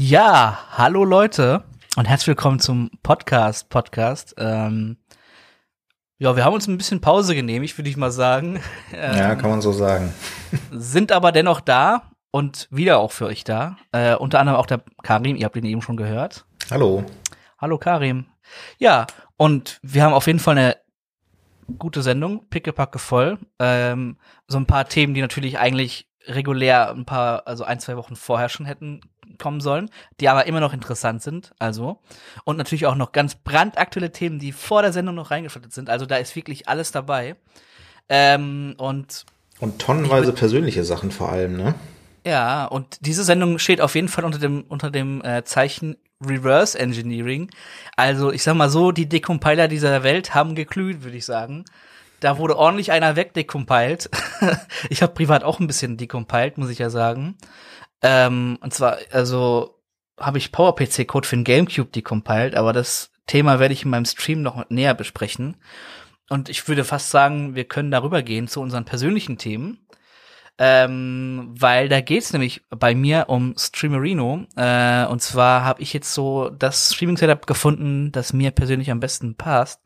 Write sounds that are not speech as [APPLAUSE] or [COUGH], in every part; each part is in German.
Ja, hallo Leute und herzlich willkommen zum Podcast. Podcast. Ähm, ja, wir haben uns ein bisschen Pause genehmigt, würde ich mal sagen. Ähm, [LAUGHS] ja, kann man so sagen. sind aber dennoch da und wieder auch für euch da. Äh, unter anderem auch der Karim, ihr habt ihn eben schon gehört. Hallo. Hallo Karim. Ja, und wir haben auf jeden Fall eine gute Sendung, pickepacke voll. Ähm, so ein paar Themen, die natürlich eigentlich regulär ein paar, also ein, zwei Wochen vorher schon hätten kommen sollen, die aber immer noch interessant sind, also. Und natürlich auch noch ganz brandaktuelle Themen, die vor der Sendung noch reingeschaltet sind. Also da ist wirklich alles dabei. Ähm, und und tonnenweise persönliche Sachen vor allem, ne? Ja, und diese Sendung steht auf jeden Fall unter dem, unter dem äh, Zeichen Reverse Engineering. Also ich sag mal so, die Decompiler dieser Welt haben geglüht, würde ich sagen. Da wurde ordentlich einer wegdecompiled. [LAUGHS] ich habe privat auch ein bisschen decompiled, muss ich ja sagen. Ähm, und zwar, also habe ich PowerPC-Code für den GameCube decompiled, aber das Thema werde ich in meinem Stream noch näher besprechen. Und ich würde fast sagen, wir können darüber gehen zu unseren persönlichen Themen. Ähm, weil da geht's nämlich bei mir um Streamerino. Äh, und zwar habe ich jetzt so das Streaming-Setup gefunden, das mir persönlich am besten passt.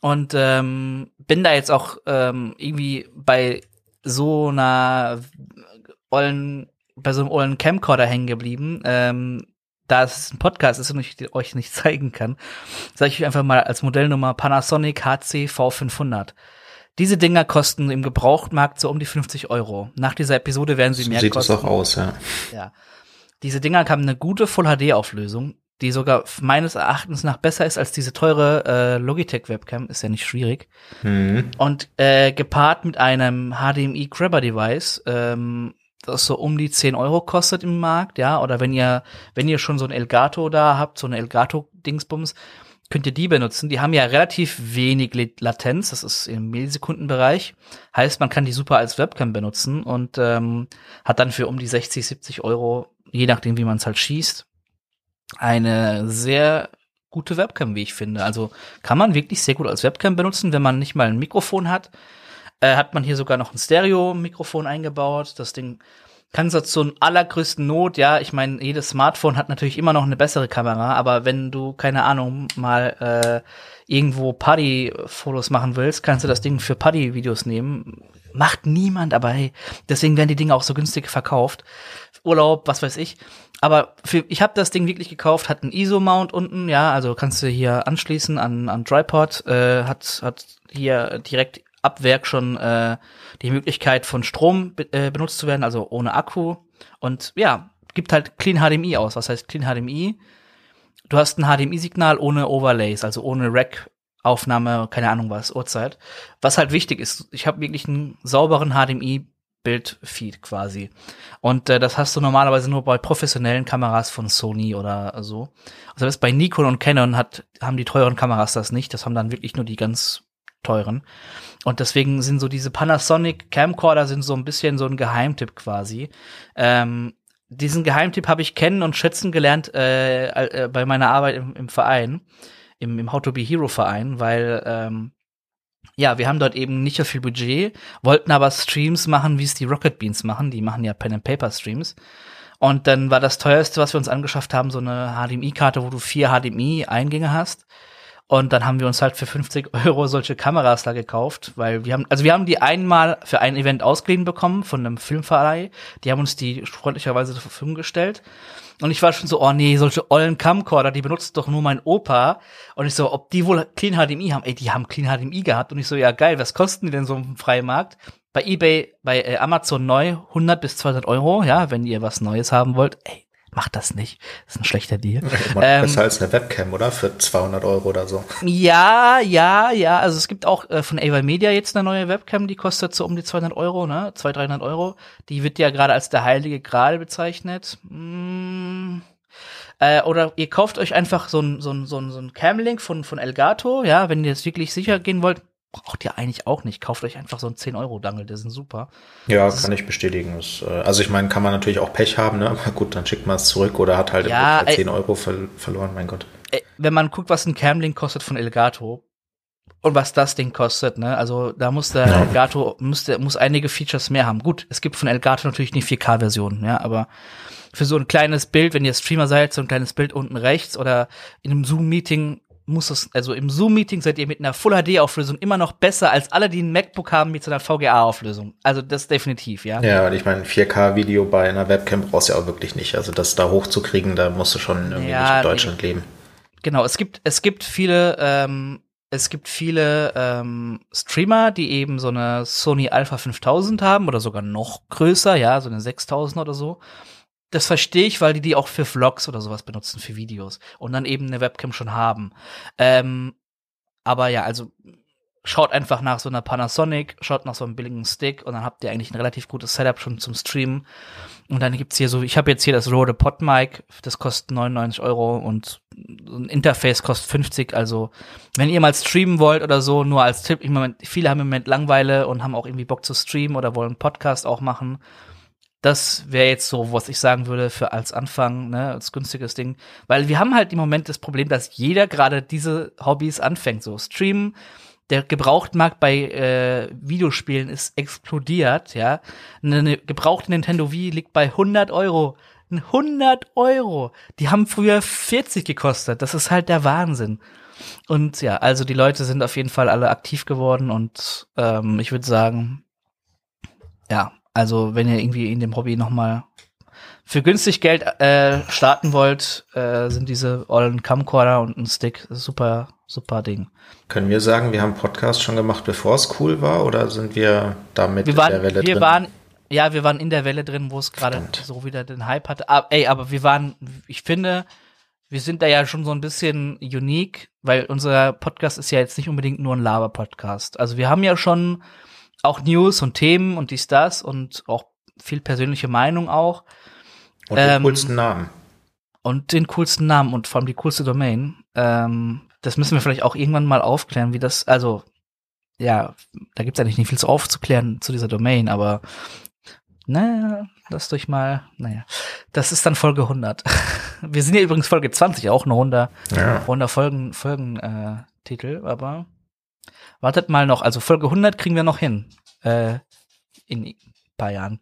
Und ähm, bin da jetzt auch ähm, irgendwie bei so einer ollen, bei so einem ollen Camcorder hängen geblieben. Ähm, da es ein Podcast ist und ich euch nicht [LAUGHS] zeigen kann, sage ich einfach mal als Modellnummer Panasonic HC V500. Diese Dinger kosten im Gebrauchtmarkt so um die 50 Euro. Nach dieser Episode werden sie so mehr sieht kosten. Sieht das auch aus, ja. Ja. Diese Dinger haben eine gute Full HD Auflösung, die sogar meines Erachtens nach besser ist als diese teure äh, Logitech Webcam, ist ja nicht schwierig. Mhm. Und äh, gepaart mit einem HDMI Grabber Device, ähm, das so um die 10 Euro kostet im Markt, ja, oder wenn ihr, wenn ihr schon so ein Elgato da habt, so eine Elgato Dingsbums, könnt ihr die benutzen. Die haben ja relativ wenig Latenz, das ist im Millisekundenbereich. Heißt, man kann die super als Webcam benutzen und ähm, hat dann für um die 60, 70 Euro, je nachdem, wie man es halt schießt, eine sehr gute Webcam, wie ich finde. Also kann man wirklich sehr gut als Webcam benutzen, wenn man nicht mal ein Mikrofon hat. Äh, hat man hier sogar noch ein Stereo-Mikrofon eingebaut. Das Ding kann so zur allergrößten Not, ja, ich meine, jedes Smartphone hat natürlich immer noch eine bessere Kamera, aber wenn du, keine Ahnung, mal äh, irgendwo Party-Fotos machen willst, kannst du das Ding für Party-Videos nehmen. Macht niemand, aber hey, deswegen werden die Dinge auch so günstig verkauft. Urlaub, was weiß ich. Aber für, ich habe das Ding wirklich gekauft, hat einen ISO-Mount unten, ja, also kannst du hier anschließen an, an Tripod, äh, hat, hat hier direkt ab Werk schon äh, die Möglichkeit von Strom be äh, benutzt zu werden, also ohne Akku. Und ja, gibt halt Clean HDMI aus. Was heißt Clean HDMI? Du hast ein HDMI-Signal ohne Overlays, also ohne Rack. Aufnahme, keine Ahnung was, Uhrzeit. Was halt wichtig ist, ich habe wirklich einen sauberen HDMI Bildfeed quasi. Und äh, das hast du normalerweise nur bei professionellen Kameras von Sony oder so. Also bei Nikon und Canon hat, haben die teuren Kameras das nicht. Das haben dann wirklich nur die ganz teuren. Und deswegen sind so diese Panasonic Camcorder sind so ein bisschen so ein Geheimtipp quasi. Ähm, diesen Geheimtipp habe ich kennen und schätzen gelernt äh, äh, bei meiner Arbeit im, im Verein, im, im How to Be Hero Verein, weil ähm, ja, wir haben dort eben nicht so viel Budget, wollten aber Streams machen, wie es die Rocket Beans machen. Die machen ja Pen and Paper Streams. Und dann war das teuerste, was wir uns angeschafft haben, so eine HDMI-Karte, wo du vier HDMI-Eingänge hast. Und dann haben wir uns halt für 50 Euro solche Kameras da gekauft, weil wir haben, also wir haben die einmal für ein Event ausgeliehen bekommen von einem Filmverleih. Die haben uns die freundlicherweise zur Verfügung gestellt. Und ich war schon so, oh nee, solche ollen Camcorder, die benutzt doch nur mein Opa. Und ich so, ob die wohl Clean HDMI haben? Ey, die haben Clean HDMI gehabt. Und ich so, ja geil, was kosten die denn so im Freimarkt? Bei eBay, bei äh, Amazon neu 100 bis 200 Euro, ja, wenn ihr was Neues haben wollt. Ey, Macht das nicht. Das ist ein schlechter Deal. Ähm, besser als eine Webcam, oder? Für 200 Euro oder so. Ja, ja, ja. Also es gibt auch äh, von Ava Media jetzt eine neue Webcam, die kostet so um die 200 Euro, ne? 200, 300 Euro. Die wird ja gerade als der heilige Gral bezeichnet. Hm. Äh, oder ihr kauft euch einfach so ein, so ein, so ein, so ein Camlink von, von Elgato, ja, wenn ihr jetzt wirklich sicher gehen wollt, braucht ihr eigentlich auch nicht. Kauft euch einfach so einen 10-Euro-Dangle, der sind super. Ja, das kann ich bestätigen. Das, äh, also ich meine, kann man natürlich auch Pech haben, ne? aber gut, dann schickt man es zurück oder hat halt ja, 10 Euro ver verloren, mein Gott. Wenn man guckt, was ein Camlink kostet von Elgato und was das Ding kostet, ne? Also da muss der ja. Elgato, muss, der, muss einige Features mehr haben. Gut, es gibt von Elgato natürlich nicht 4K-Versionen, ja, aber für so ein kleines Bild, wenn ihr Streamer seid, so ein kleines Bild unten rechts oder in einem Zoom-Meeting muss es, also im Zoom-Meeting seid ihr mit einer Full HD-Auflösung immer noch besser als alle, die ein MacBook haben mit so einer VGA-Auflösung. Also das definitiv, ja. Ja, und ich meine, 4K-Video bei einer Webcam brauchst du ja auch wirklich nicht. Also das da hochzukriegen, da musst du schon irgendwie ja, nicht in Deutschland nee. leben. Genau, es gibt, es gibt viele, ähm, es gibt viele ähm, Streamer, die eben so eine Sony Alpha 5000 haben oder sogar noch größer, ja, so eine 6000 oder so das verstehe ich, weil die die auch für Vlogs oder sowas benutzen, für Videos und dann eben eine Webcam schon haben. Ähm, aber ja, also schaut einfach nach so einer Panasonic, schaut nach so einem billigen Stick und dann habt ihr eigentlich ein relativ gutes Setup schon zum Streamen. Und dann gibt's hier so, ich habe jetzt hier das Rode PodMic, das kostet 99 Euro und ein Interface kostet 50. Also wenn ihr mal streamen wollt oder so, nur als Tipp, ich meine, viele haben im Moment Langweile und haben auch irgendwie Bock zu streamen oder wollen Podcast auch machen das wäre jetzt so, was ich sagen würde, für als Anfang, ne, als günstiges Ding. Weil wir haben halt im Moment das Problem, dass jeder gerade diese Hobbys anfängt. So Streamen, der Gebrauchtmarkt bei äh, Videospielen ist explodiert, ja. Eine gebrauchte Nintendo Wii liegt bei 100 Euro. 100 Euro. Die haben früher 40 gekostet. Das ist halt der Wahnsinn. Und ja, also die Leute sind auf jeden Fall alle aktiv geworden und ähm, ich würde sagen, ja, also wenn ihr irgendwie in dem Hobby nochmal für günstig Geld äh, starten wollt, äh, sind diese ollen Camcorder und ein Stick super, super Ding. Können wir sagen, wir haben Podcast schon gemacht, bevor es cool war, oder sind wir damit wir waren, in der Welle wir drin? Waren, ja, wir waren in der Welle drin, wo es gerade so wieder den Hype hatte. Aber, ey, aber wir waren, ich finde, wir sind da ja schon so ein bisschen unique, weil unser Podcast ist ja jetzt nicht unbedingt nur ein Laber-Podcast. Also wir haben ja schon auch News und Themen und dies, das und auch viel persönliche Meinung auch. Und den ähm, coolsten Namen. Und den coolsten Namen und vor allem die coolste Domain. Ähm, das müssen wir vielleicht auch irgendwann mal aufklären, wie das, also, ja, da gibt's eigentlich nicht viel zu aufzuklären zu dieser Domain, aber naja, lasst euch mal, naja, das ist dann Folge 100. [LAUGHS] wir sind ja übrigens Folge 20, auch eine 100, ja. 100 Folgen, Folgen, äh, Titel, aber Wartet mal noch, also Folge 100 kriegen wir noch hin. Äh, in ein paar Jahren.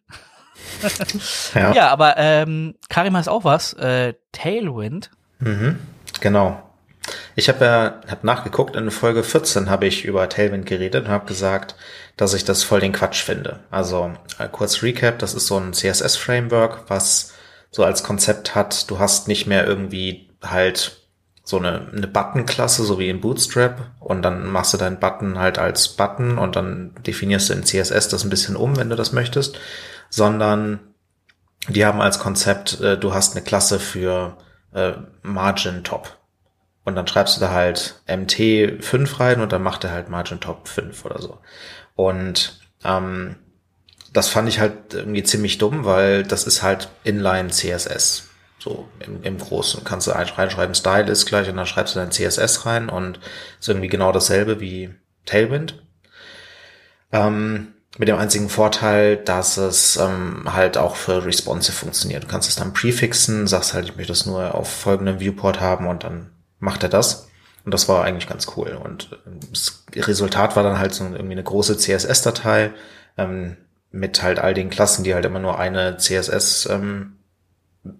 [LAUGHS] ja. ja. aber ähm, Karim hat auch was. Äh, Tailwind. Mhm, genau. Ich habe ja hab nachgeguckt, in Folge 14 habe ich über Tailwind geredet und habe gesagt, dass ich das voll den Quatsch finde. Also äh, kurz Recap, das ist so ein CSS-Framework, was so als Konzept hat, du hast nicht mehr irgendwie halt so eine, eine Button-Klasse, so wie in Bootstrap, und dann machst du deinen Button halt als Button und dann definierst du in CSS das ein bisschen um, wenn du das möchtest, sondern die haben als Konzept, äh, du hast eine Klasse für äh, Margin Top. Und dann schreibst du da halt MT5 rein und dann macht er halt Margin Top 5 oder so. Und ähm, das fand ich halt irgendwie ziemlich dumm, weil das ist halt Inline CSS. So im, im Großen kannst du reinschreiben, Style ist gleich und dann schreibst du dein CSS rein und ist irgendwie genau dasselbe wie Tailwind. Ähm, mit dem einzigen Vorteil, dass es ähm, halt auch für responsive funktioniert. Du kannst es dann prefixen, sagst halt, ich möchte es nur auf folgendem Viewport haben und dann macht er das. Und das war eigentlich ganz cool. Und äh, das Resultat war dann halt so irgendwie eine große CSS-Datei ähm, mit halt all den Klassen, die halt immer nur eine CSS ähm,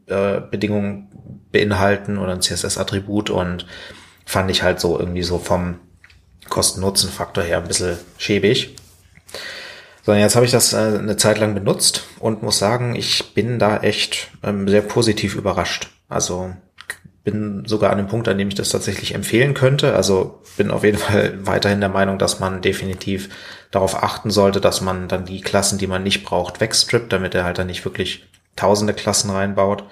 äh, Bedingungen beinhalten oder ein CSS-Attribut und fand ich halt so irgendwie so vom Kosten-Nutzen-Faktor her ein bisschen schäbig. So, jetzt habe ich das äh, eine Zeit lang benutzt und muss sagen, ich bin da echt ähm, sehr positiv überrascht. Also bin sogar an dem Punkt, an dem ich das tatsächlich empfehlen könnte. Also bin auf jeden [LAUGHS] Fall weiterhin der Meinung, dass man definitiv darauf achten sollte, dass man dann die Klassen, die man nicht braucht, wegstrippt, damit er halt dann nicht wirklich tausende Klassen reinbaut.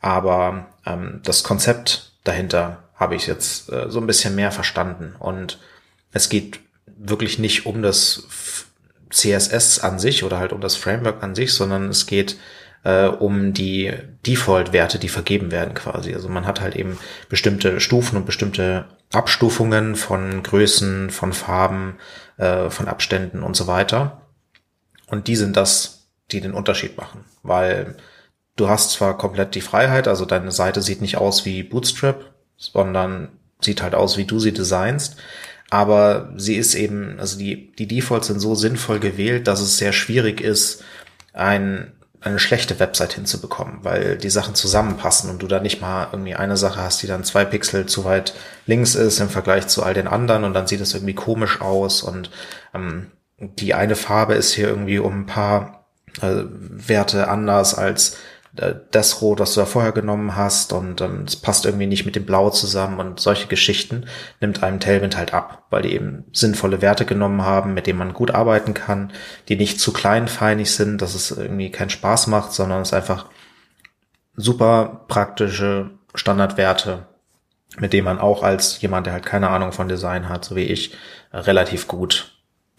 Aber ähm, das Konzept dahinter habe ich jetzt äh, so ein bisschen mehr verstanden. Und es geht wirklich nicht um das CSS an sich oder halt um das Framework an sich, sondern es geht äh, um die Default-Werte, die vergeben werden quasi. Also man hat halt eben bestimmte Stufen und bestimmte Abstufungen von Größen, von Farben, äh, von Abständen und so weiter. Und die sind das, die den Unterschied machen, weil du hast zwar komplett die Freiheit, also deine Seite sieht nicht aus wie Bootstrap, sondern sieht halt aus, wie du sie designst, aber sie ist eben, also die, die Defaults sind so sinnvoll gewählt, dass es sehr schwierig ist, ein eine schlechte Website hinzubekommen, weil die Sachen zusammenpassen und du da nicht mal irgendwie eine Sache hast, die dann zwei Pixel zu weit links ist im Vergleich zu all den anderen und dann sieht es irgendwie komisch aus und ähm, die eine Farbe ist hier irgendwie um ein paar äh, Werte anders als äh, das Rot, was du da vorher genommen hast und ähm, es passt irgendwie nicht mit dem Blau zusammen und solche Geschichten nimmt einem Tailwind halt ab, weil die eben sinnvolle Werte genommen haben, mit denen man gut arbeiten kann, die nicht zu kleinfeinig sind, dass es irgendwie keinen Spaß macht, sondern es einfach super praktische Standardwerte, mit denen man auch als jemand, der halt keine Ahnung von Design hat, so wie ich, relativ gut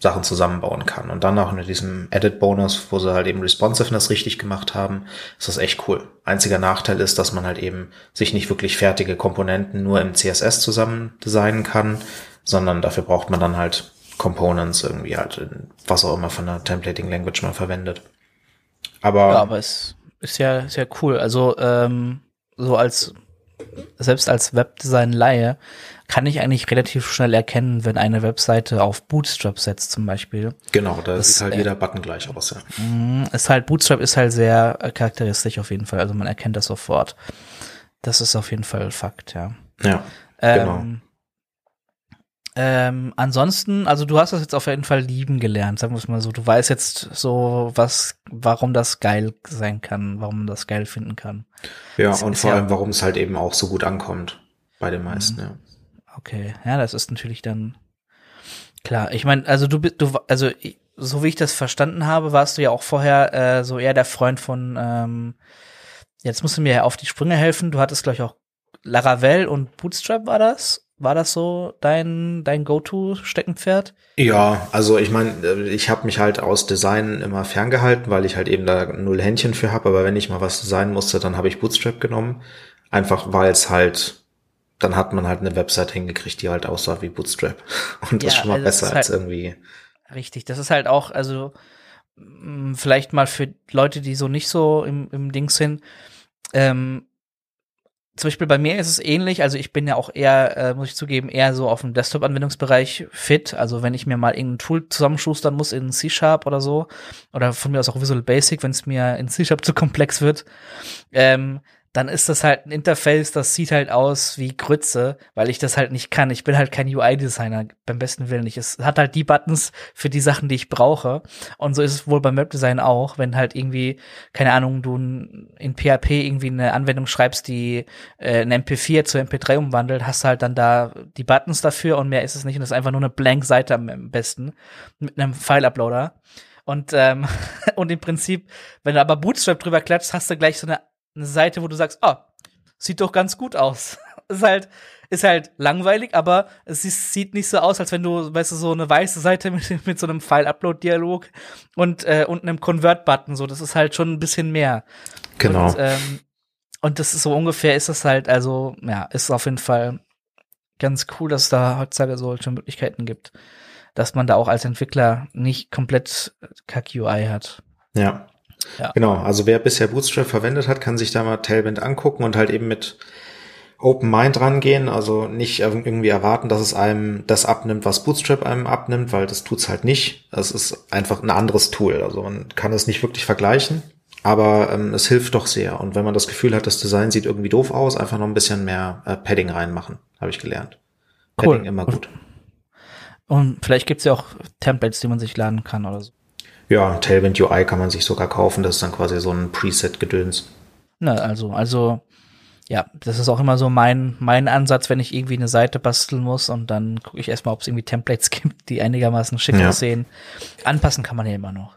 Sachen zusammenbauen kann. Und dann auch mit diesem Edit-Bonus, wo sie halt eben Responsiveness richtig gemacht haben, ist das echt cool. Einziger Nachteil ist, dass man halt eben sich nicht wirklich fertige Komponenten nur im CSS zusammen designen kann, sondern dafür braucht man dann halt Components irgendwie halt, in was auch immer von der Templating Language man verwendet. Aber, ja, aber es ist ja sehr cool. Also ähm, so als selbst als Webdesign-Laie kann ich eigentlich relativ schnell erkennen, wenn eine Webseite auf Bootstrap setzt zum Beispiel. Genau, da das, sieht halt äh, jeder Button gleich aus, ja. Mhm, ist halt, Bootstrap ist halt sehr äh, charakteristisch auf jeden Fall, also man erkennt das sofort. Das ist auf jeden Fall Fakt, ja. Ja, ähm, genau. Ähm, ansonsten, also du hast das jetzt auf jeden Fall lieben gelernt, sagen wir es mal so. Du weißt jetzt so, was, warum das geil sein kann, warum man das geil finden kann. Ja, das und vor ja allem, warum es halt eben auch so gut ankommt bei den meisten, mhm. ja. Okay, ja, das ist natürlich dann klar. Ich meine, also du bist, du, also so wie ich das verstanden habe, warst du ja auch vorher äh, so eher der Freund von. Ähm, jetzt musst du mir ja auf die Sprünge helfen. Du hattest glaube ich auch Laravel und Bootstrap war das. War das so dein dein Go-to-Steckenpferd? Ja, also ich meine, äh, ich habe mich halt aus Design immer ferngehalten, weil ich halt eben da null Händchen für habe. Aber wenn ich mal was designen musste, dann habe ich Bootstrap genommen, einfach weil es halt dann hat man halt eine Website hingekriegt, die halt aussah wie Bootstrap. [LAUGHS] Und das ja, ist schon mal also besser als halt irgendwie. Richtig, das ist halt auch, also mm, vielleicht mal für Leute, die so nicht so im, im Ding sind. Ähm, zum Beispiel bei mir ist es ähnlich, also ich bin ja auch eher, äh, muss ich zugeben, eher so auf dem Desktop-Anwendungsbereich fit. Also wenn ich mir mal irgendein Tool zusammenschustern muss in C-Sharp oder so, oder von mir aus auch Visual Basic, wenn es mir in C-Sharp [LAUGHS] zu komplex wird, ähm, dann ist das halt ein Interface, das sieht halt aus wie Grütze, weil ich das halt nicht kann. Ich bin halt kein UI-Designer, beim besten Willen nicht. Es hat halt die Buttons für die Sachen, die ich brauche. Und so ist es wohl beim Webdesign auch, wenn halt irgendwie, keine Ahnung, du in PHP irgendwie eine Anwendung schreibst, die äh, ein MP4 zu MP3 umwandelt, hast du halt dann da die Buttons dafür und mehr ist es nicht. Und das ist einfach nur eine Blank-Seite am besten mit einem File-Uploader. Und, ähm, [LAUGHS] und im Prinzip, wenn du aber Bootstrap drüber klatscht, hast du gleich so eine eine Seite, wo du sagst, ah, sieht doch ganz gut aus. [LAUGHS] ist halt, ist halt langweilig, aber es ist, sieht nicht so aus, als wenn du, weißt du, so eine weiße Seite [LAUGHS] mit, mit so einem File-Upload-Dialog und, äh, und einem Convert-Button, so, das ist halt schon ein bisschen mehr. Genau. Und, ähm, und das ist so ungefähr, ist das halt, also, ja, ist auf jeden Fall ganz cool, dass es da heutzutage solche Möglichkeiten gibt, dass man da auch als Entwickler nicht komplett Kack-UI hat. Ja. Ja. Genau, also wer bisher Bootstrap verwendet hat, kann sich da mal Tailwind angucken und halt eben mit Open Mind rangehen, also nicht irgendwie erwarten, dass es einem das abnimmt, was Bootstrap einem abnimmt, weil das tut's halt nicht. Es ist einfach ein anderes Tool, also man kann es nicht wirklich vergleichen, aber ähm, es hilft doch sehr. Und wenn man das Gefühl hat, das Design sieht irgendwie doof aus, einfach noch ein bisschen mehr äh, Padding reinmachen, habe ich gelernt. Cool. Padding immer gut. Und vielleicht gibt's ja auch Templates, die man sich laden kann oder so. Ja, Tailwind UI kann man sich sogar kaufen. Das ist dann quasi so ein Preset-Gedöns. Na, also, also, ja, das ist auch immer so mein, mein Ansatz, wenn ich irgendwie eine Seite basteln muss und dann gucke ich erstmal, ob es irgendwie Templates [LAUGHS] gibt, die einigermaßen schick ja. aussehen. Anpassen kann man ja immer noch.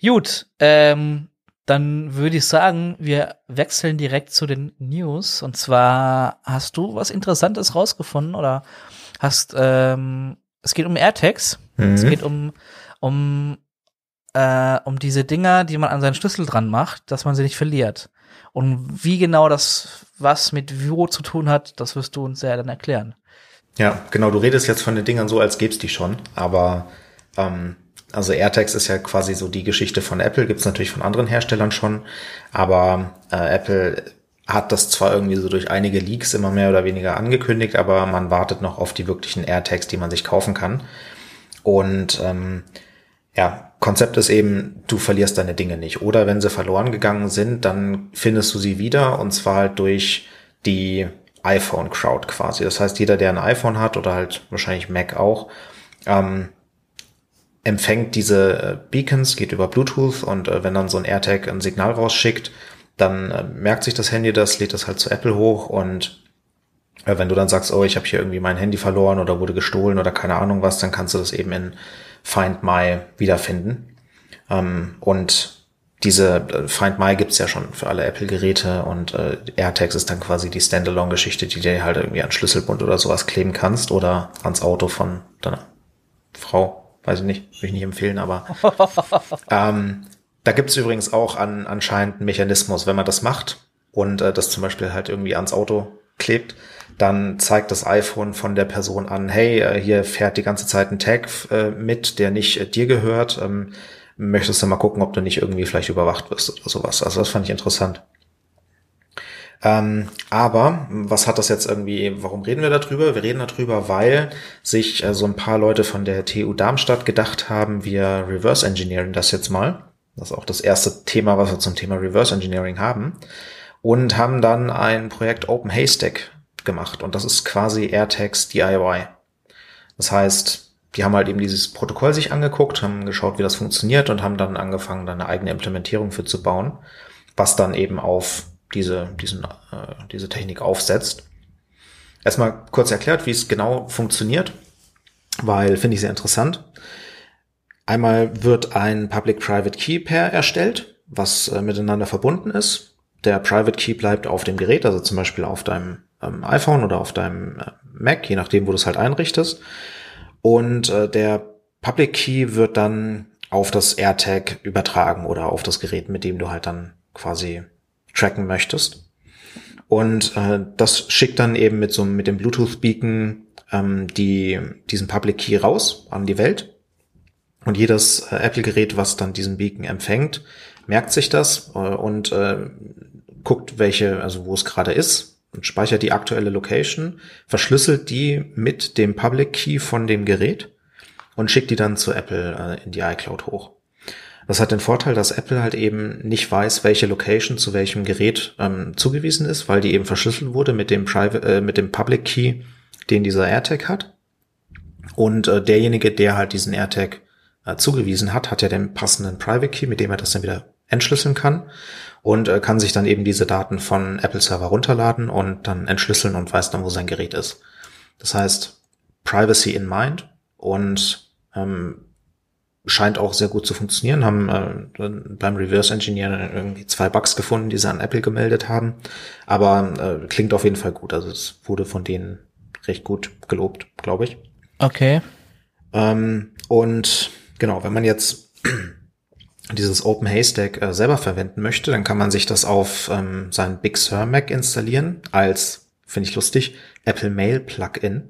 Gut, ähm, dann würde ich sagen, wir wechseln direkt zu den News. Und zwar hast du was Interessantes rausgefunden oder hast, ähm, es geht um AirTags. Mhm. Es geht um, um äh, um diese Dinger, die man an seinen Schlüssel dran macht, dass man sie nicht verliert. Und wie genau das was mit Viro zu tun hat, das wirst du uns ja dann erklären. Ja, genau, du redest jetzt von den Dingern so, als gäb's die schon, aber ähm, also AirTags ist ja quasi so die Geschichte von Apple, gibt's natürlich von anderen Herstellern schon, aber äh, Apple hat das zwar irgendwie so durch einige Leaks immer mehr oder weniger angekündigt, aber man wartet noch auf die wirklichen AirTags, die man sich kaufen kann. Und ähm, ja, Konzept ist eben, du verlierst deine Dinge nicht. Oder wenn sie verloren gegangen sind, dann findest du sie wieder und zwar halt durch die iPhone-Crowd quasi. Das heißt, jeder, der ein iPhone hat oder halt wahrscheinlich Mac auch, ähm, empfängt diese äh, Beacons, geht über Bluetooth und äh, wenn dann so ein AirTag ein Signal rausschickt, dann äh, merkt sich das Handy das, lädt das halt zu Apple hoch und äh, wenn du dann sagst, oh, ich habe hier irgendwie mein Handy verloren oder wurde gestohlen oder keine Ahnung was, dann kannst du das eben in Find My wiederfinden. Ähm, und diese äh, Find My gibt's ja schon für alle Apple-Geräte und äh, AirTags ist dann quasi die Standalone-Geschichte, die dir halt irgendwie an Schlüsselbund oder sowas kleben kannst oder ans Auto von deiner Frau. Weiß ich nicht, will ich nicht empfehlen, aber [LAUGHS] ähm, da gibt's übrigens auch an, anscheinend einen Mechanismus, wenn man das macht und äh, das zum Beispiel halt irgendwie ans Auto klebt, dann zeigt das iPhone von der Person an, hey, äh, hier fährt die ganze Zeit ein Tag äh, mit, der nicht äh, dir gehört. Ähm, möchtest du mal gucken, ob du nicht irgendwie vielleicht überwacht wirst oder sowas. Also das fand ich interessant. Ähm, aber was hat das jetzt irgendwie, warum reden wir darüber? Wir reden darüber, weil sich äh, so ein paar Leute von der TU Darmstadt gedacht haben, wir reverse engineering das jetzt mal. Das ist auch das erste Thema, was wir zum Thema Reverse Engineering haben. Und haben dann ein Projekt Open Haystack gemacht. Und das ist quasi AirTags DIY. Das heißt, die haben halt eben dieses Protokoll sich angeguckt, haben geschaut, wie das funktioniert und haben dann angefangen, da eine eigene Implementierung für zu bauen, was dann eben auf diese, diesen, äh, diese Technik aufsetzt. Erstmal kurz erklärt, wie es genau funktioniert, weil finde ich sehr interessant. Einmal wird ein Public-Private Key Pair erstellt, was äh, miteinander verbunden ist. Der Private Key bleibt auf dem Gerät, also zum Beispiel auf deinem ähm, iPhone oder auf deinem äh, Mac, je nachdem, wo du es halt einrichtest. Und äh, der Public Key wird dann auf das AirTag übertragen oder auf das Gerät, mit dem du halt dann quasi tracken möchtest. Und äh, das schickt dann eben mit so mit dem Bluetooth Beacon ähm, die diesen Public Key raus an die Welt. Und jedes äh, Apple-Gerät, was dann diesen Beacon empfängt, merkt sich das äh, und äh, guckt, welche, also wo es gerade ist, und speichert die aktuelle Location, verschlüsselt die mit dem Public Key von dem Gerät und schickt die dann zu Apple äh, in die iCloud hoch. Das hat den Vorteil, dass Apple halt eben nicht weiß, welche Location zu welchem Gerät ähm, zugewiesen ist, weil die eben verschlüsselt wurde mit dem Private, äh, mit dem Public Key, den dieser AirTag hat. Und äh, derjenige, der halt diesen AirTag äh, zugewiesen hat, hat ja den passenden Private Key, mit dem er das dann wieder entschlüsseln kann und äh, kann sich dann eben diese Daten von Apple Server runterladen und dann entschlüsseln und weiß dann, wo sein Gerät ist. Das heißt, Privacy in Mind und ähm, scheint auch sehr gut zu funktionieren, haben äh, beim Reverse Engineer irgendwie zwei Bugs gefunden, die sie an Apple gemeldet haben, aber äh, klingt auf jeden Fall gut. Also es wurde von denen recht gut gelobt, glaube ich. Okay. Ähm, und genau, wenn man jetzt dieses Open Haystack äh, selber verwenden möchte, dann kann man sich das auf ähm, seinen Big Sur Mac installieren als, finde ich lustig, Apple Mail Plugin.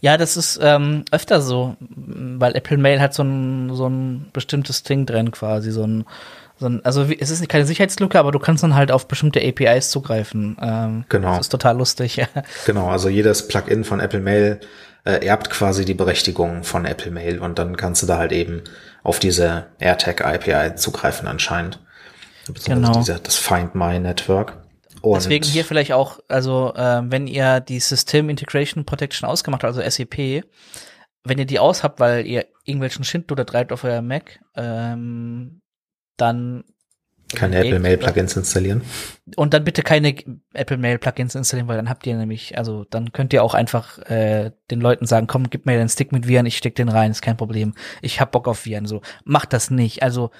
Ja, das ist ähm, öfter so, weil Apple Mail hat so ein, so ein bestimmtes Ding drin quasi, so ein, so ein also es ist keine Sicherheitslücke, aber du kannst dann halt auf bestimmte APIs zugreifen. Ähm, genau. Das ist total lustig. Ja. [LAUGHS] Genau, also jedes Plugin von Apple Mail äh, erbt quasi die Berechtigung von Apple Mail und dann kannst du da halt eben auf diese AirTag API zugreifen anscheinend. Genau. Diese, das Find My Network. Und Deswegen hier vielleicht auch, also äh, wenn ihr die System Integration Protection ausgemacht habt, also SEP, wenn ihr die aus habt, weil ihr irgendwelchen Schindluder treibt auf euer Mac, ähm, dann keine Apple Mail Plugins installieren. Und dann bitte keine Apple Mail Plugins installieren, weil dann habt ihr nämlich, also dann könnt ihr auch einfach äh, den Leuten sagen, komm, gib mir den Stick mit Viren, ich steck den rein, ist kein Problem. Ich hab Bock auf Viren. So, macht das nicht. Also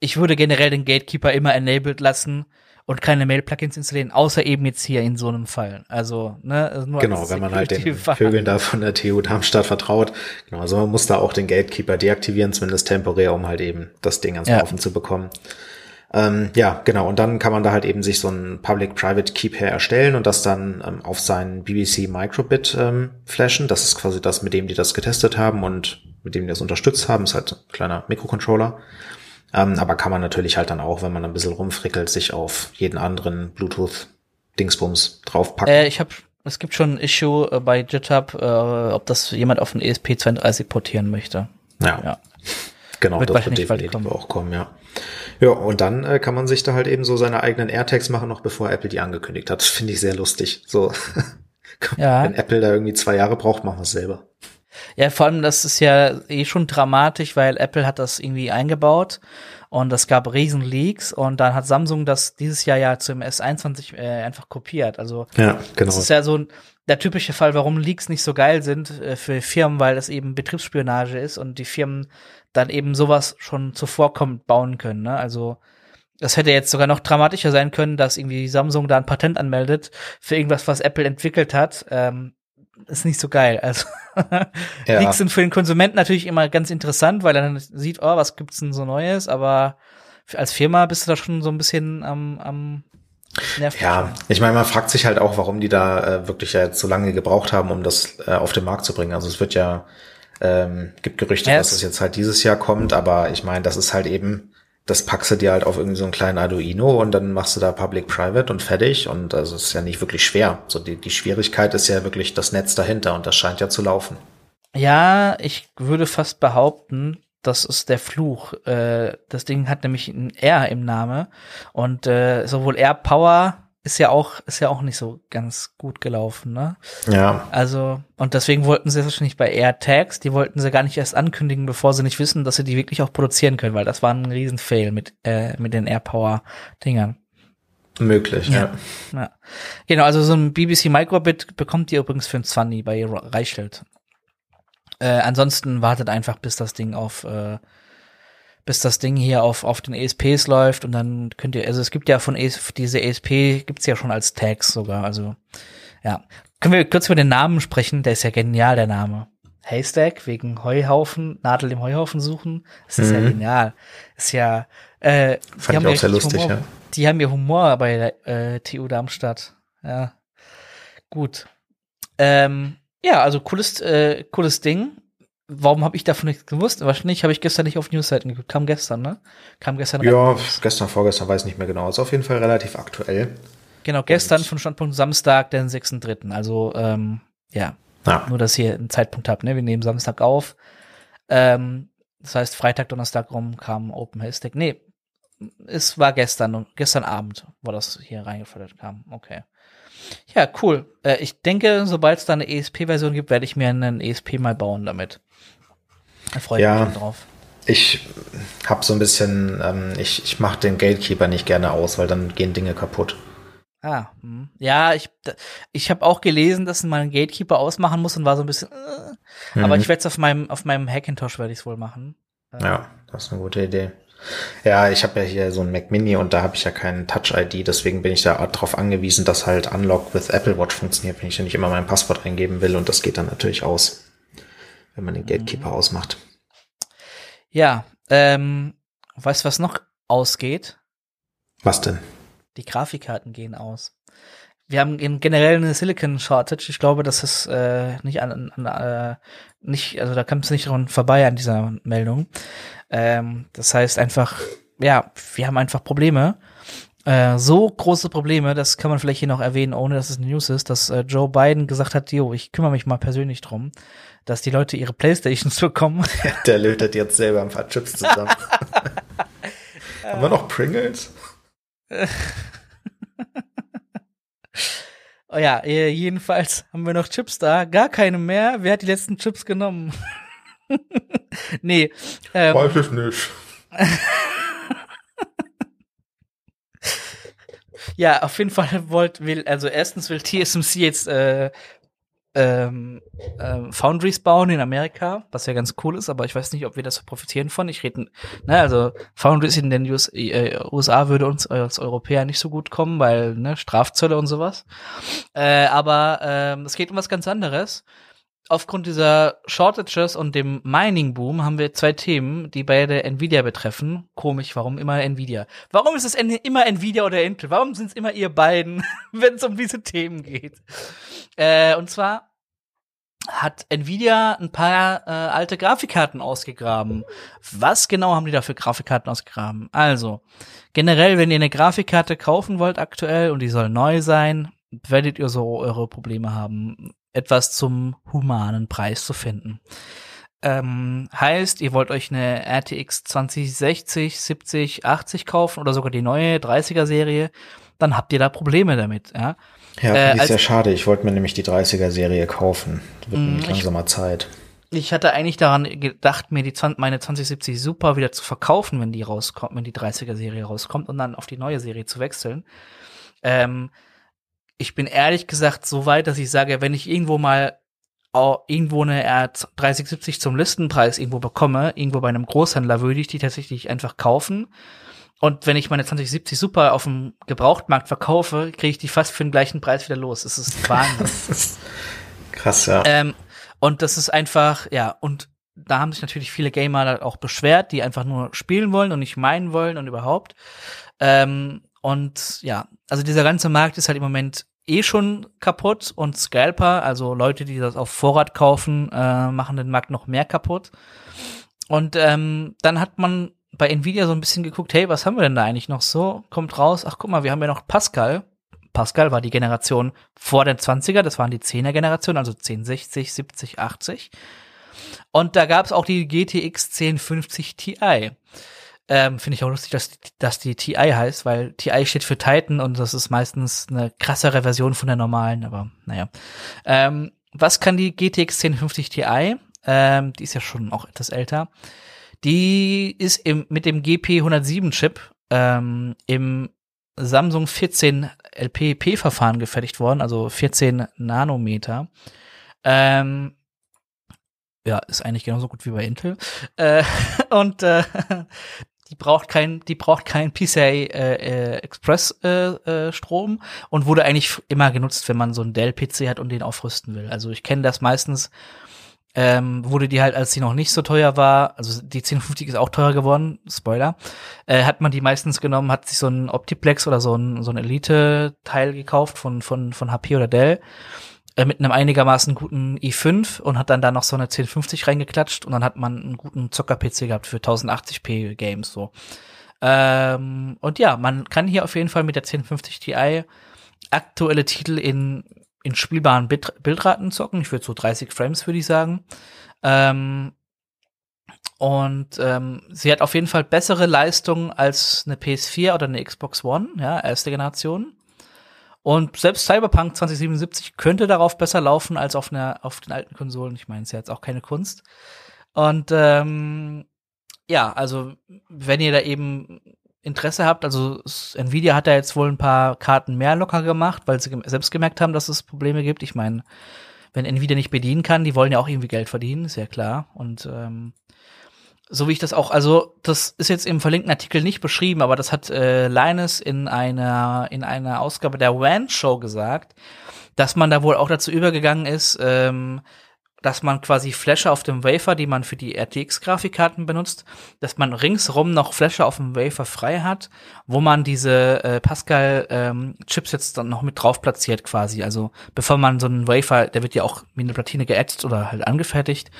ich würde generell den Gatekeeper immer enabled lassen und keine Mail-Plugins installieren, außer eben jetzt hier in so einem Fall. Also, ne, also nur Genau, wenn man halt den Vögeln da von der TU Darmstadt vertraut. Genau, also man muss da auch den Gatekeeper deaktivieren, zumindest temporär, um halt eben das Ding ans ja. Laufen zu bekommen. Ähm, ja, genau. Und dann kann man da halt eben sich so ein Public-Private Key Pair erstellen und das dann ähm, auf seinen BBC Microbit ähm, flashen. Das ist quasi das, mit dem die das getestet haben und mit dem die das unterstützt haben. Ist halt ein kleiner Mikrocontroller. Ähm, aber kann man natürlich halt dann auch, wenn man ein bisschen rumfrickelt, sich auf jeden anderen Bluetooth-Dingsbums draufpacken. Äh, ich habe es gibt schon ein Issue äh, bei GitHub, äh, ob das jemand auf einen ESP32 portieren möchte. Ja. ja. Genau, wird das wird definitiv auch kommen, ja. Ja, und dann äh, kann man sich da halt eben so seine eigenen AirTags machen, noch bevor Apple die angekündigt hat. [LAUGHS] Finde ich sehr lustig. So, [LAUGHS] ja. wenn Apple da irgendwie zwei Jahre braucht, machen wir es selber. Ja, vor allem, das ist ja eh schon dramatisch, weil Apple hat das irgendwie eingebaut und es gab riesen Leaks und dann hat Samsung das dieses Jahr ja zum S21 äh, einfach kopiert. Also ja, genau. das ist ja so ein, der typische Fall, warum Leaks nicht so geil sind äh, für Firmen, weil das eben Betriebsspionage ist und die Firmen dann eben sowas schon zuvorkommt bauen können. Ne? Also das hätte jetzt sogar noch dramatischer sein können, dass irgendwie Samsung da ein Patent anmeldet für irgendwas, was Apple entwickelt hat. Ähm, ist nicht so geil. Also [LAUGHS] ja. Leaks sind für den Konsumenten natürlich immer ganz interessant, weil er dann sieht, oh, was gibt's denn so Neues, aber als Firma bist du da schon so ein bisschen am, am Nervt ja, ich meine, man fragt sich halt auch, warum die da äh, wirklich ja jetzt so lange gebraucht haben, um das äh, auf den Markt zu bringen. Also es wird ja, ähm, gibt Gerüchte, yes. dass es jetzt halt dieses Jahr kommt, aber ich meine, das ist halt eben das packst du dir halt auf irgendwie so einen kleinen Arduino und dann machst du da Public-Private und fertig. Und das ist ja nicht wirklich schwer. So die, die Schwierigkeit ist ja wirklich das Netz dahinter und das scheint ja zu laufen. Ja, ich würde fast behaupten, das ist der Fluch. Äh, das Ding hat nämlich ein R im Name und äh, sowohl R Power ist ja auch ist ja auch nicht so ganz gut gelaufen, ne? Ja. Also und deswegen wollten sie wahrscheinlich bei AirTags, die wollten sie gar nicht erst ankündigen, bevor sie nicht wissen, dass sie die wirklich auch produzieren können, weil das war ein Riesenfail mit äh, mit den AirPower Dingern. Möglich, ja. ja. ja. Genau, also so ein BBC Microbit bekommt ihr übrigens für ein 20 bei Reichelt. Äh, ansonsten wartet einfach, bis das Ding auf äh, bis das Ding hier auf, auf den ESPs läuft und dann könnt ihr, also es gibt ja von ES, diese ESP gibt's ja schon als Tags sogar, also ja. Können wir kurz über den Namen sprechen? Der ist ja genial, der Name. Haystack wegen Heuhaufen, Nadel im Heuhaufen suchen. Das ist mhm. ja genial. Ist ja, äh, Fand ich auch sehr lustig, Humor, ja. Die haben ja Humor bei der äh, TU Darmstadt. Ja. Gut. Ähm, ja, also cooles, äh, cooles Ding. Warum habe ich davon nichts gewusst? Wahrscheinlich habe ich gestern nicht auf Newsseiten geguckt. Kam gestern, ne? Kam gestern Ja, rein. gestern, vorgestern, weiß nicht mehr genau. Ist auf jeden Fall relativ aktuell. Genau, gestern Und von Standpunkt Samstag, den 6.3. Also, ähm, ja. ja. Nur, dass ihr einen Zeitpunkt habt, ne? Wir nehmen Samstag auf. Ähm, das heißt, Freitag, Donnerstag rum kam Open Hashtag. Nee, es war gestern gestern Abend, wo das hier reingefordert kam. Okay. Ja, cool. Äh, ich denke, sobald es da eine ESP-Version gibt, werde ich mir einen ESP mal bauen damit. Da freue ich ja, mich drauf. Ich habe so ein bisschen, ähm, ich, ich mache den Gatekeeper nicht gerne aus, weil dann gehen Dinge kaputt. Ah, hm. ja, ich, ich habe auch gelesen, dass man einen Gatekeeper ausmachen muss und war so ein bisschen, äh, mhm. aber ich werde es auf meinem, auf meinem Hackintosh werde ich es wohl machen. Ja, das ist eine gute Idee. Ja, ich habe ja hier so ein Mac Mini und da habe ich ja keinen Touch-ID, deswegen bin ich da darauf angewiesen, dass halt Unlock with Apple Watch funktioniert, wenn ich ja nicht immer mein Passwort eingeben will und das geht dann natürlich aus, wenn man den Gatekeeper mhm. ausmacht. Ja, ähm, weißt du, was noch ausgeht? Was denn? Die Grafikkarten gehen aus. Wir haben generell eine Silicon Shortage. Ich glaube, das ist äh, nicht an, an äh, nicht, also da kommt es nicht dran vorbei an dieser Meldung. Ähm, das heißt einfach, ja, wir haben einfach Probleme. Äh, so große Probleme, das kann man vielleicht hier noch erwähnen, ohne dass es News ist, dass äh, Joe Biden gesagt hat, jo, ich kümmere mich mal persönlich drum, dass die Leute ihre Playstations [LAUGHS] bekommen. Der lötet jetzt selber ein paar Chips zusammen. [LAUGHS] haben wir noch Pringles? [LAUGHS] oh ja, äh, jedenfalls haben wir noch Chips da. Gar keine mehr. Wer hat die letzten Chips genommen? [LAUGHS] nee. Ähm, Weiß ich nicht. [LAUGHS] ja, auf jeden Fall wollt, will, also erstens will TSMC jetzt äh, ähm, ähm, Foundries bauen in Amerika, was ja ganz cool ist, aber ich weiß nicht, ob wir das profitieren von. Ich rede, ne, also Foundries in den US, äh, USA würde uns als Europäer nicht so gut kommen, weil ne, Strafzölle und sowas. Äh, aber ähm, es geht um was ganz anderes aufgrund dieser Shortages und dem Mining-Boom haben wir zwei Themen, die beide Nvidia betreffen. Komisch, warum immer Nvidia? Warum ist es immer Nvidia oder Intel? Warum sind es immer ihr beiden, [LAUGHS] wenn es um diese Themen geht? Äh, und zwar hat Nvidia ein paar äh, alte Grafikkarten ausgegraben. Was genau haben die da für Grafikkarten ausgegraben? Also, generell, wenn ihr eine Grafikkarte kaufen wollt aktuell und die soll neu sein, werdet ihr so eure Probleme haben etwas zum humanen Preis zu finden. Ähm, heißt, ihr wollt euch eine RTX 2060, 70, 80 kaufen oder sogar die neue 30er Serie, dann habt ihr da Probleme damit, ja. Ja, äh, ist ja schade. Ich wollte mir nämlich die 30er Serie kaufen. Wird mm, nämlich langsam mal Zeit. Ich hatte eigentlich daran gedacht, mir die 20, meine 2070 Super wieder zu verkaufen, wenn die rauskommt, wenn die 30er Serie rauskommt und dann auf die neue Serie zu wechseln. Ähm, ich bin ehrlich gesagt so weit, dass ich sage, wenn ich irgendwo mal irgendwo eine R3070 zum Listenpreis irgendwo bekomme, irgendwo bei einem Großhändler, würde ich die tatsächlich einfach kaufen. Und wenn ich meine 2070 Super auf dem Gebrauchtmarkt verkaufe, kriege ich die fast für den gleichen Preis wieder los. Es ist [LAUGHS] Wahnsinn. Krass, ja. Ähm, und das ist einfach, ja, und da haben sich natürlich viele Gamer auch beschwert, die einfach nur spielen wollen und nicht meinen wollen und überhaupt. Ähm, und ja, also dieser ganze Markt ist halt im Moment eh schon kaputt und Scalper, also Leute, die das auf Vorrat kaufen, äh, machen den Markt noch mehr kaputt. Und ähm, dann hat man bei Nvidia so ein bisschen geguckt, hey, was haben wir denn da eigentlich noch so? Kommt raus, ach guck mal, wir haben ja noch Pascal. Pascal war die Generation vor den 20er, das waren die 10er Generation, also 1060, 70, 80. Und da gab es auch die GTX 1050 Ti. Ähm, Finde ich auch lustig, dass, dass die TI heißt, weil TI steht für Titan und das ist meistens eine krassere Version von der normalen, aber naja. Ähm, was kann die GTX 1050 Ti? Ähm, die ist ja schon auch etwas älter. Die ist im, mit dem GP 107 Chip ähm, im Samsung 14 LPP-Verfahren gefertigt worden, also 14 Nanometer. Ähm, ja, ist eigentlich genauso gut wie bei Intel. Äh, [LAUGHS] und äh, die braucht kein, die braucht kein PCI äh, äh, Express äh, äh, Strom und wurde eigentlich immer genutzt, wenn man so einen Dell PC hat und den aufrüsten will. Also ich kenne das meistens. Ähm, wurde die halt, als sie noch nicht so teuer war, also die 1050 ist auch teuer geworden, Spoiler, äh, hat man die meistens genommen, hat sich so ein Optiplex oder so ein, so ein Elite-Teil gekauft von, von, von HP oder Dell äh, mit einem einigermaßen guten i5 und hat dann da noch so eine 1050 reingeklatscht und dann hat man einen guten Zocker-PC gehabt für 1080p Games so. Ähm, und ja, man kann hier auf jeden Fall mit der 1050 Ti aktuelle Titel in, in spielbaren Bit Bildraten zocken. Ich würde so 30 Frames, würde ich sagen. Ähm, und ähm, sie hat auf jeden Fall bessere Leistung als eine PS4 oder eine Xbox One, ja, erste Generation. Und selbst Cyberpunk 2077 könnte darauf besser laufen als auf, einer, auf den alten Konsolen. Ich meine, es ist ja jetzt auch keine Kunst. Und ähm, ja, also wenn ihr da eben Interesse habt, also Nvidia hat da jetzt wohl ein paar Karten mehr locker gemacht, weil sie selbst gemerkt haben, dass es Probleme gibt. Ich meine, wenn Nvidia nicht bedienen kann, die wollen ja auch irgendwie Geld verdienen, ist ja klar. Und ähm, so wie ich das auch, also das ist jetzt im verlinkten Artikel nicht beschrieben, aber das hat äh, Linus in einer in einer Ausgabe der WAN Show gesagt, dass man da wohl auch dazu übergegangen ist, ähm, dass man quasi Fläche auf dem Wafer, die man für die RTX-Grafikkarten benutzt, dass man ringsrum noch Fläche auf dem Wafer frei hat, wo man diese äh, Pascal-Chips ähm, jetzt dann noch mit drauf platziert quasi. Also bevor man so einen Wafer, der wird ja auch mit einer Platine geätzt oder halt angefertigt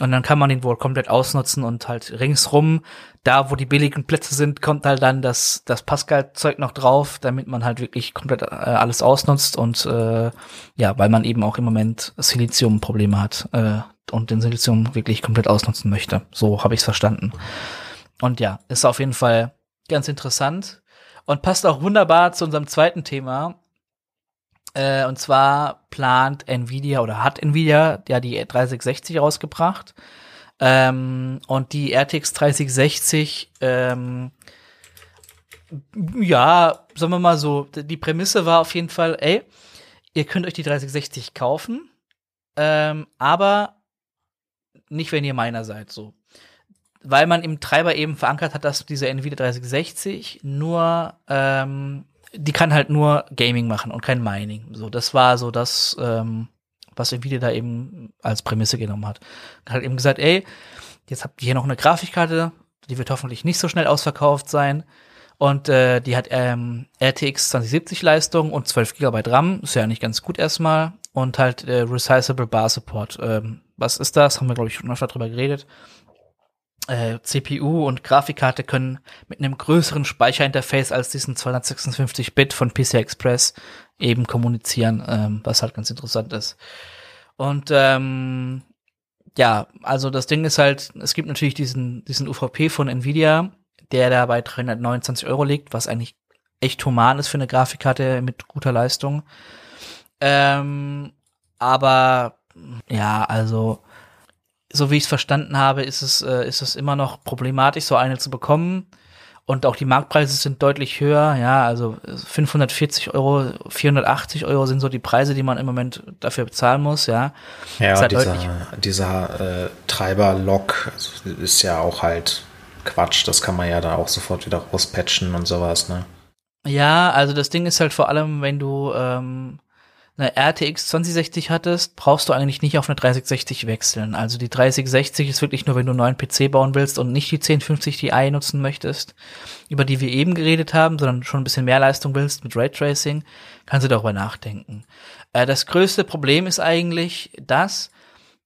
und dann kann man den wohl komplett ausnutzen und halt ringsrum da, wo die billigen Plätze sind, kommt halt dann das, das Pascal-Zeug noch drauf, damit man halt wirklich komplett äh, alles ausnutzt und äh, ja, weil man eben auch im Moment Silizium-Probleme hat äh, und den Silizium wirklich komplett ausnutzen möchte. So habe ich es verstanden. Und ja, ist auf jeden Fall ganz interessant und passt auch wunderbar zu unserem zweiten Thema. Äh, und zwar plant Nvidia oder hat Nvidia ja die 3660 rausgebracht. Ähm, und die RTX 3060, ähm, ja, sagen wir mal so, die Prämisse war auf jeden Fall, ey, ihr könnt euch die 3060 kaufen, ähm, aber nicht, wenn ihr meiner seid, so. Weil man im Treiber eben verankert hat, dass diese Nvidia 3060 nur, ähm, die kann halt nur Gaming machen und kein Mining. So, das war so das, ähm, was Nvidia da eben als Prämisse genommen hat. Hat eben gesagt, ey, jetzt habt ihr hier noch eine Grafikkarte, die wird hoffentlich nicht so schnell ausverkauft sein. Und äh, die hat ähm, RTX 2070 Leistung und 12 GB RAM, ist ja eigentlich ganz gut erstmal. Und halt äh, Resizable Bar Support. Ähm, was ist das? Haben wir, glaube ich, schon öfter drüber geredet. Äh, CPU und Grafikkarte können mit einem größeren Speicherinterface als diesen 256-Bit von PCI Express eben kommunizieren, ähm, was halt ganz interessant ist. Und ähm, ja, also das Ding ist halt, es gibt natürlich diesen, diesen UVP von Nvidia, der da bei 329 Euro liegt, was eigentlich echt human ist für eine Grafikkarte mit guter Leistung. Ähm, aber ja, also so wie ich es verstanden habe, ist es, äh, ist es immer noch problematisch, so eine zu bekommen. Und auch die Marktpreise sind deutlich höher. Ja, also 540 Euro, 480 Euro sind so die Preise, die man im Moment dafür bezahlen muss. Ja, ja halt dieser, dieser äh, Treiber-Lock ist ja auch halt Quatsch. Das kann man ja da auch sofort wieder rauspatchen und sowas. Ne? Ja, also das Ding ist halt vor allem, wenn du ähm, eine RTX 2060 hattest, brauchst du eigentlich nicht auf eine 3060 wechseln. Also die 3060 ist wirklich nur, wenn du einen neuen PC bauen willst und nicht die 1050 Ti nutzen möchtest, über die wir eben geredet haben, sondern schon ein bisschen mehr Leistung willst mit Raytracing, kannst du darüber nachdenken. Äh, das größte Problem ist eigentlich das,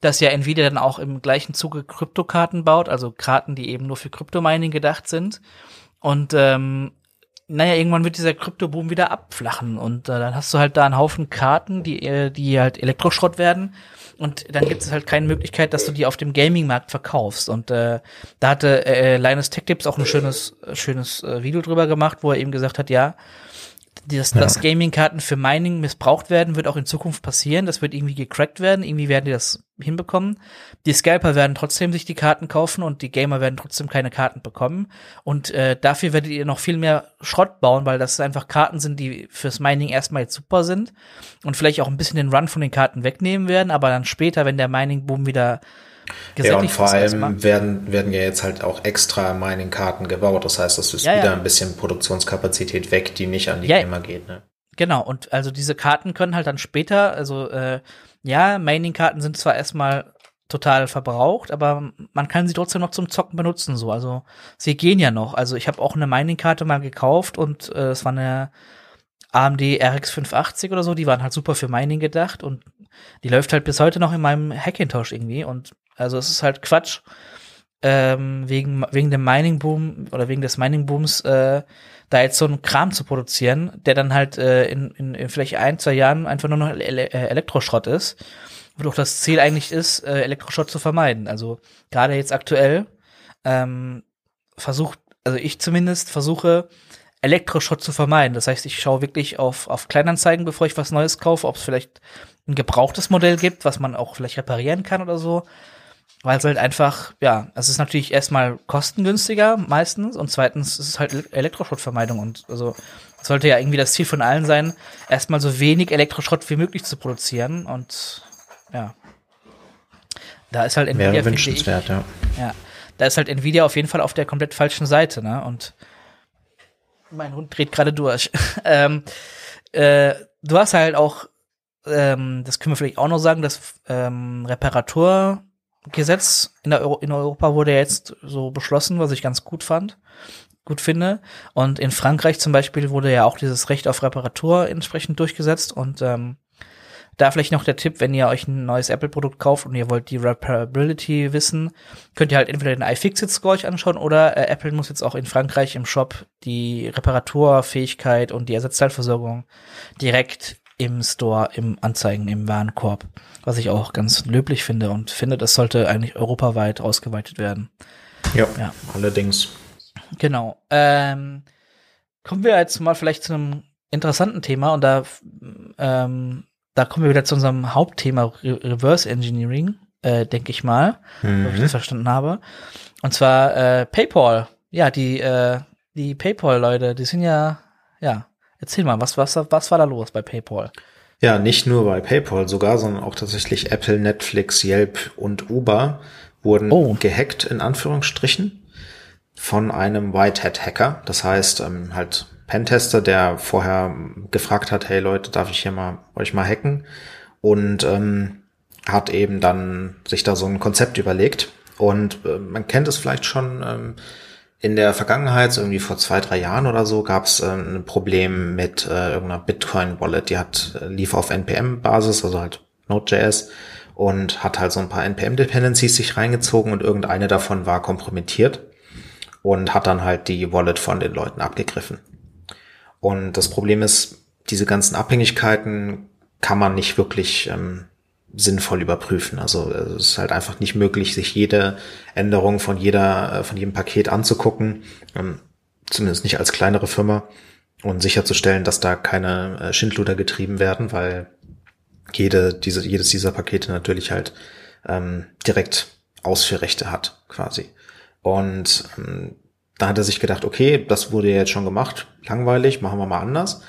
dass ja Nvidia dann auch im gleichen Zuge Kryptokarten baut, also Karten, die eben nur für Kryptomining gedacht sind. Und ähm, naja, irgendwann wird dieser Kryptoboom wieder abflachen und äh, dann hast du halt da einen Haufen Karten, die, äh, die halt Elektroschrott werden und dann gibt es halt keine Möglichkeit, dass du die auf dem Gaming-Markt verkaufst und äh, da hatte äh, Linus Tech Tips auch ein schönes, schönes äh, Video drüber gemacht, wo er eben gesagt hat, ja, dass, ja. dass Gaming-Karten für Mining missbraucht werden, wird auch in Zukunft passieren. Das wird irgendwie gecrackt werden. Irgendwie werden die das hinbekommen. Die Scalper werden trotzdem sich die Karten kaufen und die Gamer werden trotzdem keine Karten bekommen. Und äh, dafür werdet ihr noch viel mehr Schrott bauen, weil das einfach Karten sind, die fürs Mining erstmal jetzt super sind und vielleicht auch ein bisschen den Run von den Karten wegnehmen werden, aber dann später, wenn der Mining-Boom wieder ja, und vor allem werden, werden ja jetzt halt auch extra Mining-Karten gebaut. Das heißt, das ist ja, wieder ja. ein bisschen Produktionskapazität weg, die nicht an die ja, Gamer geht. Ne? Genau, und also diese Karten können halt dann später, also äh, ja, Mining-Karten sind zwar erstmal total verbraucht, aber man kann sie trotzdem noch zum Zocken benutzen. So, also sie gehen ja noch. Also ich habe auch eine Mining-Karte mal gekauft und äh, es war eine AMD RX 580 oder so, die waren halt super für Mining gedacht und die läuft halt bis heute noch in meinem Hackintosh irgendwie und also es ist halt Quatsch, ähm, wegen, wegen dem Mining-Boom oder wegen des Mining-Booms äh, da jetzt so einen Kram zu produzieren, der dann halt äh, in, in, in vielleicht ein, zwei Jahren einfach nur noch Ele äh, Elektroschrott ist. Wo doch das Ziel eigentlich ist, äh, Elektroschrott zu vermeiden. Also gerade jetzt aktuell ähm, versucht, also ich zumindest versuche, Elektroschrott zu vermeiden. Das heißt, ich schaue wirklich auf, auf Kleinanzeigen, bevor ich was Neues kaufe, ob es vielleicht ein gebrauchtes Modell gibt, was man auch vielleicht reparieren kann oder so weil es halt einfach, ja, es ist natürlich erstmal kostengünstiger meistens und zweitens ist es halt Elektroschrottvermeidung und also sollte ja irgendwie das Ziel von allen sein, erstmal so wenig Elektroschrott wie möglich zu produzieren und ja. Da ist halt Nvidia Wäre wünschenswert, ich, ja. Ja, da ist halt Nvidia auf jeden Fall auf der komplett falschen Seite, ne? Und mein Hund dreht gerade durch. [LAUGHS] ähm, äh, du hast halt auch, ähm, das können wir vielleicht auch noch sagen, dass ähm, Reparatur Gesetz in, Euro in Europa wurde jetzt so beschlossen, was ich ganz gut fand, gut finde. Und in Frankreich zum Beispiel wurde ja auch dieses Recht auf Reparatur entsprechend durchgesetzt. Und ähm, da vielleicht noch der Tipp, wenn ihr euch ein neues Apple-Produkt kauft und ihr wollt die Reparability wissen, könnt ihr halt entweder den iFixit-Score euch anschauen oder äh, Apple muss jetzt auch in Frankreich im Shop die Reparaturfähigkeit und die Ersatzteilversorgung direkt im Store, im Anzeigen, im Warenkorb, was ich auch ganz löblich finde und finde, das sollte eigentlich europaweit ausgeweitet werden. Ja, ja. allerdings. Genau. Ähm, kommen wir jetzt mal vielleicht zu einem interessanten Thema und da, ähm, da kommen wir wieder zu unserem Hauptthema Re Reverse Engineering, äh, denke ich mal, mhm. wenn ich das verstanden habe. Und zwar äh, PayPal. Ja, die, äh, die PayPal-Leute, die sind ja, ja, Erzähl mal, was, was, was war da los bei PayPal? Ja, nicht nur bei PayPal sogar, sondern auch tatsächlich Apple, Netflix, Yelp und Uber wurden oh. gehackt, in Anführungsstrichen, von einem Whitehead-Hacker. Das heißt, ähm, halt Pentester, der vorher gefragt hat, hey Leute, darf ich hier mal euch mal hacken? Und ähm, hat eben dann sich da so ein Konzept überlegt. Und äh, man kennt es vielleicht schon, ähm, in der Vergangenheit, so irgendwie vor zwei, drei Jahren oder so, gab es äh, ein Problem mit äh, irgendeiner Bitcoin-Wallet. Die hat äh, lief auf NPM-Basis, also halt Node.js und hat halt so ein paar NPM-Dependencies sich reingezogen und irgendeine davon war kompromittiert und hat dann halt die Wallet von den Leuten abgegriffen. Und das Problem ist, diese ganzen Abhängigkeiten kann man nicht wirklich ähm, sinnvoll überprüfen. Also es ist halt einfach nicht möglich, sich jede Änderung von jeder, äh, von jedem Paket anzugucken, ähm, zumindest nicht als kleinere Firma und sicherzustellen, dass da keine äh, Schindluder getrieben werden, weil jede, diese, jedes dieser Pakete natürlich halt ähm, direkt Ausführrechte hat, quasi. Und ähm, da hat er sich gedacht, okay, das wurde ja jetzt schon gemacht, langweilig, machen wir mal anders.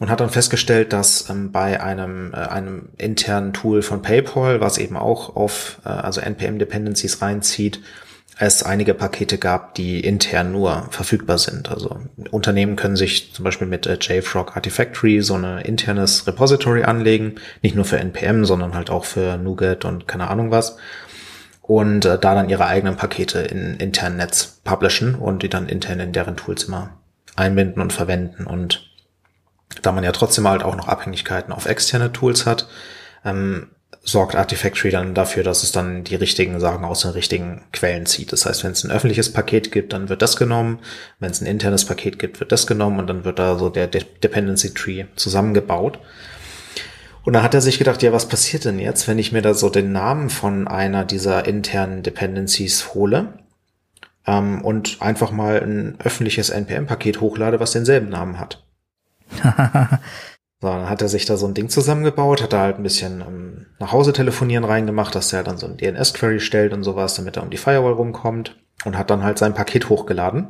Und hat dann festgestellt, dass ähm, bei einem, äh, einem internen Tool von PayPal, was eben auch auf äh, also NPM-Dependencies reinzieht, es einige Pakete gab, die intern nur verfügbar sind. Also Unternehmen können sich zum Beispiel mit äh, JFrog Artifactory so ein internes Repository anlegen, nicht nur für NPM, sondern halt auch für NuGet und keine Ahnung was. Und äh, da dann ihre eigenen Pakete in internen Netz publishen und die dann intern in deren Tools immer einbinden und verwenden. Und da man ja trotzdem halt auch noch Abhängigkeiten auf externe Tools hat, ähm, sorgt Artifactory dann dafür, dass es dann die richtigen Sachen aus den richtigen Quellen zieht. Das heißt, wenn es ein öffentliches Paket gibt, dann wird das genommen. Wenn es ein internes Paket gibt, wird das genommen und dann wird da so der De Dependency Tree zusammengebaut. Und dann hat er sich gedacht, ja, was passiert denn jetzt, wenn ich mir da so den Namen von einer dieser internen Dependencies hole ähm, und einfach mal ein öffentliches NPM-Paket hochlade, was denselben Namen hat? [LAUGHS] So, dann hat er sich da so ein Ding zusammengebaut, hat da halt ein bisschen ähm, nach Hause telefonieren reingemacht, dass er dann so ein DNS-Query stellt und sowas, damit er um die Firewall rumkommt und hat dann halt sein Paket hochgeladen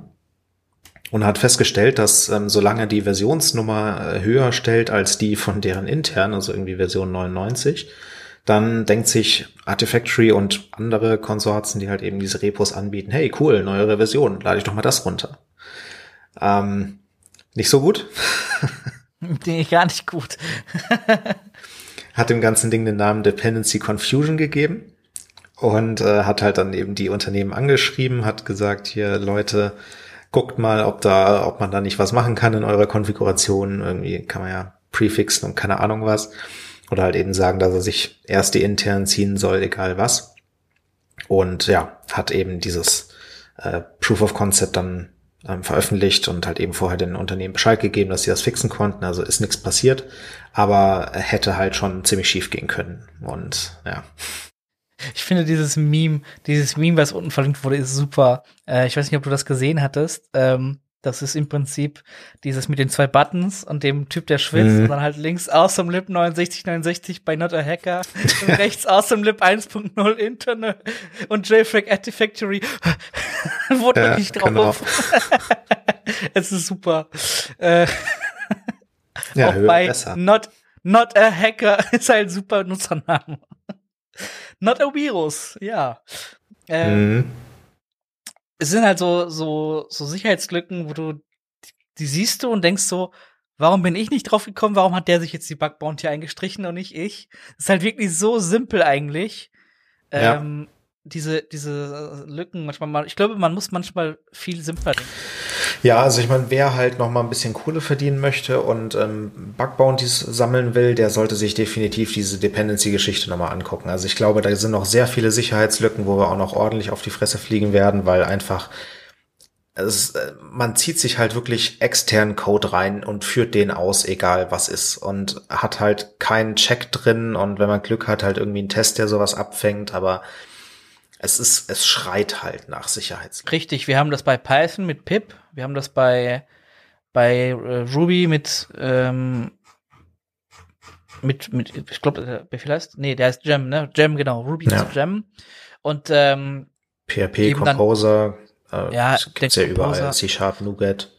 und hat festgestellt, dass ähm, solange er die Versionsnummer äh, höher stellt als die von deren intern, also irgendwie Version 99, dann denkt sich Artifactory und andere Konsorten, die halt eben diese Repos anbieten, hey cool, neuere Version, lade ich doch mal das runter. Ähm, nicht so gut. [LAUGHS] Nee, gar nicht gut. [LAUGHS] hat dem ganzen Ding den Namen Dependency Confusion gegeben und äh, hat halt dann eben die Unternehmen angeschrieben, hat gesagt, hier Leute, guckt mal, ob da, ob man da nicht was machen kann in eurer Konfiguration. Irgendwie kann man ja prefixen und keine Ahnung was. Oder halt eben sagen, dass er sich erst die intern ziehen soll, egal was. Und ja, hat eben dieses äh, Proof of Concept dann ähm, veröffentlicht und halt eben vorher den Unternehmen Bescheid gegeben, dass sie das fixen konnten. Also ist nichts passiert, aber hätte halt schon ziemlich schief gehen können. Und ja. Ich finde dieses Meme, dieses Meme, was unten verlinkt wurde, ist super. Äh, ich weiß nicht, ob du das gesehen hattest. Ähm, das ist im Prinzip dieses mit den zwei Buttons und dem Typ, der schwitzt mhm. und dann halt links Awesome Lip 6969 bei Not a Hacker und [LAUGHS] rechts Awesome Lip 1.0 Internal und JFrag Artifactory [LAUGHS] wurde ja, nicht drauf. Genau. [LAUGHS] es ist super. Äh, ja, auch bei besser. Not, Not a Hacker ist halt super Nutzername. Not a Virus, ja. Ähm, mhm es sind halt so, so, so Sicherheitslücken, wo du, die siehst du und denkst so, warum bin ich nicht drauf gekommen? Warum hat der sich jetzt die Bug Bounty eingestrichen und nicht ich? Das ist halt wirklich so simpel eigentlich. Ja. Ähm, diese, diese Lücken manchmal ich glaube, man muss manchmal viel simpler denken. Ja, also ich meine, wer halt noch mal ein bisschen Kohle verdienen möchte und ähm, Bug Bounties sammeln will, der sollte sich definitiv diese Dependency-Geschichte noch mal angucken. Also ich glaube, da sind noch sehr viele Sicherheitslücken, wo wir auch noch ordentlich auf die Fresse fliegen werden, weil einfach es, äh, man zieht sich halt wirklich externen Code rein und führt den aus, egal was ist. Und hat halt keinen Check drin und wenn man Glück hat, halt irgendwie einen Test, der sowas abfängt, aber es ist, es schreit halt nach Sicherheitslücken. Richtig, wir haben das bei Python mit Pip, wir haben das bei, bei äh, Ruby mit, ähm, mit, mit, ich glaube, wie viel heißt? Nee, der heißt Gem, ne? Gem, genau. Ruby ja. ist Gem. Und ähm, PHP Composer, dann, äh, ja, gibt's ja überall. C-Sharp, Nougat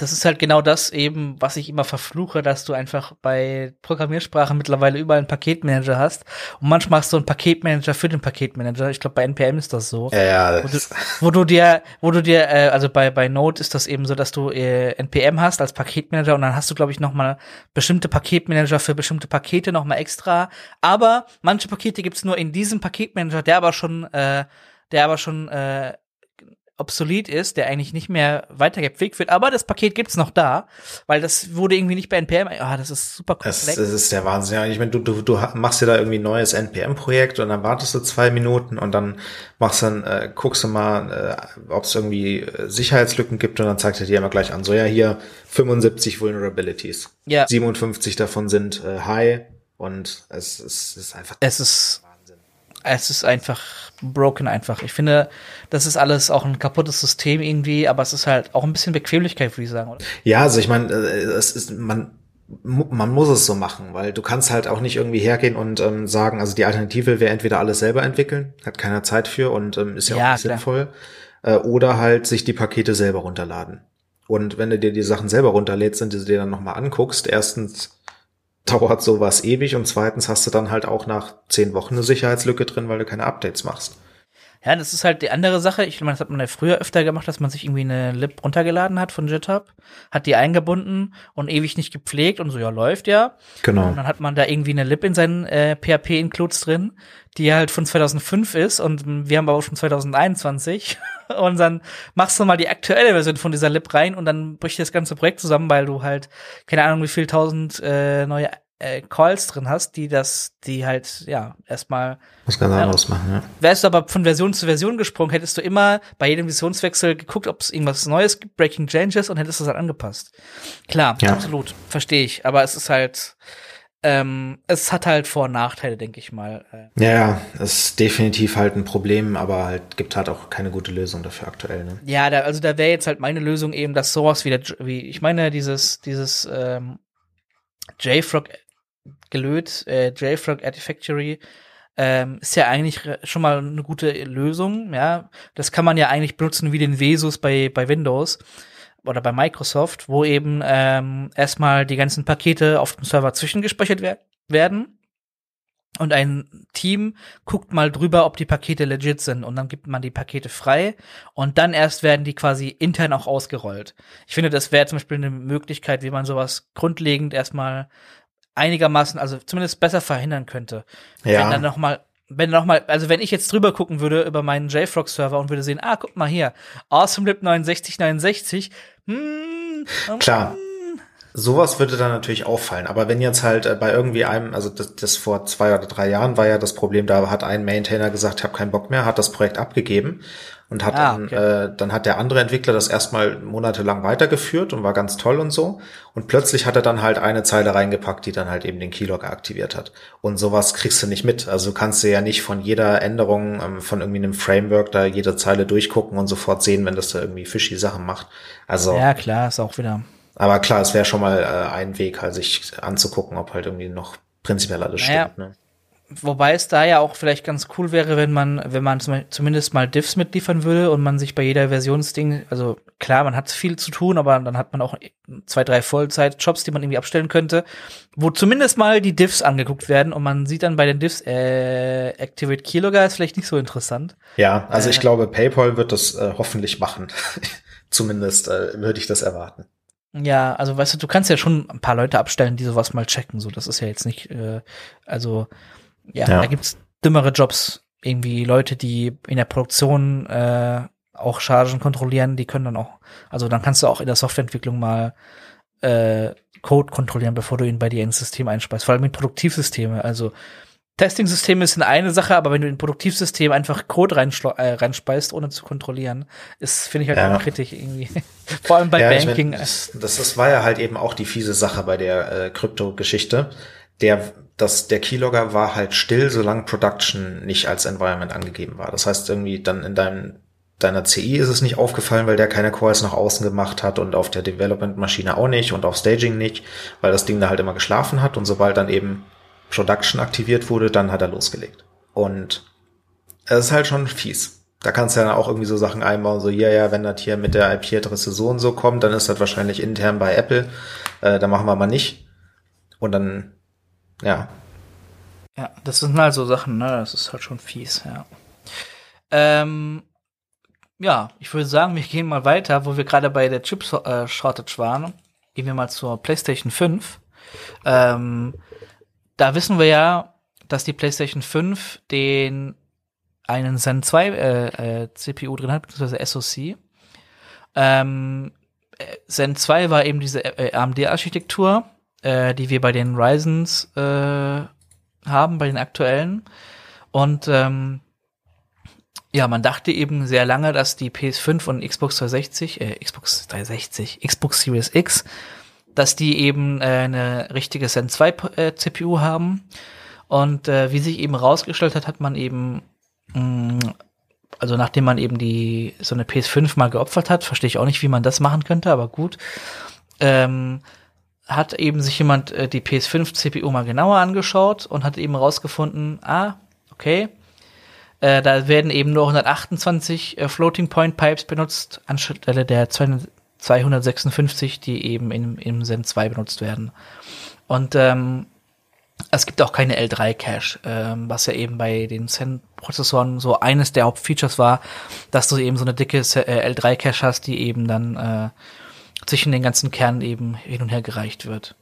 das ist halt genau das eben, was ich immer verfluche, dass du einfach bei Programmiersprachen mittlerweile überall einen Paketmanager hast. Und manchmal hast du einen Paketmanager für den Paketmanager. Ich glaube, bei NPM ist das so. Ja, ja. Wo, du, wo du dir, wo du dir, äh, also bei, bei Node ist das eben so, dass du äh, NPM hast als Paketmanager und dann hast du, glaube ich, noch mal bestimmte Paketmanager für bestimmte Pakete noch mal extra. Aber manche Pakete gibt's nur in diesem Paketmanager, der aber schon, äh, der aber schon äh, obsolet ist, der eigentlich nicht mehr weiter gepflegt wird, aber das Paket gibt's noch da, weil das wurde irgendwie nicht bei NPM. Ah, das ist super komplex. Das, das ist der Wahnsinn. Ja, ich meine, du, du, du machst dir da irgendwie ein neues NPM-Projekt und dann wartest du zwei Minuten und dann machst dann, äh, guckst du mal, äh, ob es irgendwie äh, Sicherheitslücken gibt und dann zeigt er dir immer gleich an, so ja, hier 75 Vulnerabilities. Ja. 57 davon sind äh, High Und es, es ist einfach. Es ist es ist einfach broken einfach. Ich finde, das ist alles auch ein kaputtes System irgendwie, aber es ist halt auch ein bisschen Bequemlichkeit, würde ich sagen. Oder? Ja, also ich meine, äh, es ist man man muss es so machen, weil du kannst halt auch nicht irgendwie hergehen und ähm, sagen, also die Alternative wäre entweder alles selber entwickeln, hat keiner Zeit für und ähm, ist ja, ja auch nicht sinnvoll, äh, oder halt sich die Pakete selber runterladen. Und wenn du dir die Sachen selber runterlädst und du dir dann nochmal anguckst, erstens dauert sowas ewig und zweitens hast du dann halt auch nach zehn Wochen eine Sicherheitslücke drin, weil du keine Updates machst. Ja, das ist halt die andere Sache. Ich meine, das hat man ja früher öfter gemacht, dass man sich irgendwie eine Lib runtergeladen hat von GitHub, hat die eingebunden und ewig nicht gepflegt und so, ja, läuft ja. Genau. Und dann hat man da irgendwie eine Lib in seinen äh, PHP-Includes drin, die halt von 2005 ist und wir haben aber auch schon 2021 [LAUGHS] und dann machst du mal die aktuelle Version von dieser Lib rein und dann bricht das ganze Projekt zusammen, weil du halt keine Ahnung wie viel tausend äh, neue äh, Calls drin hast, die das, die halt, ja, erstmal. Was ganz anderes machen, ja. Wärst du aber von Version zu Version gesprungen, hättest du immer bei jedem Visionswechsel geguckt, ob es irgendwas Neues gibt, Breaking Changes und hättest es halt angepasst. Klar, ja. absolut, verstehe ich. Aber es ist halt, ähm, es hat halt Vor- und Nachteile, denke ich mal. Äh. Ja, es ist definitiv halt ein Problem, aber halt gibt halt auch keine gute Lösung dafür aktuell. Ne? Ja, da, also da wäre jetzt halt meine Lösung eben, dass sowas wie, der, wie ich meine, dieses, dieses ähm, JFrog gelöt, äh, JFrog Artifactory, ähm, ist ja eigentlich schon mal eine gute Lösung, ja. Das kann man ja eigentlich benutzen wie den Vesus bei, bei Windows oder bei Microsoft, wo eben ähm, erstmal die ganzen Pakete auf dem Server zwischengespeichert wer werden und ein Team guckt mal drüber, ob die Pakete legit sind und dann gibt man die Pakete frei und dann erst werden die quasi intern auch ausgerollt. Ich finde, das wäre zum Beispiel eine Möglichkeit, wie man sowas grundlegend erstmal einigermaßen, also zumindest besser verhindern könnte. Ja. Wenn dann noch mal wenn noch mal, also wenn ich jetzt drüber gucken würde über meinen JFrog-Server und würde sehen, ah, guck mal hier, AwesomeLib 6969, hm, Klar. Sowas würde dann natürlich auffallen. Aber wenn jetzt halt äh, bei irgendwie einem, also das, das vor zwei oder drei Jahren war ja das Problem, da hat ein Maintainer gesagt, ich habe keinen Bock mehr, hat das Projekt abgegeben und hat ah, dann, okay. äh, dann hat der andere Entwickler das erstmal monatelang weitergeführt und war ganz toll und so. Und plötzlich hat er dann halt eine Zeile reingepackt, die dann halt eben den Keylog aktiviert hat. Und sowas kriegst du nicht mit. Also kannst du ja nicht von jeder Änderung ähm, von irgendwie einem Framework da jede Zeile durchgucken und sofort sehen, wenn das da irgendwie fishy Sachen macht. Also ja klar, ist auch wieder aber klar, es wäre schon mal äh, ein Weg, halt sich anzugucken, ob halt irgendwie noch prinzipiell alles naja, stimmt. Ne? Wobei es da ja auch vielleicht ganz cool wäre, wenn man, wenn man zumindest mal Diffs mitliefern würde und man sich bei jeder Versionsding, also klar, man hat viel zu tun, aber dann hat man auch zwei, drei Vollzeit-Jobs, die man irgendwie abstellen könnte, wo zumindest mal die Diffs angeguckt werden und man sieht dann bei den Diffs, äh, Activate Keylogger ist vielleicht nicht so interessant. Ja, also äh, ich glaube, PayPal wird das äh, hoffentlich machen. [LAUGHS] zumindest äh, würde ich das erwarten. Ja, also weißt du, du kannst ja schon ein paar Leute abstellen, die sowas mal checken. So, das ist ja jetzt nicht, äh, also ja, ja. da gibt's dümmere Jobs, irgendwie Leute, die in der Produktion äh, auch Chargen kontrollieren, die können dann auch, also dann kannst du auch in der Softwareentwicklung mal äh, Code kontrollieren, bevor du ihn bei dir ins System einspeist. Vor allem mit Produktivsysteme. Also Testing-Systeme ist eine Sache, aber wenn du in ein Produktivsystem einfach Code äh, reinspeist, ohne zu kontrollieren, ist, finde ich halt ja. kritisch irgendwie. [LAUGHS] Vor allem bei ja, Banking. Mein, das, das, war ja halt eben auch die fiese Sache bei der äh, Krypto-Geschichte. Der, das, der Keylogger war halt still, solange Production nicht als Environment angegeben war. Das heißt, irgendwie dann in deinem deiner CI ist es nicht aufgefallen, weil der keine Calls nach außen gemacht hat und auf der Development-Maschine auch nicht und auf Staging nicht, weil das Ding da halt immer geschlafen hat und sobald dann eben Production aktiviert wurde, dann hat er losgelegt. Und es ist halt schon fies. Da kannst du ja auch irgendwie so Sachen einbauen, so, ja, ja, wenn das hier mit der IP-Adresse so und so kommt, dann ist das wahrscheinlich intern bei Apple. Äh, da machen wir mal nicht. Und dann, ja. Ja, das sind halt so Sachen, ne? Das ist halt schon fies, ja. Ähm, ja, ich würde sagen, wir gehen mal weiter, wo wir gerade bei der Chip-Shortage waren. Gehen wir mal zur PlayStation 5. Ähm, da wissen wir ja, dass die PlayStation 5 den einen Zen 2 äh, äh, CPU drin hat, beziehungsweise SoC. Ähm, Zen 2 war eben diese äh, AMD-Architektur, äh, die wir bei den Ryzens äh, haben, bei den aktuellen. Und ähm, ja, man dachte eben sehr lange, dass die PS5 und Xbox 360, äh, Xbox 360, Xbox Series X dass die eben äh, eine richtige Zen 2 äh, CPU haben. Und äh, wie sich eben rausgestellt hat, hat man eben, mh, mm, also nachdem man eben die so eine PS5 mal geopfert hat, verstehe ich auch nicht, wie man das machen könnte, aber gut, ähm, hat eben sich jemand äh, die PS5 CPU mal genauer angeschaut und hat eben rausgefunden, ah, okay, äh, da werden eben nur 128 äh, Floating Point Pipes benutzt, anstelle der 256, die eben im, im Zen 2 benutzt werden. Und ähm, es gibt auch keine L3-Cache, ähm, was ja eben bei den Zen-Prozessoren so eines der Hauptfeatures war, dass du eben so eine dicke äh, L3-Cache hast, die eben dann äh, zwischen den ganzen Kernen eben hin und her gereicht wird.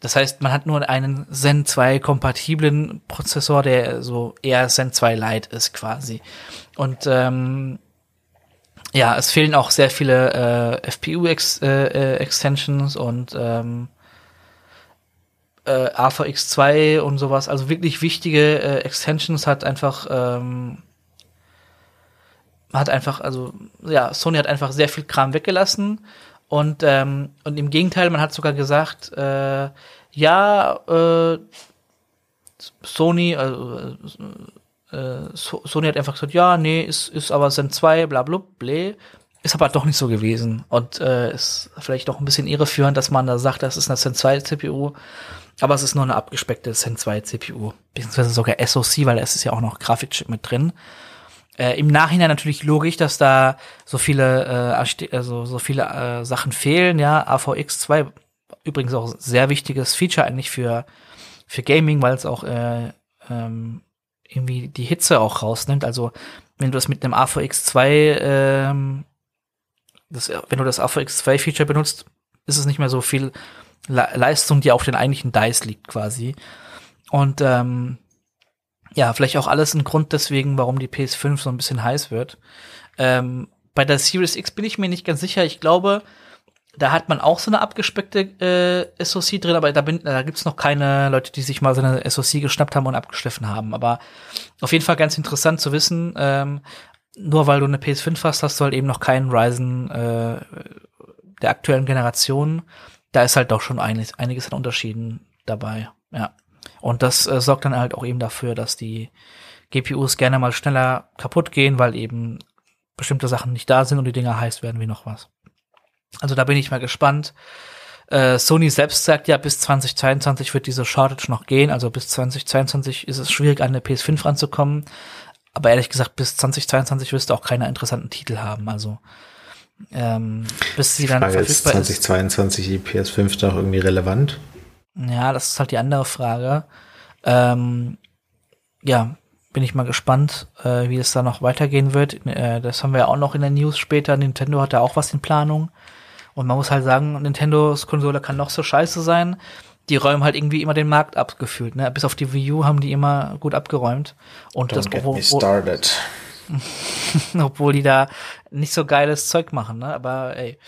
Das heißt, man hat nur einen Zen 2 kompatiblen Prozessor, der so eher Zen 2 Lite ist quasi. Und ähm, ja, es fehlen auch sehr viele äh, FPU-Extensions äh, äh, und ähm, äh, AVX2 und sowas. Also wirklich wichtige äh, Extensions hat einfach ähm, hat einfach, also ja, Sony hat einfach sehr viel Kram weggelassen und, ähm, und im Gegenteil, man hat sogar gesagt, äh, ja, äh, Sony, also, äh, Sony hat einfach gesagt, ja, nee, ist, ist aber Zen 2, bla bla bla. Ist aber doch nicht so gewesen. Und äh, ist vielleicht doch ein bisschen irreführend, dass man da sagt, das ist eine Zen 2 CPU. Aber es ist nur eine abgespeckte Zen 2 CPU. Beziehungsweise sogar SoC, weil es ist ja auch noch Grafikchip mit drin. Äh, Im Nachhinein natürlich logisch, dass da so viele, äh, also so viele äh, Sachen fehlen. Ja, AVX2 übrigens auch sehr wichtiges Feature eigentlich für für Gaming, weil es auch äh, ähm, irgendwie die Hitze auch rausnimmt. Also wenn du das mit einem AVX2, ähm, das, wenn du das AVX2 Feature benutzt, ist es nicht mehr so viel Le Leistung, die auf den eigentlichen Dice liegt quasi. Und ähm, ja, vielleicht auch alles ein Grund deswegen, warum die PS5 so ein bisschen heiß wird. Ähm, bei der Series X bin ich mir nicht ganz sicher. Ich glaube, da hat man auch so eine abgespeckte äh, SoC drin, aber da, bin, da gibt's noch keine Leute, die sich mal so eine SoC geschnappt haben und abgeschliffen haben. Aber auf jeden Fall ganz interessant zu wissen, ähm, nur weil du eine PS5 hast, hast du halt eben noch keinen Ryzen äh, der aktuellen Generation. Da ist halt doch schon einiges, einiges an Unterschieden dabei. Ja. Und das äh, sorgt dann halt auch eben dafür, dass die GPUs gerne mal schneller kaputt gehen, weil eben bestimmte Sachen nicht da sind und die Dinger heiß werden wie noch was. Also da bin ich mal gespannt. Äh, Sony selbst sagt ja, bis 2022 wird diese Shortage noch gehen. Also bis 2022 ist es schwierig, an eine PS5 ranzukommen. Aber ehrlich gesagt, bis 2022 wirst du auch keine interessanten Titel haben. Also ähm, bis sie dann Frage verfügbar ist 2022 die PS5 doch irgendwie relevant? Ja, das ist halt die andere Frage. Ähm, ja, bin ich mal gespannt, äh, wie es da noch weitergehen wird. Äh, das haben wir ja auch noch in der News später. Nintendo hat da auch was in Planung. Und man muss halt sagen, Nintendos Konsole kann noch so scheiße sein. Die räumen halt irgendwie immer den Markt abgefühlt. Ne? Bis auf die Wii U haben die immer gut abgeräumt. Und Don't das get me started. [LAUGHS] obwohl die da nicht so geiles Zeug machen, ne? Aber ey.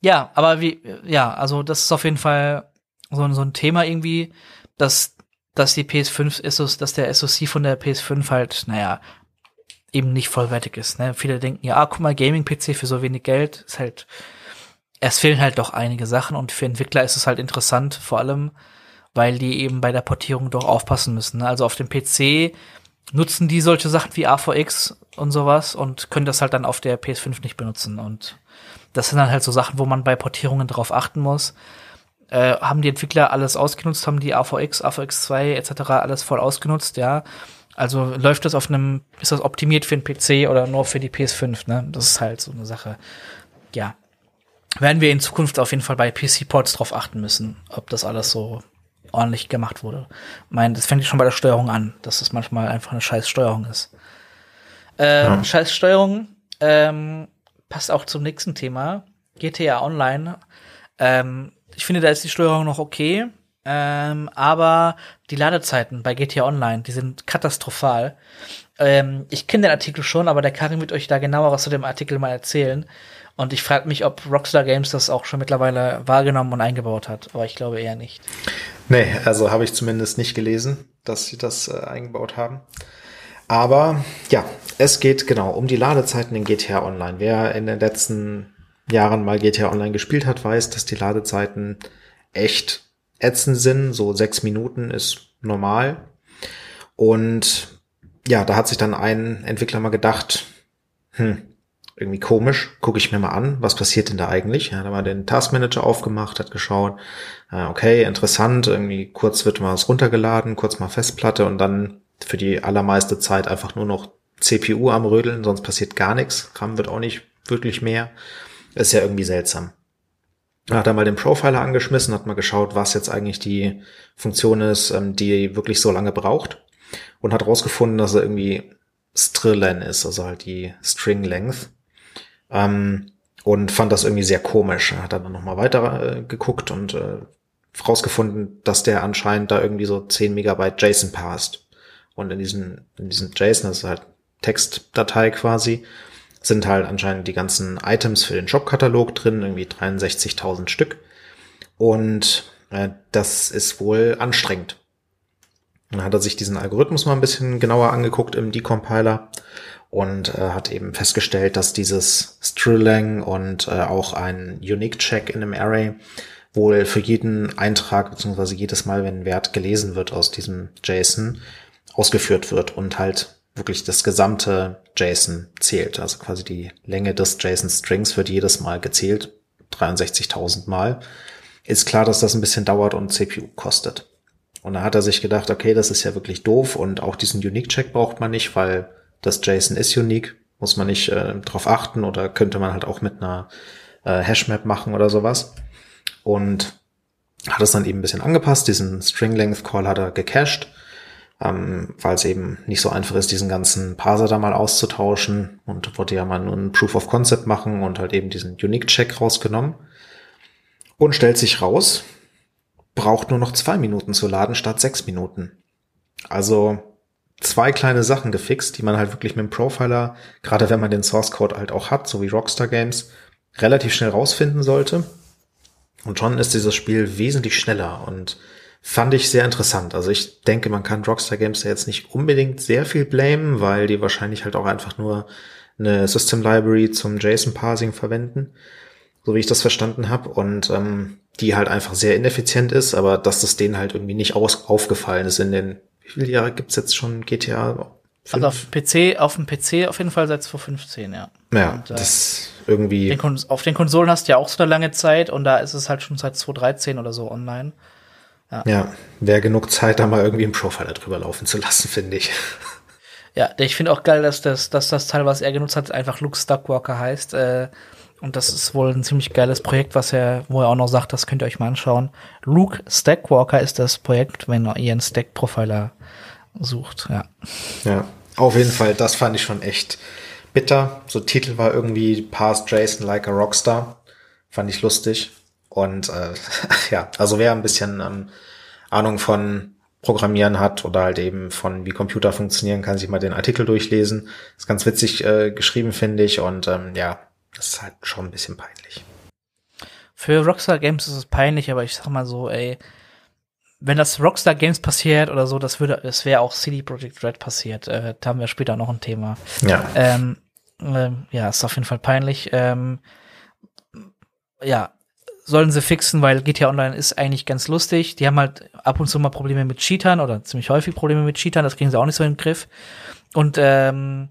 Ja, aber wie, ja, also das ist auf jeden Fall so, so ein Thema irgendwie, dass, dass die PS5 SOC, dass der SoC von der PS5 halt, naja, eben nicht vollwertig ist. Ne? Viele denken, ja, ah, guck mal, Gaming-PC für so wenig Geld ist halt, es fehlen halt doch einige Sachen und für Entwickler ist es halt interessant, vor allem, weil die eben bei der Portierung doch aufpassen müssen. Ne? Also auf dem PC nutzen die solche Sachen wie AVX und sowas und können das halt dann auf der PS5 nicht benutzen. Und das sind dann halt so Sachen, wo man bei Portierungen drauf achten muss. Äh, haben die Entwickler alles ausgenutzt, haben die AVX, AVX2 etc. alles voll ausgenutzt, ja. Also läuft das auf einem, ist das optimiert für den PC oder nur für die PS5, ne? Das ist halt so eine Sache. Ja. Werden wir in Zukunft auf jeden Fall bei PC-Ports drauf achten müssen, ob das alles so ordentlich gemacht wurde. Ich meine, das fängt schon bei der Steuerung an, dass das manchmal einfach eine scheiß Steuerung ist. Äh, ja. Scheiß Steuerung ähm, passt auch zum nächsten Thema. GTA Online ähm, ich finde, da ist die Steuerung noch okay. Ähm, aber die Ladezeiten bei GTA Online, die sind katastrophal. Ähm, ich kenne den Artikel schon, aber der Karin wird euch da genauer was zu dem Artikel mal erzählen. Und ich frage mich, ob Rockstar Games das auch schon mittlerweile wahrgenommen und eingebaut hat. Aber ich glaube eher nicht. Nee, also habe ich zumindest nicht gelesen, dass sie das äh, eingebaut haben. Aber ja, es geht genau um die Ladezeiten in GTA Online. Wer in den letzten Jahren mal GTA Online gespielt hat, weiß, dass die Ladezeiten echt ätzend sind. So sechs Minuten ist normal. Und ja, da hat sich dann ein Entwickler mal gedacht, hm, irgendwie komisch, gucke ich mir mal an, was passiert denn da eigentlich? Ja, da mal den Taskmanager aufgemacht, hat geschaut, äh, okay, interessant, irgendwie kurz wird mal was runtergeladen, kurz mal Festplatte und dann für die allermeiste Zeit einfach nur noch CPU am Rödeln, sonst passiert gar nichts. RAM wird auch nicht wirklich mehr. Ist ja irgendwie seltsam. Da hat er mal den Profiler angeschmissen, hat mal geschaut, was jetzt eigentlich die Funktion ist, ähm, die wirklich so lange braucht. Und hat rausgefunden, dass er irgendwie Strillen ist, also halt die String Length. Ähm, und fand das irgendwie sehr komisch. Er hat dann nochmal weiter äh, geguckt und äh, rausgefunden, dass der anscheinend da irgendwie so 10 Megabyte JSON passt. Und in diesen, in diesen JSON, das ist halt Textdatei quasi, sind halt anscheinend die ganzen Items für den Shop-Katalog drin, irgendwie 63.000 Stück. Und äh, das ist wohl anstrengend. Dann hat er sich diesen Algorithmus mal ein bisschen genauer angeguckt im Decompiler und äh, hat eben festgestellt, dass dieses Strilling und äh, auch ein Unique-Check in einem Array wohl für jeden Eintrag beziehungsweise jedes Mal, wenn ein Wert gelesen wird aus diesem JSON, ausgeführt wird und halt wirklich das gesamte JSON zählt. Also quasi die Länge des JSON-Strings wird jedes Mal gezählt, 63.000 Mal. Ist klar, dass das ein bisschen dauert und CPU kostet. Und da hat er sich gedacht, okay, das ist ja wirklich doof und auch diesen Unique-Check braucht man nicht, weil das JSON ist unique, muss man nicht äh, drauf achten oder könnte man halt auch mit einer äh, Hashmap machen oder sowas. Und hat es dann eben ein bisschen angepasst, diesen String Length Call hat er gecached ähm, weil es eben nicht so einfach ist, diesen ganzen Parser da mal auszutauschen und wollte ja mal nur ein Proof of Concept machen und halt eben diesen Unique-Check rausgenommen und stellt sich raus, braucht nur noch zwei Minuten zu laden statt sechs Minuten. Also zwei kleine Sachen gefixt, die man halt wirklich mit dem Profiler, gerade wenn man den Source Code halt auch hat, so wie Rockstar Games, relativ schnell rausfinden sollte. Und schon ist dieses Spiel wesentlich schneller und Fand ich sehr interessant. Also ich denke, man kann Rockstar Games ja jetzt nicht unbedingt sehr viel blamen, weil die wahrscheinlich halt auch einfach nur eine System Library zum JSON-Parsing verwenden, so wie ich das verstanden habe. Und ähm, die halt einfach sehr ineffizient ist, aber dass das denen halt irgendwie nicht aus aufgefallen ist in den, wie viele Jahre gibt's jetzt schon GTA? 5? Also auf PC, auf dem PC auf jeden Fall seit 2015, ja. Ja, und, äh, das irgendwie. Den auf den Konsolen hast du ja auch so eine lange Zeit und da ist es halt schon seit 2013 oder so online. Ja, ja wäre genug Zeit, da mal irgendwie einen Profiler drüber laufen zu lassen, finde ich. [LAUGHS] Ja, ich finde auch geil, dass das, dass das Teil, was er genutzt hat, einfach Luke Stockwalker heißt. Äh, und das ist wohl ein ziemlich geiles Projekt, was er, wo er auch noch sagt, das könnt ihr euch mal anschauen. Luke Stackwalker ist das Projekt, wenn ihr einen Stack-Profiler sucht, ja. Ja, auf jeden Fall, das fand ich schon echt bitter. So Titel war irgendwie Past Jason like a Rockstar. Fand ich lustig. Und äh, [LAUGHS] ja, also wer ein bisschen ähm, Ahnung von Programmieren hat oder halt eben von wie Computer funktionieren, kann sich mal den Artikel durchlesen. Ist ganz witzig äh, geschrieben, finde ich. Und ähm, ja, das ist halt schon ein bisschen peinlich. Für Rockstar Games ist es peinlich, aber ich sag mal so, ey, wenn das Rockstar Games passiert oder so, das würde, das wäre auch CD Projekt Red passiert. Äh, da haben wir später noch ein Thema. Ja. Ähm, äh, ja, ist auf jeden Fall peinlich. Ähm, ja, sollen sie fixen, weil GTA Online ist eigentlich ganz lustig. Die haben halt ab und zu mal Probleme mit Cheatern oder ziemlich häufig Probleme mit Cheatern, das kriegen sie auch nicht so in den Griff. Und ähm,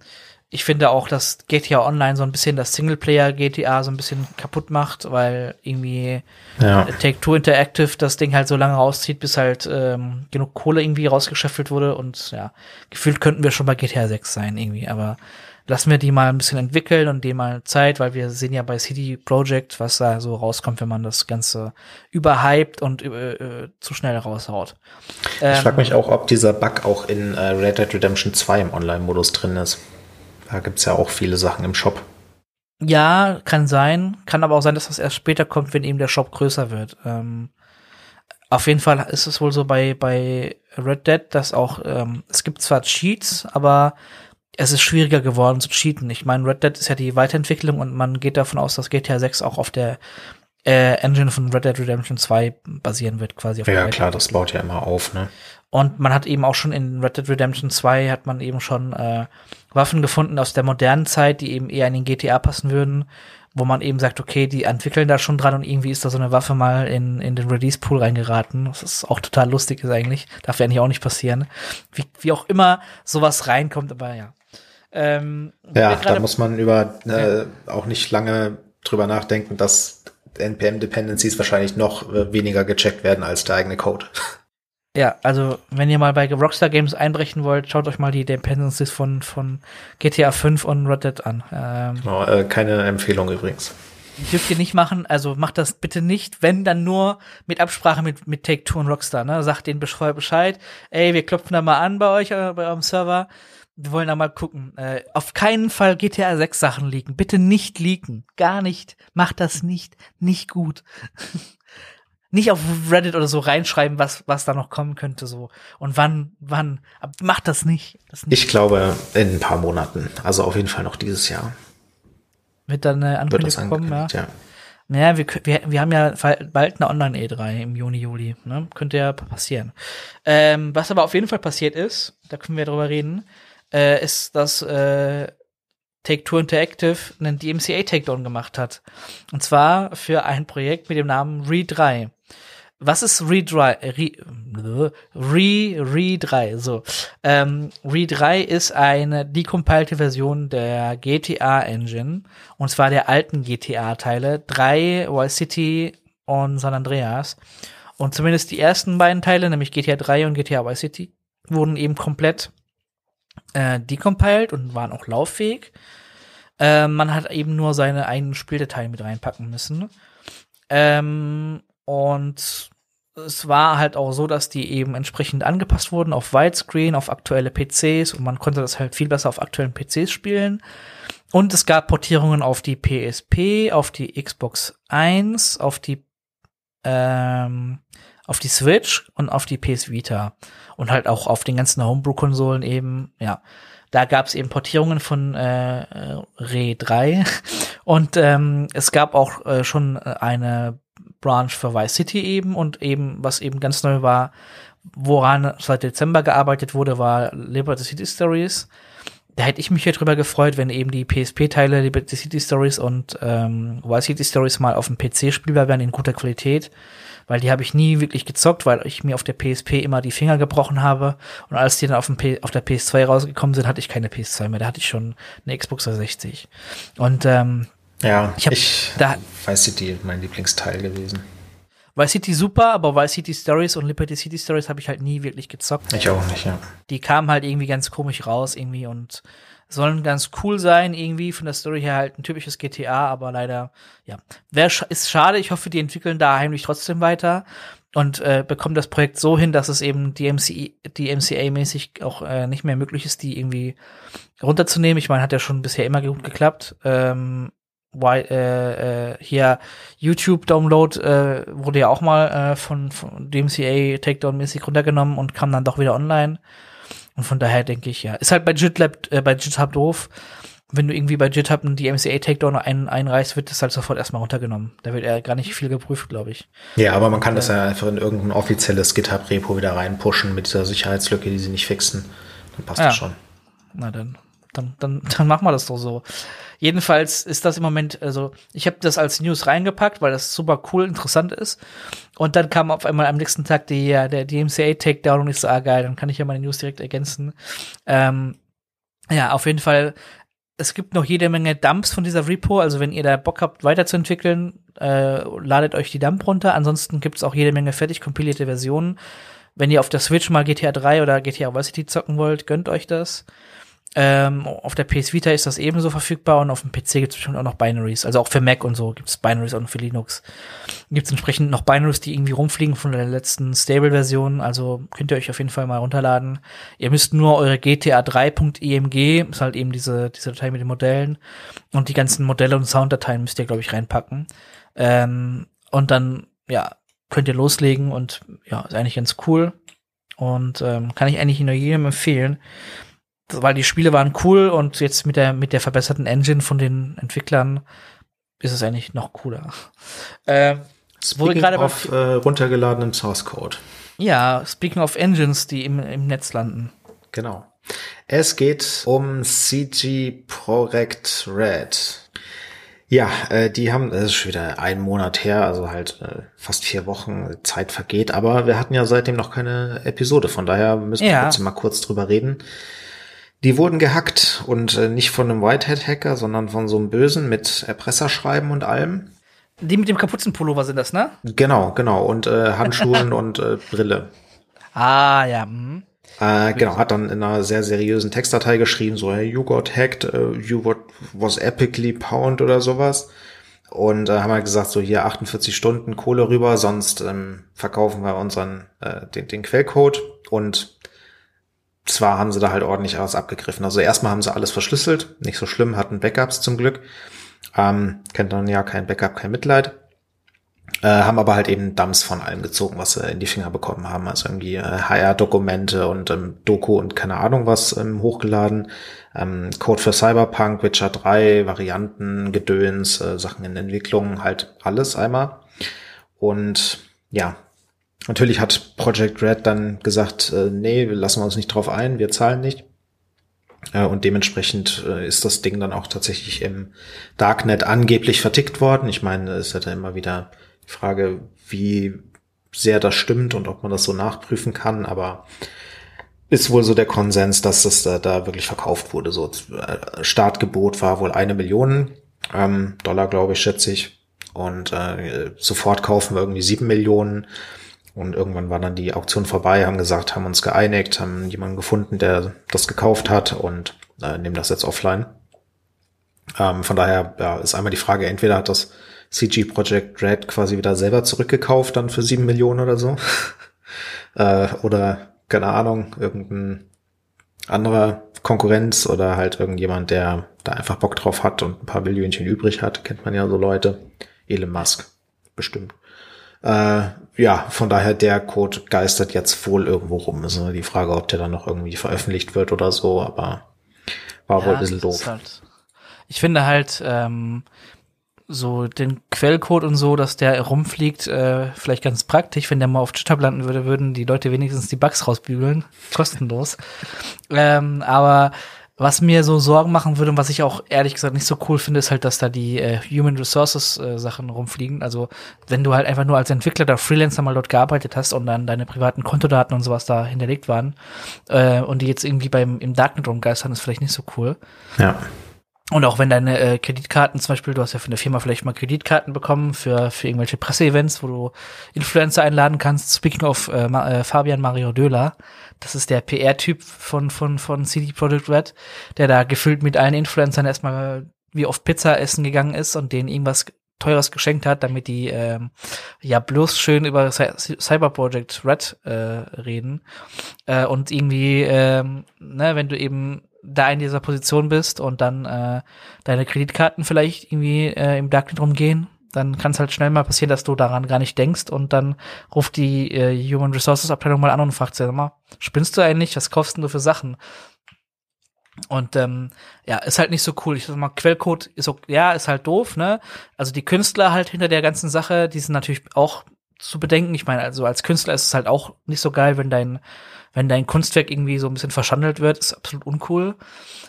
ich finde auch, dass GTA Online so ein bisschen das Singleplayer GTA so ein bisschen kaputt macht, weil irgendwie ja. Take-Two Interactive das Ding halt so lange rauszieht, bis halt ähm, genug Kohle irgendwie rausgeschöpft wurde und ja, gefühlt könnten wir schon bei GTA 6 sein irgendwie, aber lassen wir die mal ein bisschen entwickeln und dem mal Zeit, weil wir sehen ja bei CD Projekt, was da so rauskommt, wenn man das Ganze überhypt und äh, äh, zu schnell raushaut. Ähm, ich frage mich auch, ob dieser Bug auch in äh, Red Dead Redemption 2 im Online-Modus drin ist. Da gibt's ja auch viele Sachen im Shop. Ja, kann sein. Kann aber auch sein, dass das erst später kommt, wenn eben der Shop größer wird. Ähm, auf jeden Fall ist es wohl so bei, bei Red Dead, dass auch, ähm, es gibt zwar Cheats, aber es ist schwieriger geworden zu cheaten. Ich meine, Red Dead ist ja die Weiterentwicklung und man geht davon aus, dass GTA 6 auch auf der äh, Engine von Red Dead Redemption 2 basieren wird, quasi. Auf ja, klar, das baut ja immer auf, ne? Und man hat eben auch schon in Red Dead Redemption 2 hat man eben schon äh, Waffen gefunden aus der modernen Zeit, die eben eher in den GTA passen würden. wo man eben sagt, okay, die entwickeln da schon dran und irgendwie ist da so eine Waffe mal in, in den Release-Pool reingeraten. Das ist auch total lustig ist eigentlich. Darf ja eigentlich auch nicht passieren. Wie, wie auch immer sowas reinkommt, aber ja. Ähm, ja, da muss man über äh, auch nicht lange drüber nachdenken, dass NPM-Dependencies wahrscheinlich noch äh, weniger gecheckt werden als der eigene Code. [LAUGHS] Ja, also wenn ihr mal bei Rockstar Games einbrechen wollt, schaut euch mal die Dependencies von, von GTA 5 und Red Dead an. Ähm, genau, äh, keine Empfehlung übrigens. Dürft ihr nicht machen, also macht das bitte nicht, wenn dann nur mit Absprache mit, mit Take-Two und Rockstar, ne? Sagt denen vorher Bescheid, ey, wir klopfen da mal an bei euch, äh, bei eurem Server wir wollen da mal gucken. Äh, auf keinen Fall GTA 6 Sachen leaken. Bitte nicht leaken. Gar nicht. Macht das nicht. Nicht gut. [LAUGHS] nicht auf Reddit oder so reinschreiben, was, was da noch kommen könnte, so. Und wann, wann. Macht das nicht. das nicht. Ich glaube, in ein paar Monaten. Also auf jeden Fall noch dieses Jahr. Wird dann eine Ankündigung kommen, ja. ja. Naja, wir, wir, wir haben ja bald eine Online-E3 im Juni, Juli. Ne? Könnte ja passieren. Ähm, was aber auf jeden Fall passiert ist, da können wir drüber reden, äh, ist, dass äh, Take-Two Interactive einen DMCA-Takedown gemacht hat. Und zwar für ein Projekt mit dem Namen Re3. Was ist Re3? Re, Re, Re3, so. Ähm, Re3 ist eine decompilte Version der GTA-Engine. Und zwar der alten GTA-Teile. 3, Vice City und San Andreas. Und zumindest die ersten beiden Teile, nämlich GTA 3 und GTA Vice City, wurden eben komplett äh, decompiled und waren auch lauffähig. Äh, man hat eben nur seine eigenen Spieldateien mit reinpacken müssen. Ähm, und es war halt auch so, dass die eben entsprechend angepasst wurden auf Widescreen, auf aktuelle PCs und man konnte das halt viel besser auf aktuellen PCs spielen. Und es gab Portierungen auf die PSP, auf die Xbox 1, auf die ähm, auf die Switch und auf die PS Vita und halt auch auf den ganzen Homebrew-Konsolen eben, ja. Da gab es eben Portierungen von äh, Re 3 [LAUGHS] und ähm, es gab auch äh, schon eine Branch für Vice City eben und eben, was eben ganz neu war, woran seit Dezember gearbeitet wurde, war Liberty City Stories. Da hätte ich mich ja drüber gefreut, wenn eben die PSP-Teile Liberty City Stories und ähm, Vice City Stories mal auf dem PC spielbar wären in guter Qualität weil die habe ich nie wirklich gezockt, weil ich mir auf der PSP immer die Finger gebrochen habe. Und als die dann auf, dem P auf der PS2 rausgekommen sind, hatte ich keine PS2 mehr. Da hatte ich schon eine Xbox 360. Und ähm, ja, ich, hab, ich da, Vice City mein Lieblingsteil gewesen. Vice City super, aber Vice City Stories und Liberty City Stories habe ich halt nie wirklich gezockt. Ich auch nicht, ja. Die kamen halt irgendwie ganz komisch raus irgendwie und sollen ganz cool sein, irgendwie von der Story her halt ein typisches GTA, aber leider, ja. Wär, ist schade, ich hoffe, die entwickeln da heimlich trotzdem weiter und äh, bekommen das Projekt so hin, dass es eben die, MC, die MCA-mäßig auch äh, nicht mehr möglich ist, die irgendwie runterzunehmen. Ich meine, hat ja schon bisher immer gut geklappt. Ähm, why, äh, äh, hier YouTube-Download äh, wurde ja auch mal äh, von, von DMCA Takedown-mäßig runtergenommen und kam dann doch wieder online. Und von daher denke ich, ja. Ist halt bei GitLab, äh, bei GitHub doof. Wenn du irgendwie bei GitHub einen DMCA-Takedown ein, einreichst, wird das halt sofort erstmal runtergenommen. Da wird er gar nicht viel geprüft, glaube ich. Ja, aber man kann das ja einfach in irgendein offizielles GitHub-Repo wieder reinpushen mit dieser Sicherheitslücke, die sie nicht fixen. Dann passt ja. das schon. Na dann, dann, dann, [LAUGHS] dann machen wir das doch so. Jedenfalls ist das im Moment, also ich habe das als News reingepackt, weil das super cool, interessant ist. Und dann kam auf einmal am nächsten Tag die, der DMCA Takedown und ich so, ah geil, dann kann ich ja meine News direkt ergänzen. Ähm, ja, auf jeden Fall, es gibt noch jede Menge Dumps von dieser Repo, also wenn ihr da Bock habt, weiterzuentwickeln, äh, ladet euch die Dump runter. Ansonsten gibt's auch jede Menge fertig kompilierte Versionen. Wenn ihr auf der Switch mal GTA 3 oder GTA Vice City zocken wollt, gönnt euch das. Ähm, auf der PS Vita ist das ebenso verfügbar und auf dem PC gibt es bestimmt auch noch Binaries. Also auch für Mac und so gibt es Binaries und für Linux. Gibt es entsprechend noch Binaries, die irgendwie rumfliegen von der letzten Stable-Version. Also könnt ihr euch auf jeden Fall mal runterladen. Ihr müsst nur eure GTA 3.img, ist halt eben diese, diese Datei mit den Modellen, und die ganzen Modelle und Sounddateien müsst ihr, glaube ich, reinpacken. Ähm, und dann, ja, könnt ihr loslegen und ja, ist eigentlich ganz cool. Und ähm, kann ich eigentlich nur jedem empfehlen weil die Spiele waren cool und jetzt mit der, mit der verbesserten Engine von den Entwicklern ist es eigentlich noch cooler. Äh, speaking of äh, runtergeladenen Source Code. Ja, speaking of Engines, die im, im Netz landen. Genau. Es geht um CG Project Red. Ja, äh, die haben, das ist schon wieder ein Monat her, also halt äh, fast vier Wochen Zeit vergeht, aber wir hatten ja seitdem noch keine Episode, von daher müssen wir ja. trotzdem mal kurz drüber reden. Die wurden gehackt und äh, nicht von einem Whitehead-Hacker, sondern von so einem Bösen mit Erpresserschreiben und allem. Die mit dem Kapuzenpullover sind das, ne? Genau, genau. Und äh, Handschuhen [LAUGHS] und äh, Brille. Ah, ja. Hm. Äh, genau, hat dann in einer sehr seriösen Textdatei geschrieben, so, hey, you got hacked, uh, you got, was epically pound oder sowas. Und äh, haben halt gesagt, so hier 48 Stunden Kohle rüber, sonst ähm, verkaufen wir unseren, äh, den, den Quellcode. Und zwar haben sie da halt ordentlich alles abgegriffen. Also erstmal haben sie alles verschlüsselt, nicht so schlimm, hatten Backups zum Glück. Ähm, kennt dann ja kein Backup, kein Mitleid. Äh, haben aber halt eben Dumps von allem gezogen, was sie in die Finger bekommen haben. Also irgendwie äh, HR-Dokumente und ähm, Doku und keine Ahnung was ähm, hochgeladen. Ähm, Code für Cyberpunk, Witcher 3, Varianten, Gedöns, äh, Sachen in Entwicklung, halt alles einmal. Und ja, natürlich hat Project Red dann gesagt, äh, nee, wir lassen uns nicht drauf ein, wir zahlen nicht. Äh, und dementsprechend äh, ist das Ding dann auch tatsächlich im Darknet angeblich vertickt worden. Ich meine, es hat ja immer wieder die Frage, wie sehr das stimmt und ob man das so nachprüfen kann, aber ist wohl so der Konsens, dass das da, da wirklich verkauft wurde. So äh, Startgebot war wohl eine Million ähm, Dollar, glaube ich, schätze ich. Und äh, sofort kaufen wir irgendwie sieben Millionen. Und irgendwann war dann die Auktion vorbei, haben gesagt, haben uns geeinigt, haben jemanden gefunden, der das gekauft hat und äh, nehmen das jetzt offline. Ähm, von daher ja, ist einmal die Frage, entweder hat das CG Project Red quasi wieder selber zurückgekauft, dann für sieben Millionen oder so. [LAUGHS] äh, oder, keine Ahnung, irgendein anderer Konkurrenz oder halt irgendjemand, der da einfach Bock drauf hat und ein paar Millionchen übrig hat, kennt man ja so Leute. Elon Musk, bestimmt. Äh, ja, von daher der Code geistert jetzt wohl irgendwo rum. Ist nur die Frage, ob der dann noch irgendwie veröffentlicht wird oder so, aber war ja, wohl ein bisschen doof. Halt, ich finde halt, ähm, so den Quellcode und so, dass der rumfliegt, äh, vielleicht ganz praktisch. Wenn der mal auf GitHub landen würde, würden die Leute wenigstens die Bugs rausbügeln. [LAUGHS] Kostenlos. ähm, aber was mir so Sorgen machen würde und was ich auch ehrlich gesagt nicht so cool finde, ist halt, dass da die äh, Human Resources äh, Sachen rumfliegen. Also wenn du halt einfach nur als Entwickler oder Freelancer mal dort gearbeitet hast und dann deine privaten Kontodaten und sowas da hinterlegt waren äh, und die jetzt irgendwie beim im Darknet rumgeistern, ist vielleicht nicht so cool. Ja. Und auch wenn deine äh, Kreditkarten zum Beispiel, du hast ja von der Firma vielleicht mal Kreditkarten bekommen für, für irgendwelche Presseevents, wo du Influencer einladen kannst. Speaking of äh, äh, Fabian Mario Döler, das ist der PR-Typ von, von, von CD Projekt Red, der da gefüllt mit allen Influencern erstmal wie oft Pizza essen gegangen ist und denen irgendwas teures geschenkt hat, damit die ähm, ja bloß schön über Cyber Project Red äh, reden. Äh, und irgendwie, ähm, ne, wenn du eben da in dieser Position bist und dann äh, deine Kreditkarten vielleicht irgendwie äh, im Darknet rumgehen, dann kann es halt schnell mal passieren, dass du daran gar nicht denkst und dann ruft die äh, Human Resources Abteilung mal an und fragt sie mal, spinnst du eigentlich? Was kaufst du für Sachen? Und ähm, ja, ist halt nicht so cool. Ich sag mal, Quellcode ist ja, ist halt doof, ne? Also die Künstler halt hinter der ganzen Sache, die sind natürlich auch zu bedenken. Ich meine, also als Künstler ist es halt auch nicht so geil, wenn dein wenn dein Kunstwerk irgendwie so ein bisschen verschandelt wird, ist absolut uncool.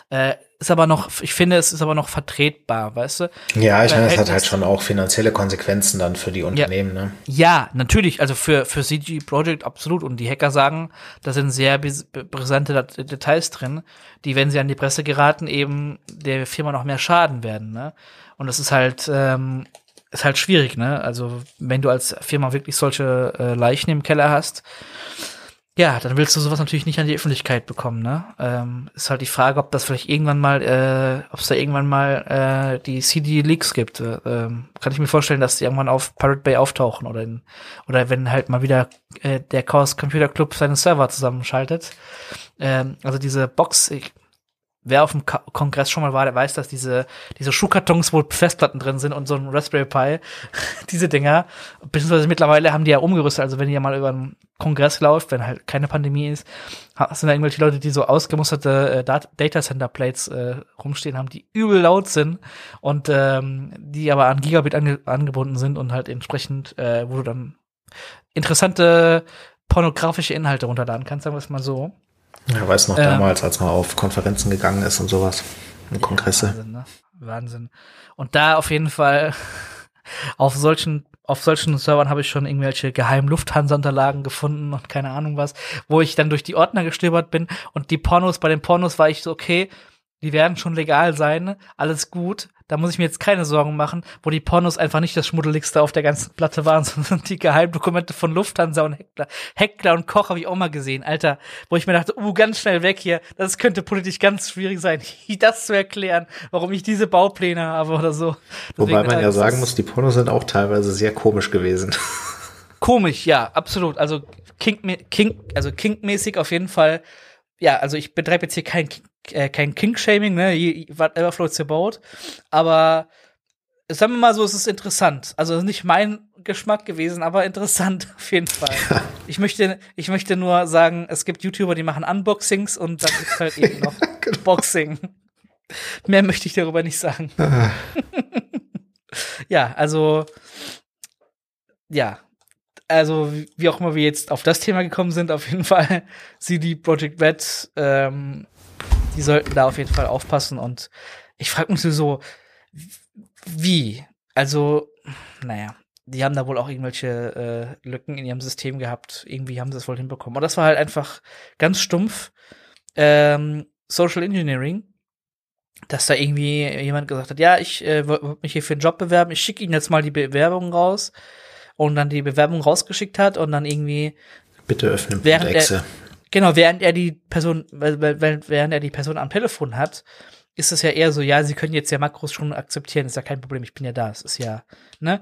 Äh, ist aber noch, ich finde, es ist aber noch vertretbar, weißt du? Ja, ich meine, es hat halt schon auch finanzielle Konsequenzen dann für die Unternehmen, ja, ne? Ja, natürlich, also für, für CG Project absolut. Und die Hacker sagen, da sind sehr brisante Details drin, die, wenn sie an die Presse geraten, eben der Firma noch mehr schaden werden, ne? Und das ist halt, ähm, ist halt schwierig, ne? Also, wenn du als Firma wirklich solche äh, Leichen im Keller hast, ja, dann willst du sowas natürlich nicht an die Öffentlichkeit bekommen, ne? Ähm, ist halt die Frage, ob das vielleicht irgendwann mal, äh, ob es da irgendwann mal äh, die CD-Leaks gibt. Äh, ähm, kann ich mir vorstellen, dass die irgendwann auf Pirate Bay auftauchen oder in, oder wenn halt mal wieder äh, der Chaos Computer Club seinen Server zusammenschaltet. Ähm, also diese Box, ich, wer auf dem Kongress schon mal war, der weiß, dass diese, diese Schuhkartons, wo Festplatten drin sind und so ein Raspberry Pi, [LAUGHS] diese Dinger, beziehungsweise mittlerweile haben die ja umgerüstet, also wenn ihr mal über einen Kongress läuft, wenn halt keine Pandemie ist, sind da irgendwelche Leute, die so ausgemusterte äh, Data Center Plates äh, rumstehen haben, die übel laut sind und ähm, die aber an Gigabit ange angebunden sind und halt entsprechend, äh, wo du dann interessante pornografische Inhalte runterladen kannst, sagen wir es mal so. Ja, weiß noch ähm, damals, als man auf Konferenzen gegangen ist und sowas. Und Kongresse. Wahnsinn, ne? Wahnsinn. Und da auf jeden Fall [LAUGHS] auf solchen auf solchen Servern habe ich schon irgendwelche geheimen Lufthansa-Unterlagen gefunden und keine Ahnung was, wo ich dann durch die Ordner gestöbert bin und die Pornos, bei den Pornos war ich so, okay, die werden schon legal sein, alles gut. Da muss ich mir jetzt keine Sorgen machen, wo die Pornos einfach nicht das Schmuddeligste auf der ganzen Platte waren, [LAUGHS] sondern die Geheimdokumente von Lufthansa und Heckler. Heckler und Koch habe ich auch mal gesehen, Alter, wo ich mir dachte, uh, ganz schnell weg hier. Das könnte politisch ganz schwierig sein, [LAUGHS] das zu erklären, warum ich diese Baupläne habe oder so. Deswegen, Wobei man ja sagen muss, die Pornos sind auch teilweise sehr komisch gewesen. [LAUGHS] Komisch, ja, absolut. Also Kink, Kink, also Kink-mäßig auf jeden Fall. Ja, also ich betreibe jetzt hier kein äh, kein King-Shaming, ne? Whatever floats your boat. Aber sagen wir mal so, es ist interessant. Also nicht mein Geschmack gewesen, aber interessant [LAUGHS] auf jeden Fall. [LAUGHS] Ich möchte, ich möchte nur sagen, es gibt YouTuber, die machen Unboxings und dann gibt's halt eben noch [LAUGHS] genau. Boxing. Mehr möchte ich darüber nicht sagen. Ah. ja, also ja, also wie auch immer wir jetzt auf das Thema gekommen sind, auf jeden Fall [LAUGHS] CD Project Red ähm, die sollten da auf jeden Fall aufpassen. Und ich frage mich so, wie? Also, naja, die haben da wohl auch irgendwelche äh, Lücken in ihrem System gehabt. Irgendwie haben sie es wohl hinbekommen. Und das war halt einfach ganz stumpf ähm, Social Engineering, dass da irgendwie jemand gesagt hat, ja, ich äh, wollte mich hier für einen Job bewerben, ich schicke Ihnen jetzt mal die Bewerbung raus und dann die Bewerbung rausgeschickt hat und dann irgendwie Bitte öffnen während er, Genau, während er die Person, während er die Person am Telefon hat, ist es ja eher so, ja, sie können jetzt ja Makros schon akzeptieren, ist ja kein Problem, ich bin ja da. Es ist ja, ne?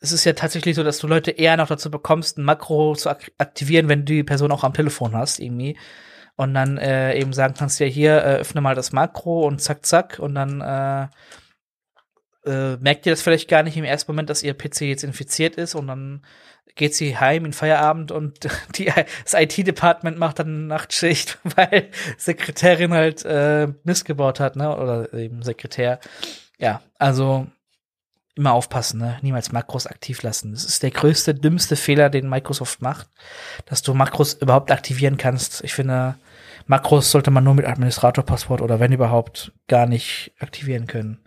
Es ist ja tatsächlich so, dass du Leute eher noch dazu bekommst, ein Makro zu ak aktivieren, wenn du die Person auch am Telefon hast, irgendwie. Und dann äh, eben sagen kannst, ja, hier, äh, öffne mal das Makro und zack, zack. Und dann äh, äh, merkt ihr das vielleicht gar nicht im ersten Moment, dass ihr PC jetzt infiziert ist und dann geht sie heim in Feierabend und [LAUGHS] die, das IT-Department macht dann Nachtschicht, [LAUGHS] weil Sekretärin halt äh, Mist gebaut hat, ne? Oder eben Sekretär. Ja, also immer aufpassen, ne? Niemals Makros aktiv lassen. Das ist der größte, dümmste Fehler, den Microsoft macht, dass du Makros überhaupt aktivieren kannst. Ich finde, Makros sollte man nur mit Administratorpasswort oder wenn überhaupt gar nicht aktivieren können.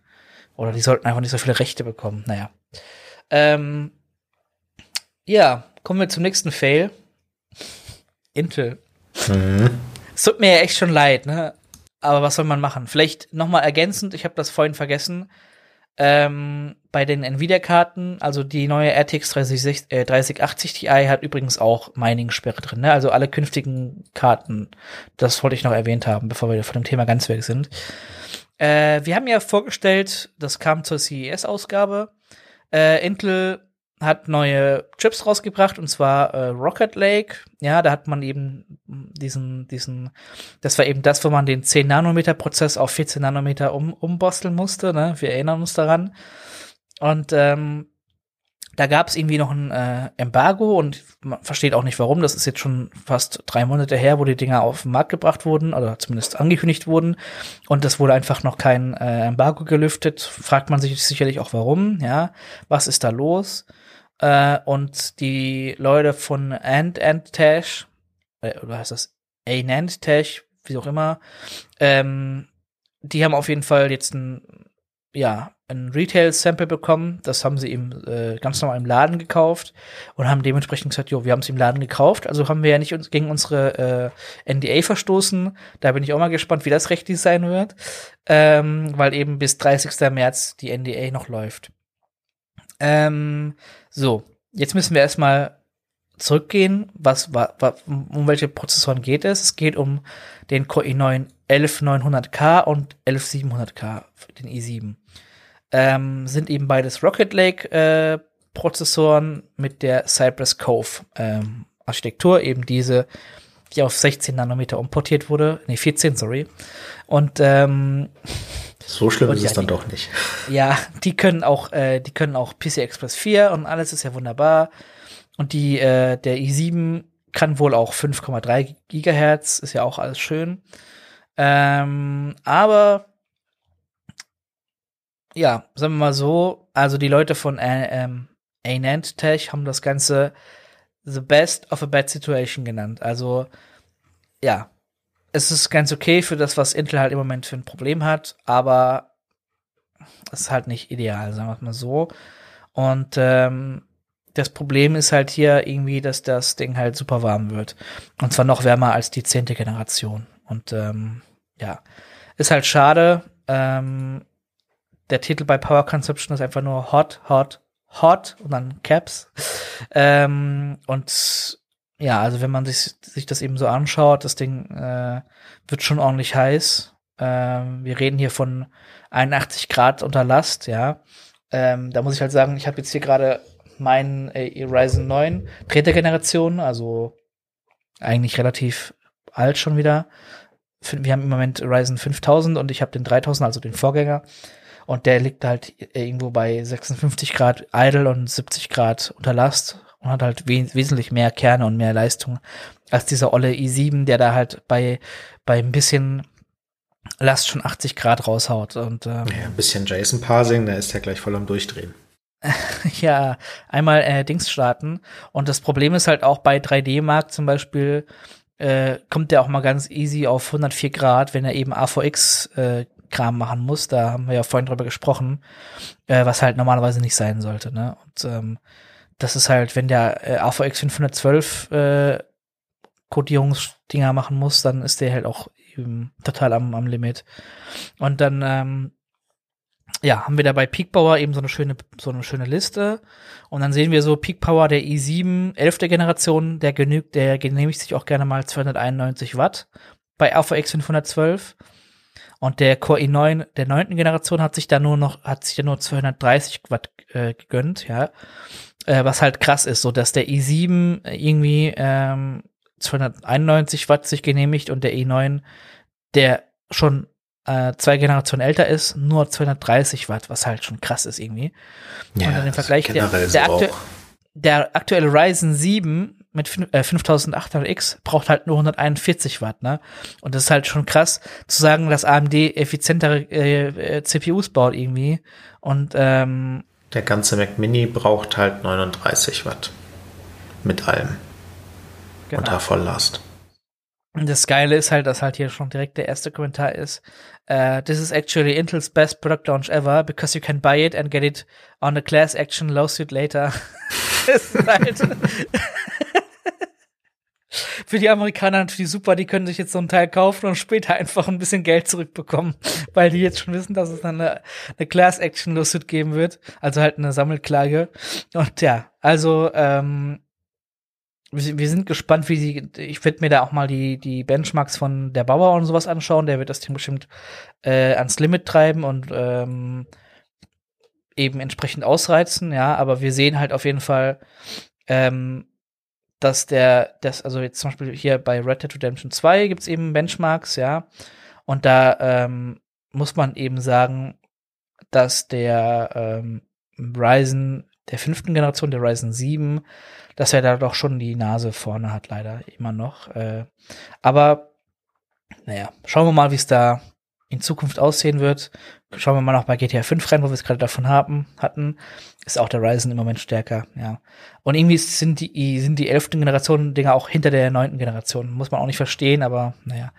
Oder die sollten einfach nicht so viele Rechte bekommen. Naja. Ähm, ja, kommen wir zum nächsten Fail. Intel. Mhm. Es tut mir ja echt schon leid, ne? Aber was soll man machen? Vielleicht noch mal ergänzend, ich habe das vorhin vergessen. Ähm, bei den Nvidia-Karten, also die neue RTX 30, äh, 3080 Ti hat übrigens auch Mining-Sperre drin, ne? Also alle künftigen Karten. Das wollte ich noch erwähnt haben, bevor wir von dem Thema ganz weg sind. Äh, wir haben ja vorgestellt, das kam zur CES-Ausgabe. Äh, Intel hat neue Chips rausgebracht und zwar äh, Rocket Lake. Ja, da hat man eben diesen, diesen, das war eben das, wo man den 10 Nanometer Prozess auf 14 Nanometer um, umbasteln musste. Ne? Wir erinnern uns daran. Und ähm, da gab es irgendwie noch ein äh, Embargo und man versteht auch nicht warum. Das ist jetzt schon fast drei Monate her, wo die Dinger auf den Markt gebracht wurden oder zumindest angekündigt wurden. Und es wurde einfach noch kein äh, Embargo gelüftet. Fragt man sich sicherlich auch warum. Ja, was ist da los? Äh, und die Leute von Ant Ant Tash, äh, oder heißt das Anand Tash, wie auch immer, ähm, die haben auf jeden Fall jetzt ein, ja, ein Retail-Sample bekommen. Das haben sie eben äh, ganz normal im Laden gekauft und haben dementsprechend gesagt, jo, wir haben es im Laden gekauft, also haben wir ja nicht uns gegen unsere äh, NDA verstoßen. Da bin ich auch mal gespannt, wie das rechtlich sein wird, ähm, weil eben bis 30. März die NDA noch läuft. Ähm, so, jetzt müssen wir erstmal zurückgehen. Was, wa, wa, um welche Prozessoren geht es? Es geht um den Core i9 11900K und 11700K, den i7. Ähm, sind eben beides Rocket Lake äh, Prozessoren mit der Cypress Cove ähm, Architektur, eben diese, die auf 16 Nanometer umportiert wurde, nee 14, sorry. Und ähm, so schlimm ist ja, es dann die, doch nicht. [LAUGHS] Ja, die können auch, äh, die können auch PC Express 4 und alles ist ja wunderbar. Und die, äh, der i7 kann wohl auch 5,3 Gigahertz, ist ja auch alles schön. Ähm, aber ja, sagen wir mal so, also die Leute von äh, ähm, Anand Tech haben das Ganze The Best of a Bad Situation genannt. Also ja, es ist ganz okay für das, was Intel halt im Moment für ein Problem hat, aber ist halt nicht ideal, sagen wir es mal so. Und ähm, das Problem ist halt hier irgendwie, dass das Ding halt super warm wird. Und zwar noch wärmer als die zehnte Generation. Und ähm, ja, ist halt schade. Ähm, der Titel bei Power Consumption ist einfach nur Hot, Hot, Hot und dann Caps. Ähm, und ja, also wenn man sich, sich das eben so anschaut, das Ding äh, wird schon ordentlich heiß. Ähm, wir reden hier von 81 Grad unter Last, ja. Ähm, da muss ich halt sagen, ich habe jetzt hier gerade meinen äh, Ryzen 9 dritte Generation, also eigentlich relativ alt schon wieder. Wir haben im Moment Ryzen 5000 und ich habe den 3000, also den Vorgänger. Und der liegt halt irgendwo bei 56 Grad idle und 70 Grad unter Last und hat halt we wesentlich mehr Kerne und mehr Leistung als dieser olle i7, der da halt bei, bei ein bisschen Last schon 80 Grad raushaut. Und, ähm, ja, ein bisschen JSON-Parsing, da ist er gleich voll am Durchdrehen. [LAUGHS] ja, einmal äh, Dings starten. Und das Problem ist halt auch bei 3D-Mark zum Beispiel, äh, kommt der auch mal ganz easy auf 104 Grad, wenn er eben AVX äh, Kram machen muss. Da haben wir ja vorhin drüber gesprochen, äh, was halt normalerweise nicht sein sollte. Ne? Und ähm, das ist halt, wenn der äh, AVX 512 äh, Codierungsdinger machen muss, dann ist der halt auch eben total am, am Limit. Und dann ähm, ja, haben wir da bei Peak Power eben so eine schöne, so eine schöne Liste. Und dann sehen wir so Peak Power der i7, 11. Generation, der genügt, der genehmigt sich auch gerne mal 291 Watt bei AVX 512. Und der Core i9 der neunten Generation hat sich da nur noch, hat sich da nur 230 Watt äh, gegönnt, ja. Äh, was halt krass ist, so dass der i7 irgendwie ähm, 291 Watt sich genehmigt und der i9, der schon äh, zwei Generationen älter ist, nur 230 Watt, was halt schon krass ist irgendwie. Ja, und dann im Vergleich der, der, aktu der, aktuelle Ryzen 7 mit 5800X äh, braucht halt nur 141 Watt, ne? Und das ist halt schon krass zu sagen, dass AMD effizientere äh, äh CPUs baut irgendwie. Und ähm, der ganze Mac Mini braucht halt 39 Watt. Mit allem. Genau. Unter Volllast. Und das Geile ist halt, dass halt hier schon direkt der erste Kommentar ist. Uh, this is actually Intel's best product launch ever because you can buy it and get it on a class action lawsuit later. [LAUGHS] das ist halt [LAUGHS] für die Amerikaner natürlich super, die können sich jetzt so ein Teil kaufen und später einfach ein bisschen Geld zurückbekommen, [LAUGHS] weil die jetzt schon wissen, dass es dann eine, eine Class Action Lawsuit geben wird, also halt eine Sammelklage. Und ja, also ähm, wir sind gespannt, wie sie, ich werde mir da auch mal die, die Benchmarks von der Bauer und sowas anschauen. Der wird das Ding bestimmt äh, ans Limit treiben und ähm, eben entsprechend ausreizen, ja. Aber wir sehen halt auf jeden Fall, ähm, dass der, das, also jetzt zum Beispiel hier bei Red Dead Redemption 2 gibt's eben Benchmarks, ja. Und da ähm, muss man eben sagen, dass der ähm, Ryzen der fünften Generation, der Ryzen 7, dass er da doch schon die Nase vorne hat, leider immer noch. Äh, aber naja, schauen wir mal, wie es da in Zukunft aussehen wird. Schauen wir mal noch bei GTA 5 rein, wo wir es gerade davon haben, hatten. Ist auch der Ryzen im Moment stärker, ja. Und irgendwie sind die, sind die elften Generationen Dinger auch hinter der neunten Generation. Muss man auch nicht verstehen, aber naja.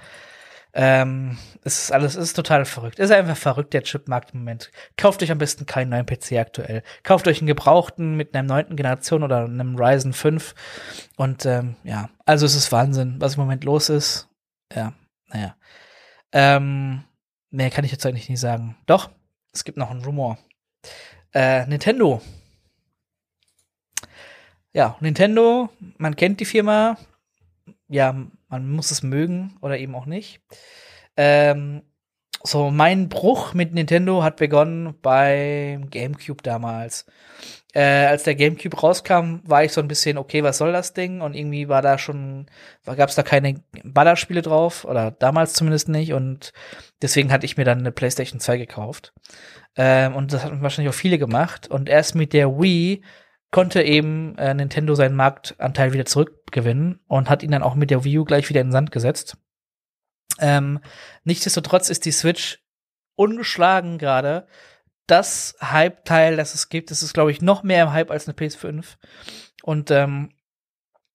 Ähm, es ist alles, es ist total verrückt. Es ist einfach verrückt, der Chipmarkt im Moment. Kauft euch am besten keinen neuen PC aktuell. Kauft euch einen gebrauchten mit einer neunten Generation oder einem Ryzen 5. Und ähm, ja, also es ist Wahnsinn, was im Moment los ist. Ja, naja. Ähm, mehr kann ich jetzt eigentlich nicht sagen. Doch, es gibt noch einen Rumor. Äh, Nintendo. Ja, Nintendo, man kennt die Firma. Ja, man muss es mögen oder eben auch nicht. Ähm, so, mein Bruch mit Nintendo hat begonnen beim GameCube damals. Äh, als der GameCube rauskam, war ich so ein bisschen, okay, was soll das Ding? Und irgendwie war da schon, gab es da keine Ballerspiele drauf, oder damals zumindest nicht. Und deswegen hatte ich mir dann eine PlayStation 2 gekauft. Ähm, und das hatten wahrscheinlich auch viele gemacht. Und erst mit der Wii konnte eben äh, Nintendo seinen Marktanteil wieder zurückgewinnen und hat ihn dann auch mit der Wii U gleich wieder in den Sand gesetzt. Ähm, nichtsdestotrotz ist die Switch ungeschlagen gerade. Das Hype-Teil, das es gibt, das ist, glaube ich, noch mehr im Hype als eine PS5. Und ähm,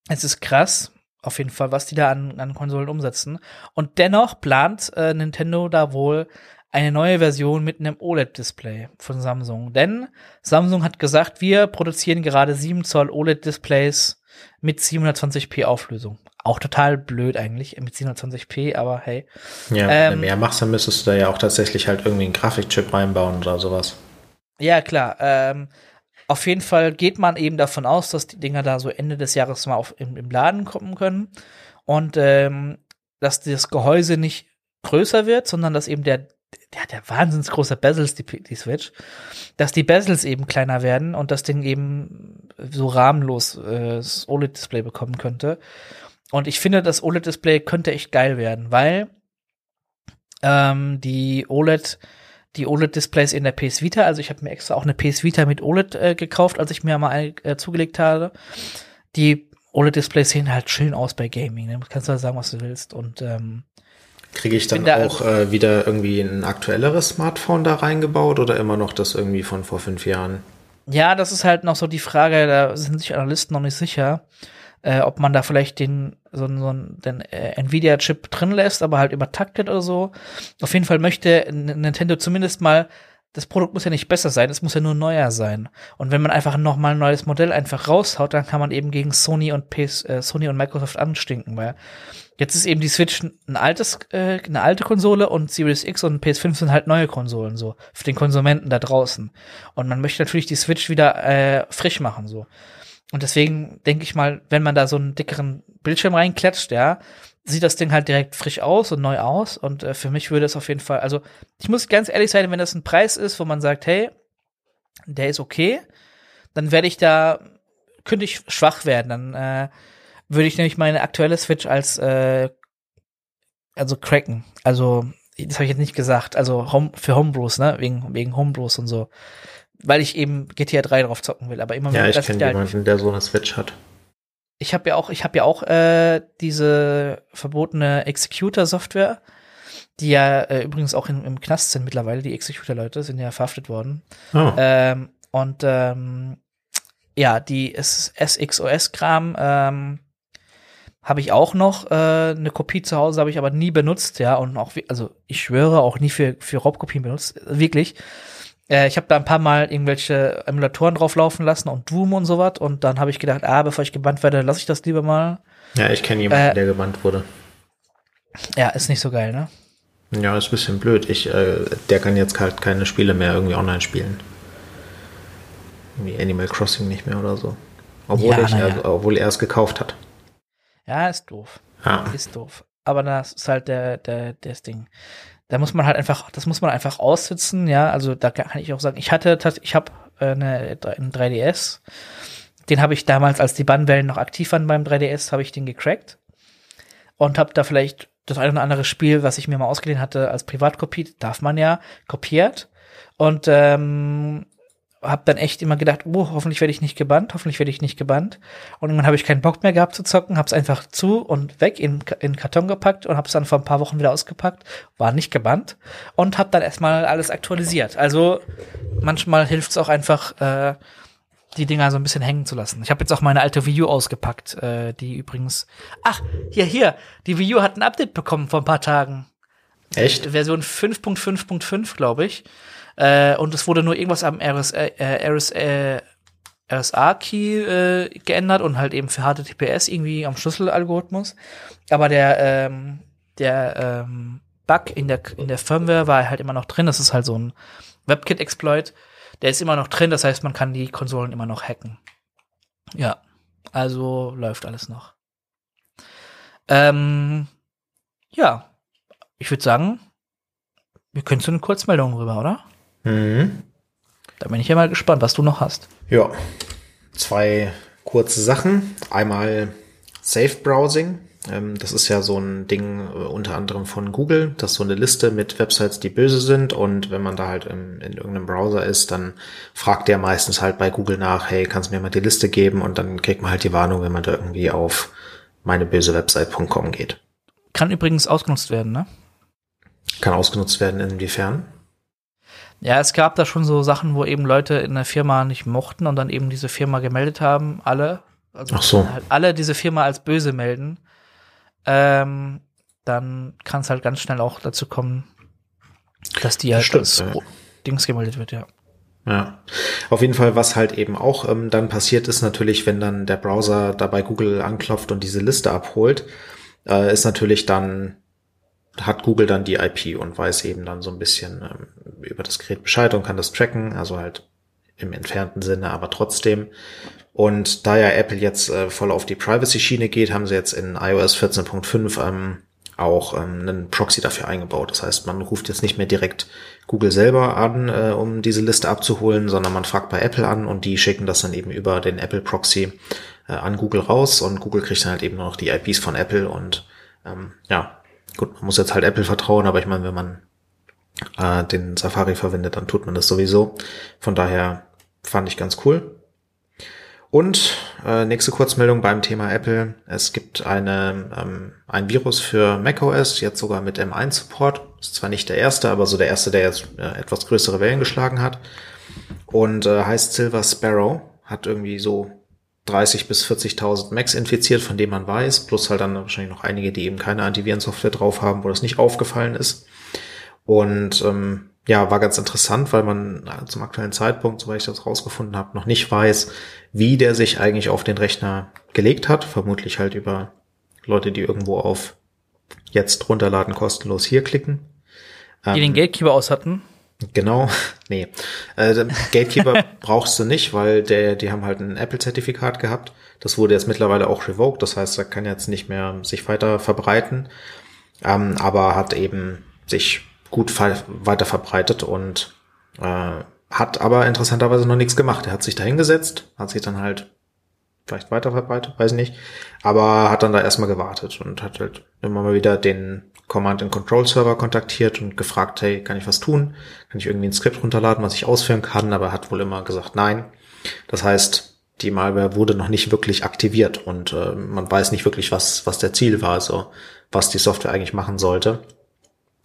es ist krass, auf jeden Fall, was die da an, an Konsolen umsetzen. Und dennoch plant äh, Nintendo da wohl eine neue Version mit einem OLED-Display von Samsung. Denn Samsung hat gesagt, wir produzieren gerade 7 Zoll OLED-Displays mit 720p Auflösung. Auch total blöd eigentlich mit 720p, aber hey. Ja, wenn ähm, du mehr machst, dann müsstest du da ja auch tatsächlich halt irgendwie einen Grafikchip reinbauen oder sowas. Ja, klar. Ähm, auf jeden Fall geht man eben davon aus, dass die Dinger da so Ende des Jahres mal auf, im, im Laden kommen können. Und ähm, dass das Gehäuse nicht größer wird, sondern dass eben der, der ja wahnsinnig große Bezels, die, die Switch, dass die Bezels eben kleiner werden und das Ding eben so rahmenlos äh, das OLED-Display bekommen könnte. Und ich finde, das OLED-Display könnte echt geil werden, weil ähm, die OLED die OLED-Displays in der PS Vita, also ich habe mir extra auch eine PS Vita mit OLED äh, gekauft, als ich mir mal eine, äh, zugelegt habe. Die OLED-Displays sehen halt schön aus bei Gaming. Ne? Du kannst halt sagen, was du willst. Und ähm, Kriege ich dann da auch äh, wieder irgendwie ein aktuelleres Smartphone da reingebaut oder immer noch das irgendwie von vor fünf Jahren? Ja, das ist halt noch so die Frage, da sind sich Analysten noch nicht sicher, äh, ob man da vielleicht den, so, so den äh, Nvidia-Chip drin lässt, aber halt übertaktet oder so. Auf jeden Fall möchte Nintendo zumindest mal das Produkt muss ja nicht besser sein, es muss ja nur neuer sein. Und wenn man einfach noch mal ein neues Modell einfach raushaut, dann kann man eben gegen Sony und PS, äh, Sony und Microsoft anstinken, weil jetzt ist eben die Switch ein altes, äh, eine alte Konsole und Series X und PS5 sind halt neue Konsolen so für den Konsumenten da draußen. Und man möchte natürlich die Switch wieder äh, frisch machen so. Und deswegen denke ich mal, wenn man da so einen dickeren Bildschirm reinklatscht, ja, sieht das Ding halt direkt frisch aus und neu aus. Und äh, für mich würde es auf jeden Fall, also ich muss ganz ehrlich sein, wenn das ein Preis ist, wo man sagt, hey, der ist okay, dann werde ich da, könnte ich schwach werden. Dann äh, würde ich nämlich meine aktuelle Switch als äh, also cracken. Also, das habe ich jetzt nicht gesagt. Also Home, für Homebrews, ne? Wegen, wegen Homebrews und so. Weil ich eben GTA 3 drauf zocken will. Aber immer Ja, ich kenne jemanden, halt, der so eine Switch hat ich habe ja auch, ich habe ja auch äh, diese verbotene Executor-Software, die ja äh, übrigens auch in, im Knast sind mittlerweile. Die Executor-Leute sind ja verhaftet worden. Oh. Ähm, und ähm, ja, die SXOS-Kram ähm, habe ich auch noch äh, eine Kopie zu Hause, habe ich aber nie benutzt, ja, und auch, also ich schwöre, auch nie für, für Raubkopien benutzt, wirklich. Äh, ich habe da ein paar Mal irgendwelche Emulatoren drauflaufen lassen und Doom und sowas. Und dann habe ich gedacht, ah, bevor ich gebannt werde, lasse ich das lieber mal. Ja, ich kenne jemanden, äh, der gebannt wurde. Ja, ist nicht so geil, ne? Ja, ist ein bisschen blöd. Ich, äh, der kann jetzt halt keine Spiele mehr irgendwie online spielen. Wie Animal Crossing nicht mehr oder so. Obwohl, ja, ich, ja. also, obwohl er es gekauft hat. Ja, ist doof. Ja. Ist doof. Aber das ist halt der, der, das Ding da muss man halt einfach, das muss man einfach aussitzen, ja. Also da kann ich auch sagen, ich hatte, ich habe äh, eine, einen 3DS, den habe ich damals, als die Bannwellen noch aktiv waren beim 3DS, habe ich den gecrackt. Und habe da vielleicht das eine oder andere Spiel, was ich mir mal ausgeliehen hatte, als Privatkopie, darf man ja, kopiert. Und ähm, habe dann echt immer gedacht, oh, hoffentlich werde ich nicht gebannt, hoffentlich werde ich nicht gebannt. Und irgendwann habe ich keinen Bock mehr gehabt zu zocken, habe es einfach zu und weg in, in Karton gepackt und habe es dann vor ein paar Wochen wieder ausgepackt, war nicht gebannt und habe dann erstmal alles aktualisiert. Also manchmal hilft es auch einfach, äh, die Dinger so ein bisschen hängen zu lassen. Ich habe jetzt auch meine alte Wii U ausgepackt, äh, die übrigens. Ach, hier, hier, die Wii U hat ein Update bekommen vor ein paar Tagen. Echt? Version 5.5.5, glaube ich. Äh, und es wurde nur irgendwas am RS, äh, RS, äh, RSA-Key äh, geändert und halt eben für HTTPS irgendwie am Schlüsselalgorithmus. Aber der, ähm, der ähm, Bug in der, in der Firmware war halt immer noch drin. Das ist halt so ein WebKit-Exploit. Der ist immer noch drin, das heißt, man kann die Konsolen immer noch hacken. Ja, also läuft alles noch. Ähm, ja, ich würde sagen, wir können zu den Kurzmeldungen rüber, oder? Mhm. Da bin ich ja mal gespannt, was du noch hast. Ja, zwei kurze Sachen. Einmal Safe Browsing. Ähm, das ist ja so ein Ding äh, unter anderem von Google. Das ist so eine Liste mit Websites, die böse sind. Und wenn man da halt in, in irgendeinem Browser ist, dann fragt der meistens halt bei Google nach, hey, kannst du mir mal die Liste geben? Und dann kriegt man halt die Warnung, wenn man da irgendwie auf meinebösewebsite.com geht. Kann übrigens ausgenutzt werden, ne? Kann ausgenutzt werden, inwiefern? Ja, es gab da schon so Sachen, wo eben Leute in der Firma nicht mochten und dann eben diese Firma gemeldet haben, alle. Also Ach so. halt alle diese Firma als böse melden. Ähm, dann kann es halt ganz schnell auch dazu kommen, Dass die halt Stimmt, ja. Dings gemeldet wird, ja. Ja, auf jeden Fall, was halt eben auch ähm, dann passiert ist, natürlich, wenn dann der Browser dabei Google anklopft und diese Liste abholt, äh, ist natürlich dann, hat Google dann die IP und weiß eben dann so ein bisschen ähm, über das Gerät Bescheid und kann das tracken, also halt im entfernten Sinne, aber trotzdem. Und da ja Apple jetzt äh, voll auf die Privacy-Schiene geht, haben sie jetzt in iOS 14.5 ähm, auch ähm, einen Proxy dafür eingebaut. Das heißt, man ruft jetzt nicht mehr direkt Google selber an, äh, um diese Liste abzuholen, sondern man fragt bei Apple an und die schicken das dann eben über den Apple Proxy äh, an Google raus und Google kriegt dann halt eben noch die IPs von Apple und ähm, ja, gut, man muss jetzt halt Apple vertrauen, aber ich meine, wenn man äh, den Safari verwendet, dann tut man das sowieso. Von daher fand ich ganz cool. Und äh, nächste Kurzmeldung beim Thema Apple. Es gibt eine, ähm, ein Virus für macOS, jetzt sogar mit M1-Support. Ist zwar nicht der erste, aber so der erste, der jetzt äh, etwas größere Wellen geschlagen hat. Und äh, heißt Silver Sparrow. Hat irgendwie so 30 bis 40.000 Macs infiziert, von denen man weiß. Plus halt dann wahrscheinlich noch einige, die eben keine Antivirensoftware drauf haben, wo das nicht aufgefallen ist. Und ähm, ja, war ganz interessant, weil man zum aktuellen Zeitpunkt, soweit ich das rausgefunden habe, noch nicht weiß, wie der sich eigentlich auf den Rechner gelegt hat. Vermutlich halt über Leute, die irgendwo auf jetzt runterladen kostenlos hier klicken. Die ähm, den Gatekeeper aus hatten. Genau, [LAUGHS] nee. Äh, Gatekeeper [LAUGHS] brauchst du nicht, weil der, die haben halt ein Apple-Zertifikat gehabt. Das wurde jetzt mittlerweile auch revoked, das heißt, er kann jetzt nicht mehr sich weiter verbreiten, ähm, aber hat eben sich gut weiter verbreitet und äh, hat aber interessanterweise noch nichts gemacht. Er hat sich da hingesetzt, hat sich dann halt vielleicht weiter verbreitet, weiß nicht, aber hat dann da erstmal gewartet und hat halt immer mal wieder den Command and Control Server kontaktiert und gefragt, hey, kann ich was tun? Kann ich irgendwie ein Skript runterladen, was ich ausführen kann? Aber hat wohl immer gesagt, nein. Das heißt, die Malware wurde noch nicht wirklich aktiviert und äh, man weiß nicht wirklich, was, was der Ziel war, also was die Software eigentlich machen sollte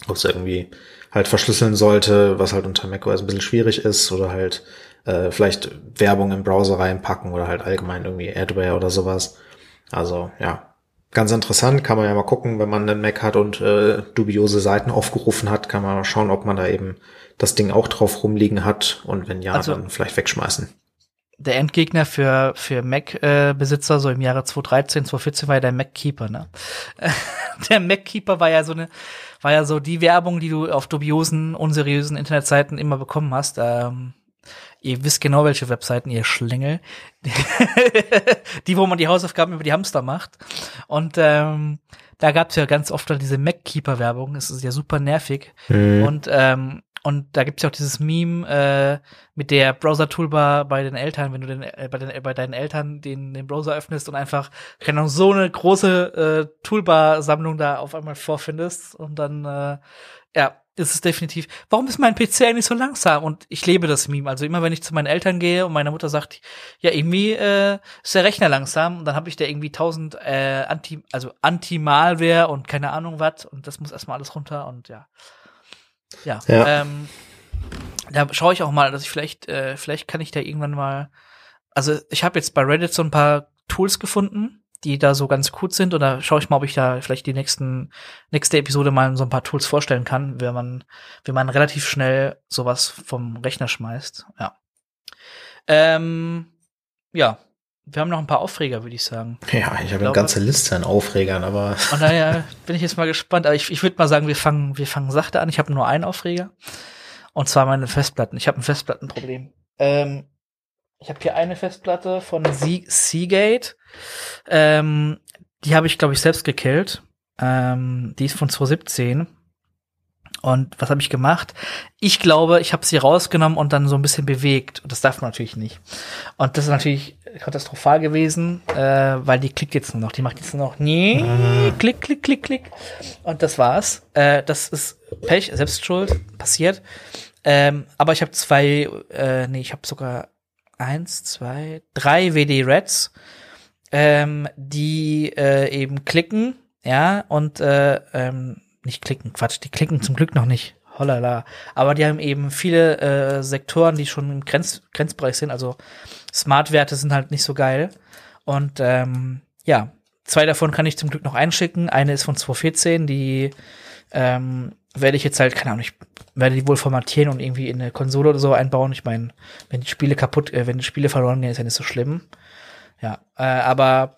ob es irgendwie halt verschlüsseln sollte, was halt unter macOS ein bisschen schwierig ist oder halt äh, vielleicht Werbung im Browser reinpacken oder halt allgemein irgendwie Adware oder sowas. Also ja, ganz interessant, kann man ja mal gucken, wenn man einen Mac hat und äh, dubiose Seiten aufgerufen hat, kann man mal schauen, ob man da eben das Ding auch drauf rumliegen hat und wenn ja, also, dann vielleicht wegschmeißen. Der Endgegner für, für Mac-Besitzer so im Jahre 2013, 2014 war ja der Mac-Keeper, ne? [LAUGHS] der Mac-Keeper war ja so eine war ja so die Werbung, die du auf dubiosen, unseriösen Internetseiten immer bekommen hast. Ähm, ihr wisst genau, welche Webseiten, ihr Schlingel. [LAUGHS] die, wo man die Hausaufgaben über die Hamster macht. Und ähm, da gab's ja ganz oft diese MacKeeper-Werbung. Es ist ja super nervig. Mhm. Und ähm, und da gibt's ja auch dieses Meme äh, mit der Browser-Toolbar bei den Eltern, wenn du den, äh, bei, den, äh, bei deinen Eltern den, den Browser öffnest und einfach, keine Ahnung, so eine große äh, Toolbar-Sammlung da auf einmal vorfindest und dann, äh, ja, ist es definitiv. Warum ist mein PC eigentlich so langsam? Und ich lebe das Meme. Also immer wenn ich zu meinen Eltern gehe und meine Mutter sagt, ja, irgendwie äh, ist der Rechner langsam, und dann habe ich da irgendwie tausend äh, Anti, also Anti-Malware und keine Ahnung was und das muss erstmal alles runter und ja. Ja. ja. Ähm, da schaue ich auch mal, dass ich vielleicht, äh, vielleicht kann ich da irgendwann mal. Also ich habe jetzt bei Reddit so ein paar Tools gefunden, die da so ganz gut sind. Oder schaue ich mal, ob ich da vielleicht die nächsten, nächste Episode mal so ein paar Tools vorstellen kann, wenn man, wenn man relativ schnell sowas vom Rechner schmeißt. Ja. Ähm, ja, wir haben noch ein paar Aufreger, würde ich sagen. Ja, ich habe eine ganze Liste an Aufregern, aber. Und [LAUGHS] daher bin ich jetzt mal gespannt. Aber ich, ich würde mal sagen, wir fangen, wir fangen sachte an. Ich habe nur einen Aufreger. Und zwar meine Festplatten. Ich habe ein Festplattenproblem. Ähm, ich habe hier eine Festplatte von Seagate. Ähm, die habe ich, glaube ich, selbst gekillt. Ähm, die ist von 2017. Und was habe ich gemacht? Ich glaube, ich habe sie rausgenommen und dann so ein bisschen bewegt. Und das darf man natürlich nicht. Und das ist natürlich katastrophal gewesen, äh, weil die klickt jetzt nur noch. Die macht jetzt nur noch nie, klick, klick, klick, klick. Und das war's. Äh, das ist Pech, Selbstschuld, passiert. Ähm, aber ich habe zwei, äh, nee, ich habe sogar eins, zwei, drei WD Reds, ähm, die äh, eben klicken, ja, und äh, ähm, nicht klicken, Quatsch, die klicken zum Glück noch nicht. Hollala. Aber die haben eben viele äh, Sektoren, die schon im Grenz Grenzbereich sind. Also Smart-Werte sind halt nicht so geil. Und ähm, ja, zwei davon kann ich zum Glück noch einschicken. Eine ist von 2014, die ähm, werde ich jetzt halt, keine Ahnung, ich werde die wohl formatieren und irgendwie in eine Konsole oder so einbauen. Ich meine, wenn die Spiele kaputt, äh, wenn die Spiele verloren gehen, ist ja nicht so schlimm. Ja, äh, aber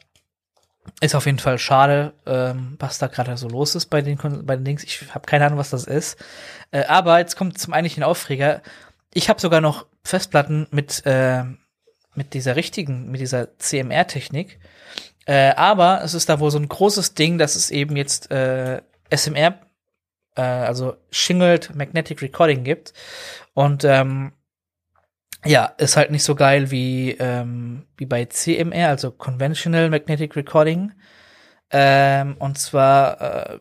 ist auf jeden Fall schade, ähm, was da gerade so los ist bei den, bei den Dings. Ich habe keine Ahnung, was das ist. Äh, aber jetzt kommt zum eigentlichen Aufreger. Ich habe sogar noch Festplatten mit, äh, mit dieser richtigen, mit dieser CMR-Technik. Äh, aber es ist da wohl so ein großes Ding, dass es eben jetzt äh, SMR, äh, also Shingled Magnetic Recording gibt. Und ähm, ja, ist halt nicht so geil wie, ähm, wie bei CMR, also Conventional Magnetic Recording. Ähm, und zwar, äh,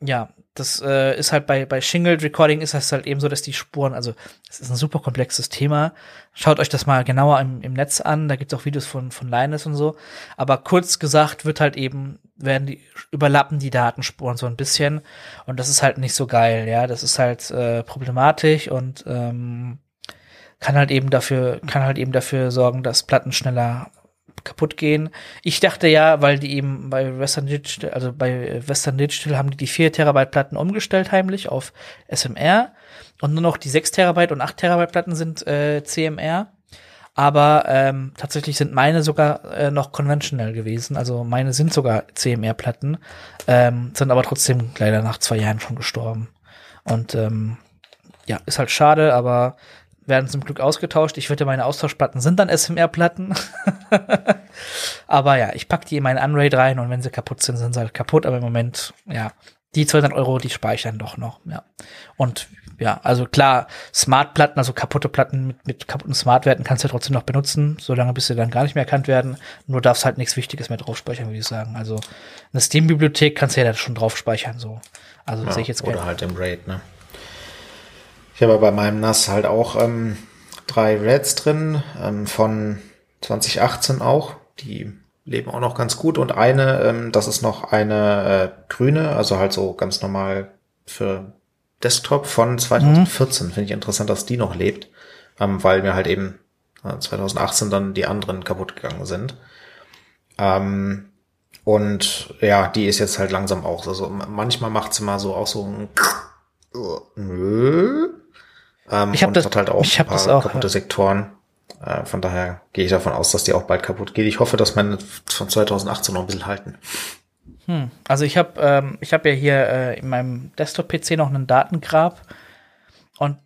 ja, das äh, ist halt bei, bei Shingled Recording ist das halt eben so, dass die Spuren, also es ist ein super komplexes Thema. Schaut euch das mal genauer im, im Netz an, da gibt's auch Videos von, von Linus und so. Aber kurz gesagt wird halt eben, werden die, überlappen die Datenspuren so ein bisschen. Und das ist halt nicht so geil, ja. Das ist halt äh, problematisch und ähm, kann halt eben dafür, kann halt eben dafür sorgen, dass Platten schneller kaputt gehen. Ich dachte ja, weil die eben bei Western Digital, also bei Western Digital haben die die 4 Terabyte Platten umgestellt heimlich auf SMR und nur noch die 6 Terabyte und 8 Terabyte Platten sind äh, CMR. Aber ähm, tatsächlich sind meine sogar äh, noch conventional gewesen. Also meine sind sogar CMR-Platten, ähm, sind aber trotzdem leider nach zwei Jahren schon gestorben. Und ähm, ja, ist halt schade, aber werden zum Glück ausgetauscht. Ich würde meine Austauschplatten sind dann SMR-Platten. [LAUGHS] aber ja, ich pack die in meinen Unraid rein und wenn sie kaputt sind, sind sie halt kaputt. Aber im Moment, ja, die 200 Euro, die speichern doch noch, ja. Und ja, also klar, Smart-Platten, also kaputte Platten mit, mit kaputten Smart-Werten kannst du ja trotzdem noch benutzen, solange bis sie dann gar nicht mehr erkannt werden. Nur darfst halt nichts Wichtiges mehr drauf speichern, würde ich sagen. Also eine Steam-Bibliothek kannst du ja da schon drauf speichern, so. Also ja, sehe ich jetzt gerne. Oder halt im RAID, ne? Ich habe bei meinem NAS halt auch ähm, drei Reds drin, ähm, von 2018 auch. Die leben auch noch ganz gut. Und eine, ähm, das ist noch eine äh, grüne, also halt so ganz normal für Desktop von 2014. Mhm. Finde ich interessant, dass die noch lebt, ähm, weil mir halt eben äh, 2018 dann die anderen kaputt gegangen sind. Ähm, und ja, die ist jetzt halt langsam auch. Also manchmal macht sie mal so auch so ein ähm, ich habe das, halt auch ich hab das auch, kaputte Sektoren. Äh, von daher gehe ich davon aus, dass die auch bald kaputt geht. Ich hoffe, dass meine von 2018 noch ein bisschen halten. Hm. Also ich habe ähm, ich habe ja hier äh, in meinem Desktop-PC noch einen Datengrab und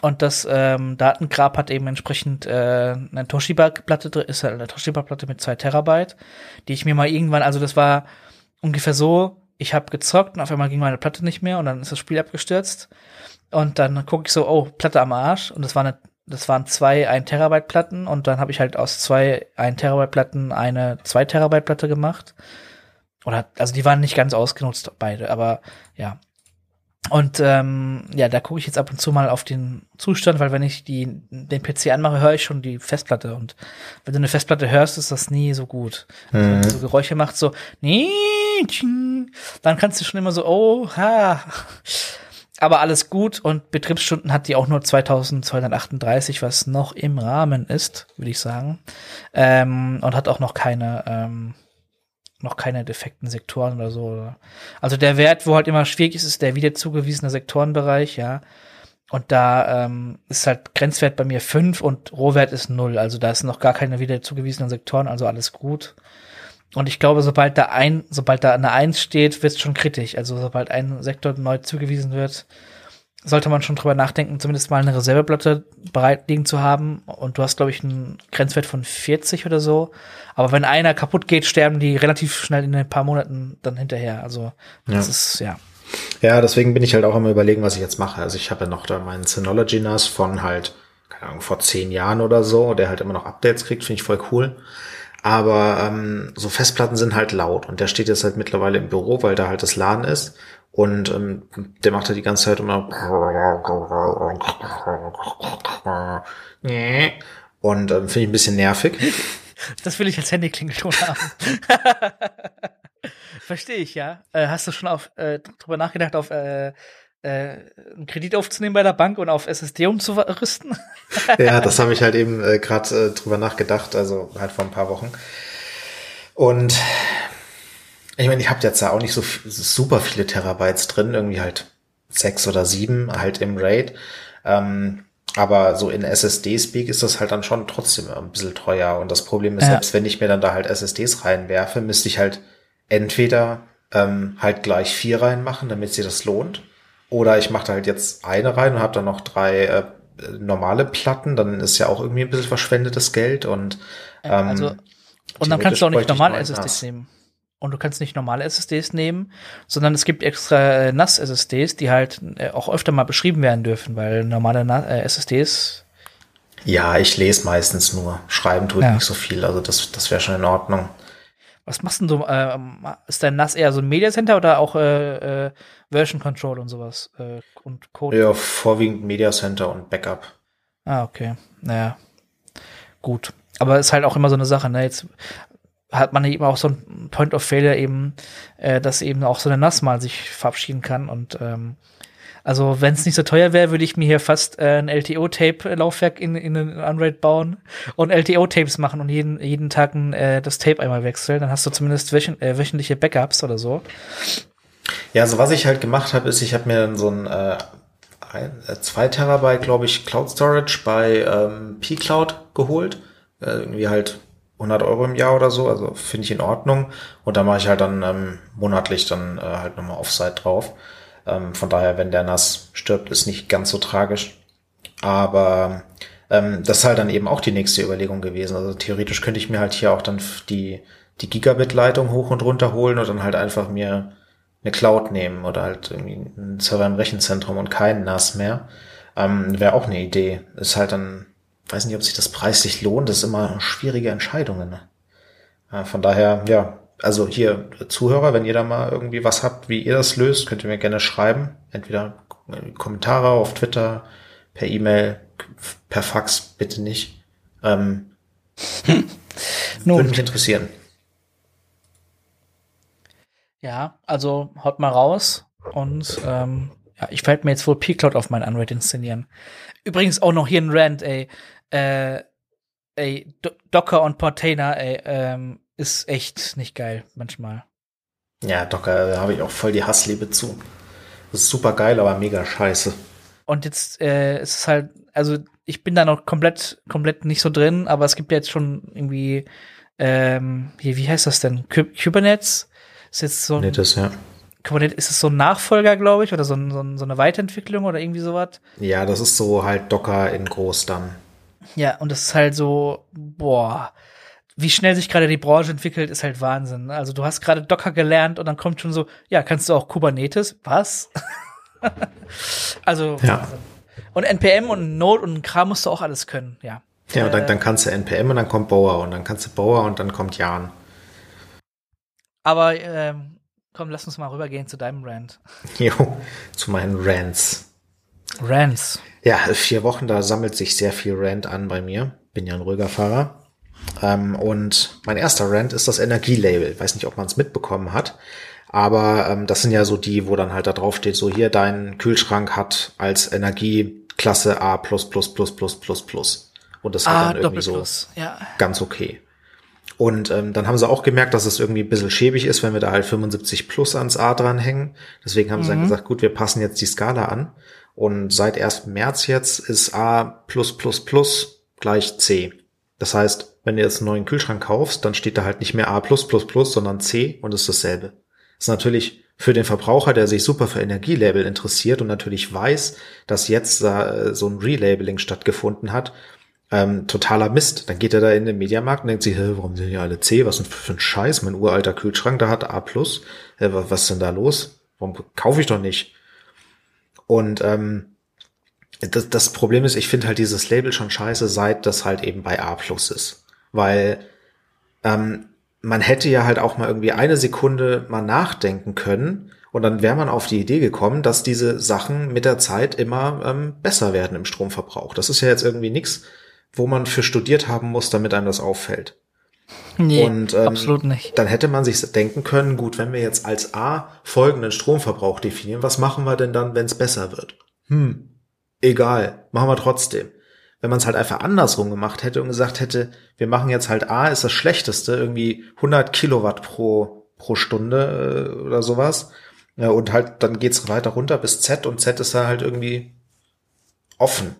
und das ähm, Datengrab hat eben entsprechend äh, eine Toshiba-Platte drin, ist halt eine Toshiba-Platte mit zwei Terabyte, die ich mir mal irgendwann, also das war ungefähr so, ich habe gezockt und auf einmal ging meine Platte nicht mehr und dann ist das Spiel abgestürzt und dann gucke ich so, oh, Platte am Arsch. Und das war eine, das waren zwei 1 Terabyte Platten und dann habe ich halt aus zwei 1 Terabyte Platten eine 2 Terabyte Platte gemacht. Oder, also die waren nicht ganz ausgenutzt, beide, aber ja. Und ähm, ja, da gucke ich jetzt ab und zu mal auf den Zustand, weil wenn ich die, den PC anmache, höre ich schon die Festplatte. Und wenn du eine Festplatte hörst, ist das nie so gut. Also, wenn du so Geräusche macht, so, dann kannst du schon immer so, oh, ha aber alles gut und Betriebsstunden hat die auch nur 2238, was noch im Rahmen ist, würde ich sagen. Ähm, und hat auch noch keine, ähm, noch keine defekten Sektoren oder so. Also der Wert, wo halt immer schwierig ist, ist der wieder zugewiesene Sektorenbereich, ja. Und da ähm, ist halt Grenzwert bei mir 5 und Rohwert ist 0. Also da ist noch gar keine wieder zugewiesenen Sektoren, also alles gut. Und ich glaube, sobald da ein, sobald da eine Eins steht, wird es schon kritisch. Also sobald ein Sektor neu zugewiesen wird, sollte man schon drüber nachdenken, zumindest mal eine Reserveplatte bereit liegen zu haben. Und du hast, glaube ich, einen Grenzwert von 40 oder so. Aber wenn einer kaputt geht, sterben die relativ schnell in ein paar Monaten dann hinterher. Also das ja. ist, ja. Ja, deswegen bin ich halt auch immer überlegen, was ich jetzt mache. Also ich habe ja noch da meinen Synology NAS von halt, keine Ahnung, vor zehn Jahren oder so, der halt immer noch Updates kriegt, finde ich voll cool. Aber ähm, so Festplatten sind halt laut und der steht jetzt halt mittlerweile im Büro, weil da halt das LAN ist. Und ähm, der macht halt die ganze Zeit immer und ähm, finde ich ein bisschen nervig. [LAUGHS] Das will ich als Handyklingelton haben. [LAUGHS] Verstehe ich, ja. Äh, hast du schon auf äh, drüber nachgedacht, auf äh, äh, einen Kredit aufzunehmen bei der Bank und auf SSD umzurüsten? [LAUGHS] ja, das habe ich halt eben äh, gerade äh, drüber nachgedacht, also halt vor ein paar Wochen. Und Ich meine, ich habe jetzt ja auch nicht so super viele Terabytes drin, irgendwie halt sechs oder sieben halt im RAID. Ähm, aber so in SSD-Speak ist das halt dann schon trotzdem ein bisschen teuer. Und das Problem ist, ja. selbst wenn ich mir dann da halt SSDs reinwerfe, müsste ich halt entweder ähm, halt gleich vier reinmachen, damit sich das lohnt. Oder ich mache da halt jetzt eine rein und habe dann noch drei äh, normale Platten, dann ist ja auch irgendwie ein bisschen verschwendetes Geld und ähm, also, und dann kannst du auch nicht normale SSDs nehmen. Und du kannst nicht normale SSDs nehmen, sondern es gibt extra äh, NAS-SSDs, die halt äh, auch öfter mal beschrieben werden dürfen, weil normale äh, SSDs. Ja, ich lese meistens nur. Schreiben tut ja. nicht so viel, also das, das wäre schon in Ordnung. Was machst denn du? Äh, ist dein NAS eher so ein Media Center oder auch äh, äh, Version Control und sowas? Äh, und Code? Ja, vorwiegend Media Center und Backup. Ah, okay. Naja. Gut. Aber ist halt auch immer so eine Sache, ne? Jetzt hat man eben auch so ein Point of Failure eben, äh, dass eben auch so eine NAS mal sich verabschieden kann und ähm, also wenn es nicht so teuer wäre, würde ich mir hier fast äh, ein LTO-Tape-Laufwerk in, in einen Unraid bauen und LTO-Tapes machen und jeden, jeden Tag ein, äh, das Tape einmal wechseln. Dann hast du zumindest wöchen, äh, wöchentliche Backups oder so. Ja, also was ich halt gemacht habe, ist, ich habe mir dann so ein äh, ein, äh, Terabyte, glaube ich, Cloud Storage bei ähm, P-Cloud geholt. Äh, irgendwie halt 100 Euro im Jahr oder so, also finde ich in Ordnung. Und da mache ich halt dann ähm, monatlich dann äh, halt nochmal Offsite drauf. Ähm, von daher, wenn der NAS stirbt, ist nicht ganz so tragisch. Aber ähm, das ist halt dann eben auch die nächste Überlegung gewesen. Also theoretisch könnte ich mir halt hier auch dann die, die Gigabit-Leitung hoch und runter holen und dann halt einfach mir eine Cloud nehmen oder halt irgendwie einen Server im Rechenzentrum und keinen NAS mehr. Ähm, Wäre auch eine Idee. Ist halt dann, weiß nicht, ob sich das preislich lohnt. Das ist immer schwierige Entscheidungen. Ne? Äh, von daher, ja, also hier Zuhörer, wenn ihr da mal irgendwie was habt, wie ihr das löst, könnt ihr mir gerne schreiben. Entweder Kommentare auf Twitter, per E-Mail, per Fax, bitte nicht. Ähm, würde mich interessieren. Ja, also haut mal raus und ähm, ja, ich werde mir jetzt wohl P-Cloud auf mein Unraid inszenieren. Übrigens auch noch hier ein Rand, ey. Äh, ey, Docker und Portainer, ey, ähm, ist echt nicht geil manchmal. Ja, Docker, da habe ich auch voll die Hassliebe zu. Das ist super geil, aber mega scheiße. Und jetzt äh, ist es halt, also ich bin da noch komplett, komplett nicht so drin, aber es gibt ja jetzt schon irgendwie, ähm, hier, wie heißt das denn? Kubernetes? Ist jetzt so ein, Kubernetes, ja. Kubernetes, ist es so ein Nachfolger, glaube ich, oder so, ein, so, ein, so eine Weiterentwicklung oder irgendwie sowas? Ja, das ist so halt Docker in groß dann. Ja, und das ist halt so, boah, wie schnell sich gerade die Branche entwickelt, ist halt Wahnsinn. Also du hast gerade Docker gelernt und dann kommt schon so, ja, kannst du auch Kubernetes? Was? [LAUGHS] also ja. und NPM und Node und Kram musst du auch alles können, ja. Ja, und dann, dann kannst du NPM und dann kommt Bower und dann kannst du Bower und dann kommt Jan. Aber ähm, komm, lass uns mal rübergehen zu deinem Rant. [LAUGHS] Jo, zu meinen Rants. Rants. Ja, vier Wochen, da sammelt sich sehr viel Rant an bei mir. Bin ja ein ruhiger Fahrer. Ähm, und mein erster Rant ist das Energielabel. Ich weiß nicht, ob man es mitbekommen hat. Aber ähm, das sind ja so die, wo dann halt da drauf steht, so hier dein Kühlschrank hat als Energieklasse A plus plus plus plus plus plus. Und das war dann irgendwie so ja. ganz okay. Und ähm, dann haben sie auch gemerkt, dass es irgendwie ein bisschen schäbig ist, wenn wir da halt 75 plus ans A dranhängen. Deswegen haben mhm. sie dann gesagt, gut, wir passen jetzt die Skala an. Und seit 1. März jetzt ist A plus plus plus gleich C. Das heißt, wenn du jetzt einen neuen Kühlschrank kaufst, dann steht da halt nicht mehr A++, sondern C und ist dasselbe. Das ist natürlich für den Verbraucher, der sich super für Energielabel interessiert und natürlich weiß, dass jetzt äh, so ein Relabeling stattgefunden hat, ähm, totaler Mist. Dann geht er da in den Mediamarkt und denkt sich, warum sind die alle C? Was für ein Scheiß? Mein uralter Kühlschrank, da hat A+. Äh, was ist denn da los? Warum kaufe ich doch nicht? Und ähm, das, das Problem ist, ich finde halt dieses Label schon scheiße, seit das halt eben bei A ist weil ähm, man hätte ja halt auch mal irgendwie eine Sekunde mal nachdenken können und dann wäre man auf die Idee gekommen, dass diese Sachen mit der Zeit immer ähm, besser werden im Stromverbrauch. Das ist ja jetzt irgendwie nichts, wo man für studiert haben muss, damit einem das auffällt. Nee, und, ähm, absolut nicht. Dann hätte man sich denken können, gut, wenn wir jetzt als A folgenden Stromverbrauch definieren, was machen wir denn dann, wenn es besser wird? Hm, egal, machen wir trotzdem wenn man es halt einfach andersrum gemacht hätte und gesagt hätte, wir machen jetzt halt A ist das schlechteste, irgendwie 100 Kilowatt pro pro Stunde äh, oder sowas. Ja, und halt, dann geht's weiter runter bis Z und Z ist da halt irgendwie offen.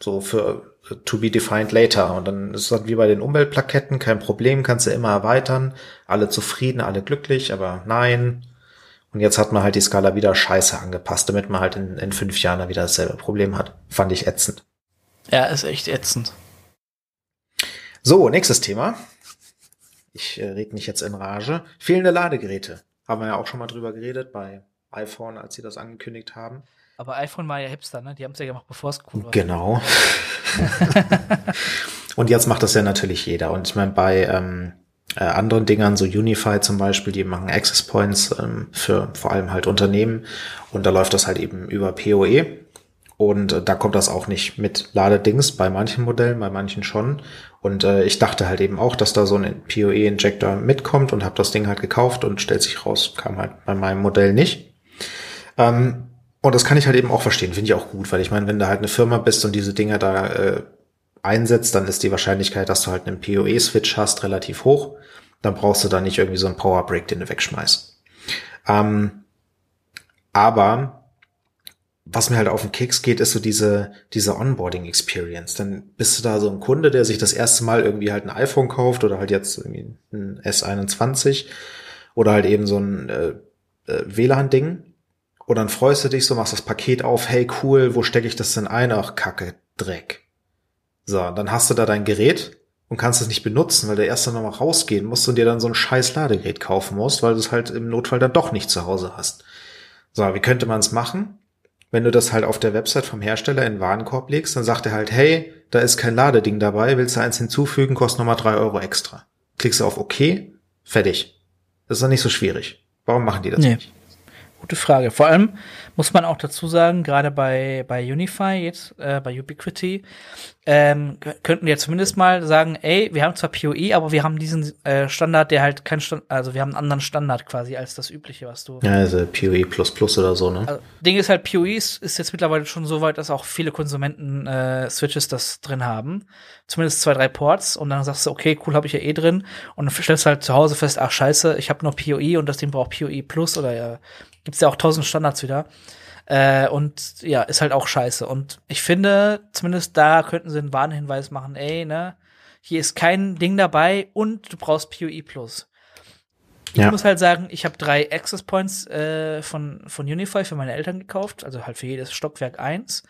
So für to be defined later. Und dann ist das wie bei den Umweltplaketten, kein Problem, kannst du immer erweitern. Alle zufrieden, alle glücklich, aber nein. Und jetzt hat man halt die Skala wieder scheiße angepasst, damit man halt in, in fünf Jahren wieder dasselbe Problem hat. Fand ich ätzend. Ja, ist echt ätzend. So, nächstes Thema. Ich äh, rede mich jetzt in Rage. Fehlende Ladegeräte. Haben wir ja auch schon mal drüber geredet bei iPhone, als sie das angekündigt haben. Aber iPhone war ja Hipster, ne? Die haben es ja gemacht, bevor es cool war. Genau. [LAUGHS] und jetzt macht das ja natürlich jeder. Und ich meine, bei ähm, äh, anderen Dingern, so Unify zum Beispiel, die machen Access Points ähm, für vor allem halt Unternehmen. Und da läuft das halt eben über PoE. Und äh, da kommt das auch nicht mit Ladedings, bei manchen Modellen, bei manchen schon. Und äh, ich dachte halt eben auch, dass da so ein PoE-Injector mitkommt und habe das Ding halt gekauft und stellt sich raus, kam halt bei meinem Modell nicht. Ähm, und das kann ich halt eben auch verstehen, finde ich auch gut, weil ich meine, wenn du halt eine Firma bist und diese Dinger da äh, einsetzt, dann ist die Wahrscheinlichkeit, dass du halt einen PoE-Switch hast, relativ hoch. Dann brauchst du da nicht irgendwie so einen Powerbrick, den du wegschmeißt. Ähm, aber was mir halt auf den Keks geht, ist so diese, diese Onboarding-Experience. Dann bist du da so ein Kunde, der sich das erste Mal irgendwie halt ein iPhone kauft oder halt jetzt irgendwie ein S21 oder halt eben so ein äh, äh, WLAN-Ding und dann freust du dich so, machst das Paket auf, hey cool, wo stecke ich das denn ein? Ach, Kacke, Dreck. So, dann hast du da dein Gerät und kannst es nicht benutzen, weil du erst dann nochmal rausgehen musst und dir dann so ein scheiß Ladegerät kaufen musst, weil du es halt im Notfall dann doch nicht zu Hause hast. So, wie könnte man es machen? Wenn du das halt auf der Website vom Hersteller in den Warenkorb legst, dann sagt er halt, hey, da ist kein Ladeding dabei, willst du eins hinzufügen, kostet nochmal drei Euro extra. Klickst du auf OK, fertig. Das ist doch nicht so schwierig. Warum machen die das nee. nicht? Gute Frage. Vor allem muss man auch dazu sagen, gerade bei, bei Unify jetzt, äh, bei Ubiquity, ähm, könnten wir zumindest mal sagen, ey, wir haben zwar PoE, aber wir haben diesen äh, Standard, der halt kein Standard, also wir haben einen anderen Standard quasi als das übliche, was du. Ja, also PoE plus plus oder so, ne? Also, Ding ist halt, PoE ist, ist jetzt mittlerweile schon so weit, dass auch viele Konsumenten äh, Switches das drin haben. Zumindest zwei, drei Ports und dann sagst du, okay, cool, habe ich ja eh drin. Und dann stellst du halt zu Hause fest, ach scheiße, ich habe noch PoE und das Ding braucht PoE plus oder ja Gibt's ja auch tausend Standards wieder. Äh, und ja, ist halt auch scheiße. Und ich finde, zumindest da könnten sie einen Warnhinweis machen, ey, ne, hier ist kein Ding dabei und du brauchst PoE Plus. Ich ja. muss halt sagen, ich habe drei Access Points äh, von, von Unify für meine Eltern gekauft, also halt für jedes Stockwerk eins.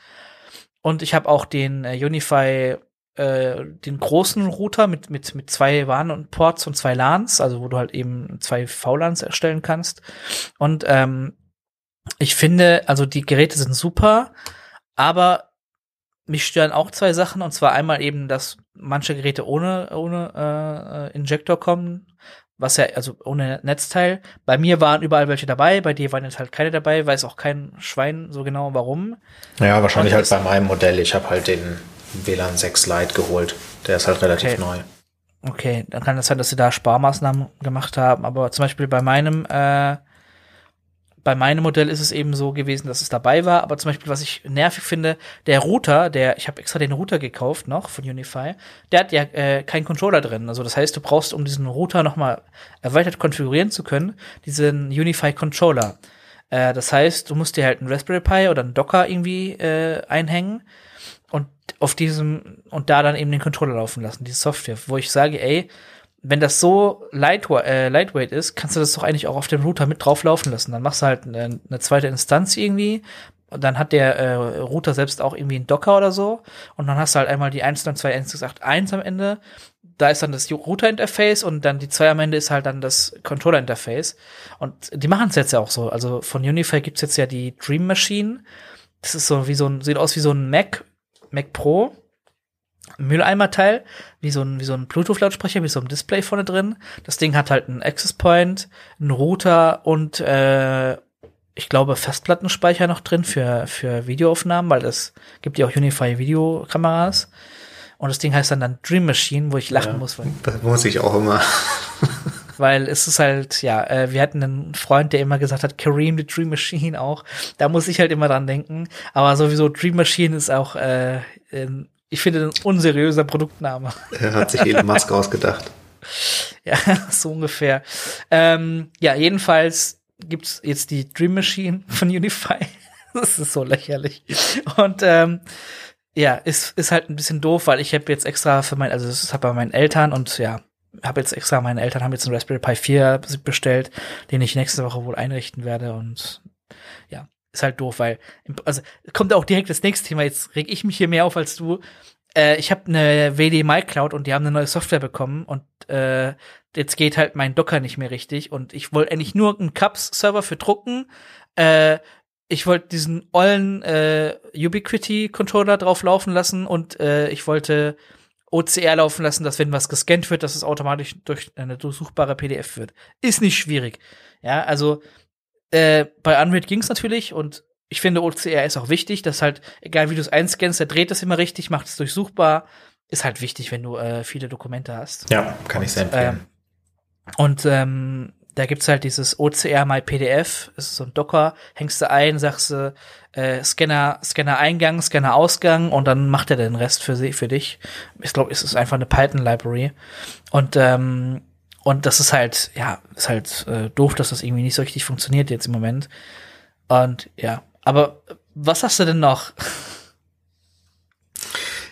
Und ich habe auch den äh, Unify, äh, den großen Router mit, mit, mit zwei WAN und Ports und zwei LANs, also wo du halt eben zwei VLANs erstellen kannst. Und ähm, ich finde, also die Geräte sind super, aber mich stören auch zwei Sachen und zwar einmal eben, dass manche Geräte ohne ohne äh, Injektor kommen, was ja also ohne Netzteil. Bei mir waren überall welche dabei, bei dir waren jetzt halt keine dabei, weiß auch kein Schwein so genau warum. Ja, wahrscheinlich halt bei meinem Modell. Ich habe halt den WLAN 6 Lite geholt. Der ist halt relativ okay. neu. Okay, dann kann es sein, dass sie da Sparmaßnahmen gemacht haben, aber zum Beispiel bei meinem äh, bei meinem Modell ist es eben so gewesen, dass es dabei war, aber zum Beispiel, was ich nervig finde, der Router, der, ich habe extra den Router gekauft noch von Unify, der hat ja äh, keinen Controller drin. Also das heißt, du brauchst, um diesen Router nochmal erweitert konfigurieren zu können, diesen Unify Controller. Äh, das heißt, du musst dir halt einen Raspberry Pi oder einen Docker irgendwie äh, einhängen auf diesem und da dann eben den Controller laufen lassen, diese Software, wo ich sage, ey, wenn das so lightweight, äh, lightweight ist, kannst du das doch eigentlich auch auf dem Router mit drauf laufen lassen. Dann machst du halt eine, eine zweite Instanz irgendwie. Und dann hat der äh, Router selbst auch irgendwie einen Docker oder so. Und dann hast du halt einmal die 1 und 2 1 am Ende. Da ist dann das Router-Interface und dann die 2 am Ende ist halt dann das Controller-Interface. Und die machen es jetzt ja auch so. Also von Unify gibt's jetzt ja die Dream Machine. Das ist so wie so ein, sieht aus wie so ein Mac, Mac Pro Mülleimerteil, wie so ein, wie so ein Bluetooth-Lautsprecher, wie so ein Display vorne drin. Das Ding hat halt einen Access Point, einen Router und äh, ich glaube Festplattenspeicher noch drin für, für Videoaufnahmen, weil das gibt ja auch Unify Videokameras. Und das Ding heißt dann, dann Dream Machine, wo ich lachen ja, muss. Das muss ich auch immer. [LAUGHS] weil es ist halt, ja, äh, wir hatten einen Freund, der immer gesagt hat, Kareem the Dream Machine auch. Da muss ich halt immer dran denken. Aber sowieso Dream Machine ist auch äh, ich finde, ein unseriöser Produktname. [LAUGHS] Er hat sich Elon Musk [LAUGHS] ausgedacht. ja, [LAUGHS] so ungefähr. Ähm, ja, jedenfalls gibt's jetzt die Dream Machine von Unify. das ist so lächerlich. Und ähm, ja, ist, ist halt ein bisschen doof, weil ich habe jetzt extra für mein, also das ist halt bei meinen Eltern und ja, habe jetzt extra, meine Eltern haben jetzt einen Raspberry Pi 4 bestellt, den ich nächste Woche wohl einrichten werde und ja, ist halt doof, weil, also kommt auch direkt das nächste Thema, jetzt reg ich mich hier mehr auf als du. Äh, ich habe eine WD Cloud und die haben eine neue Software bekommen und äh, jetzt geht halt mein Docker nicht mehr richtig und ich wollte eigentlich nur einen Cups-Server für drucken, äh, ich wollte diesen ollen äh, Ubiquity-Controller drauf laufen lassen und äh, ich wollte OCR laufen lassen, dass wenn was gescannt wird, dass es automatisch durch eine durchsuchbare PDF wird. Ist nicht schwierig. Ja, also äh, bei Unreal ging's natürlich und ich finde OCR ist auch wichtig, dass halt, egal wie du es einscannst, der dreht das immer richtig, macht es durchsuchbar. Ist halt wichtig, wenn du äh, viele Dokumente hast. Ja, kann ich sehr empfehlen. Ähm, und ähm, da gibt's halt dieses OCR My PDF, ist so ein Docker, hängst du ein, sagst du äh, Scanner, Scanner Eingang, Scanner Ausgang und dann macht er den Rest für sie, für dich. Ich glaube, es ist einfach eine Python Library und ähm, und das ist halt, ja, ist halt äh, doof, dass das irgendwie nicht so richtig funktioniert jetzt im Moment. Und ja, aber was hast du denn noch?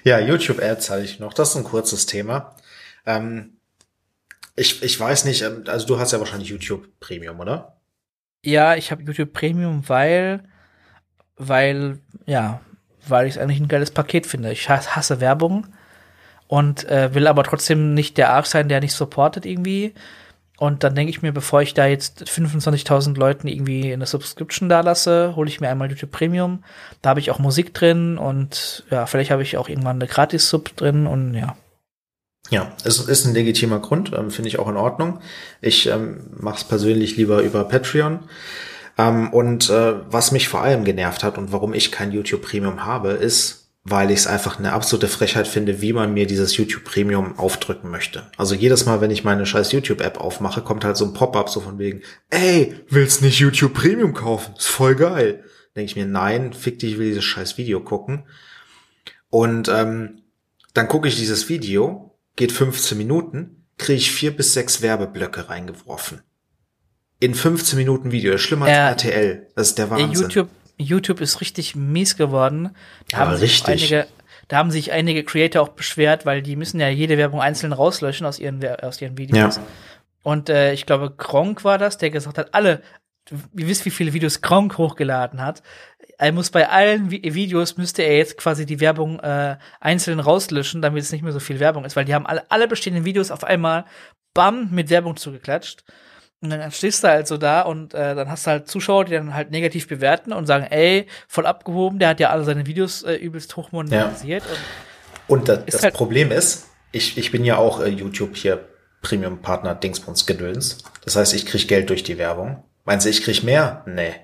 Ja, YouTube Ads hatte ich noch. Das ist ein kurzes Thema. Ähm, ich, ich weiß nicht, ähm, also du hast ja wahrscheinlich YouTube Premium, oder? Ja, ich habe YouTube Premium, weil, weil, ja, weil ich es eigentlich ein geiles Paket finde. Ich hasse Werbung und äh, will aber trotzdem nicht der Arsch sein, der nicht supportet irgendwie. Und dann denke ich mir, bevor ich da jetzt 25.000 Leuten irgendwie eine Subscription da lasse, hole ich mir einmal YouTube Premium. Da habe ich auch Musik drin und ja, vielleicht habe ich auch irgendwann eine Gratis-Sub drin und ja. Ja, es ist ein legitimer Grund, ähm, finde ich auch in Ordnung. Ich ähm, mache es persönlich lieber über Patreon. Ähm, und äh, was mich vor allem genervt hat und warum ich kein YouTube Premium habe, ist, weil ich es einfach eine absolute Frechheit finde, wie man mir dieses YouTube Premium aufdrücken möchte. Also jedes Mal, wenn ich meine scheiß YouTube-App aufmache, kommt halt so ein Pop-up so von wegen, ey, willst nicht YouTube Premium kaufen? Ist voll geil. Denke ich mir, nein, fick dich, ich will dieses scheiß Video gucken. Und ähm, dann gucke ich dieses Video geht 15 Minuten, kriege ich vier bis sechs Werbeblöcke reingeworfen. In 15 Minuten Video. Schlimmer als RTL. Das ist der Wahnsinn. YouTube, YouTube ist richtig mies geworden. Da Aber richtig. Einige, da haben sich einige Creator auch beschwert, weil die müssen ja jede Werbung einzeln rauslöschen aus ihren, aus ihren Videos. Ja. Und äh, ich glaube, Gronk war das, der gesagt hat, alle, ihr wisst, wie viele Videos Gronk hochgeladen hat er muss bei allen Vi Videos müsste er jetzt quasi die Werbung äh, einzeln rauslöschen, damit es nicht mehr so viel Werbung ist, weil die haben alle, alle bestehenden Videos auf einmal bam mit Werbung zugeklatscht. Und dann stehst du halt so da und äh, dann hast du halt Zuschauer, die dann halt negativ bewerten und sagen, ey, voll abgehoben, der hat ja alle seine Videos äh, übelst hochmonetarisiert. Ja. Und, und das, das halt Problem ist, ich, ich bin ja auch äh, YouTube hier Premium-Partner Dingsbums Gedöns. Das heißt, ich krieg Geld durch die Werbung. Meinst du, ich krieg mehr? Nee.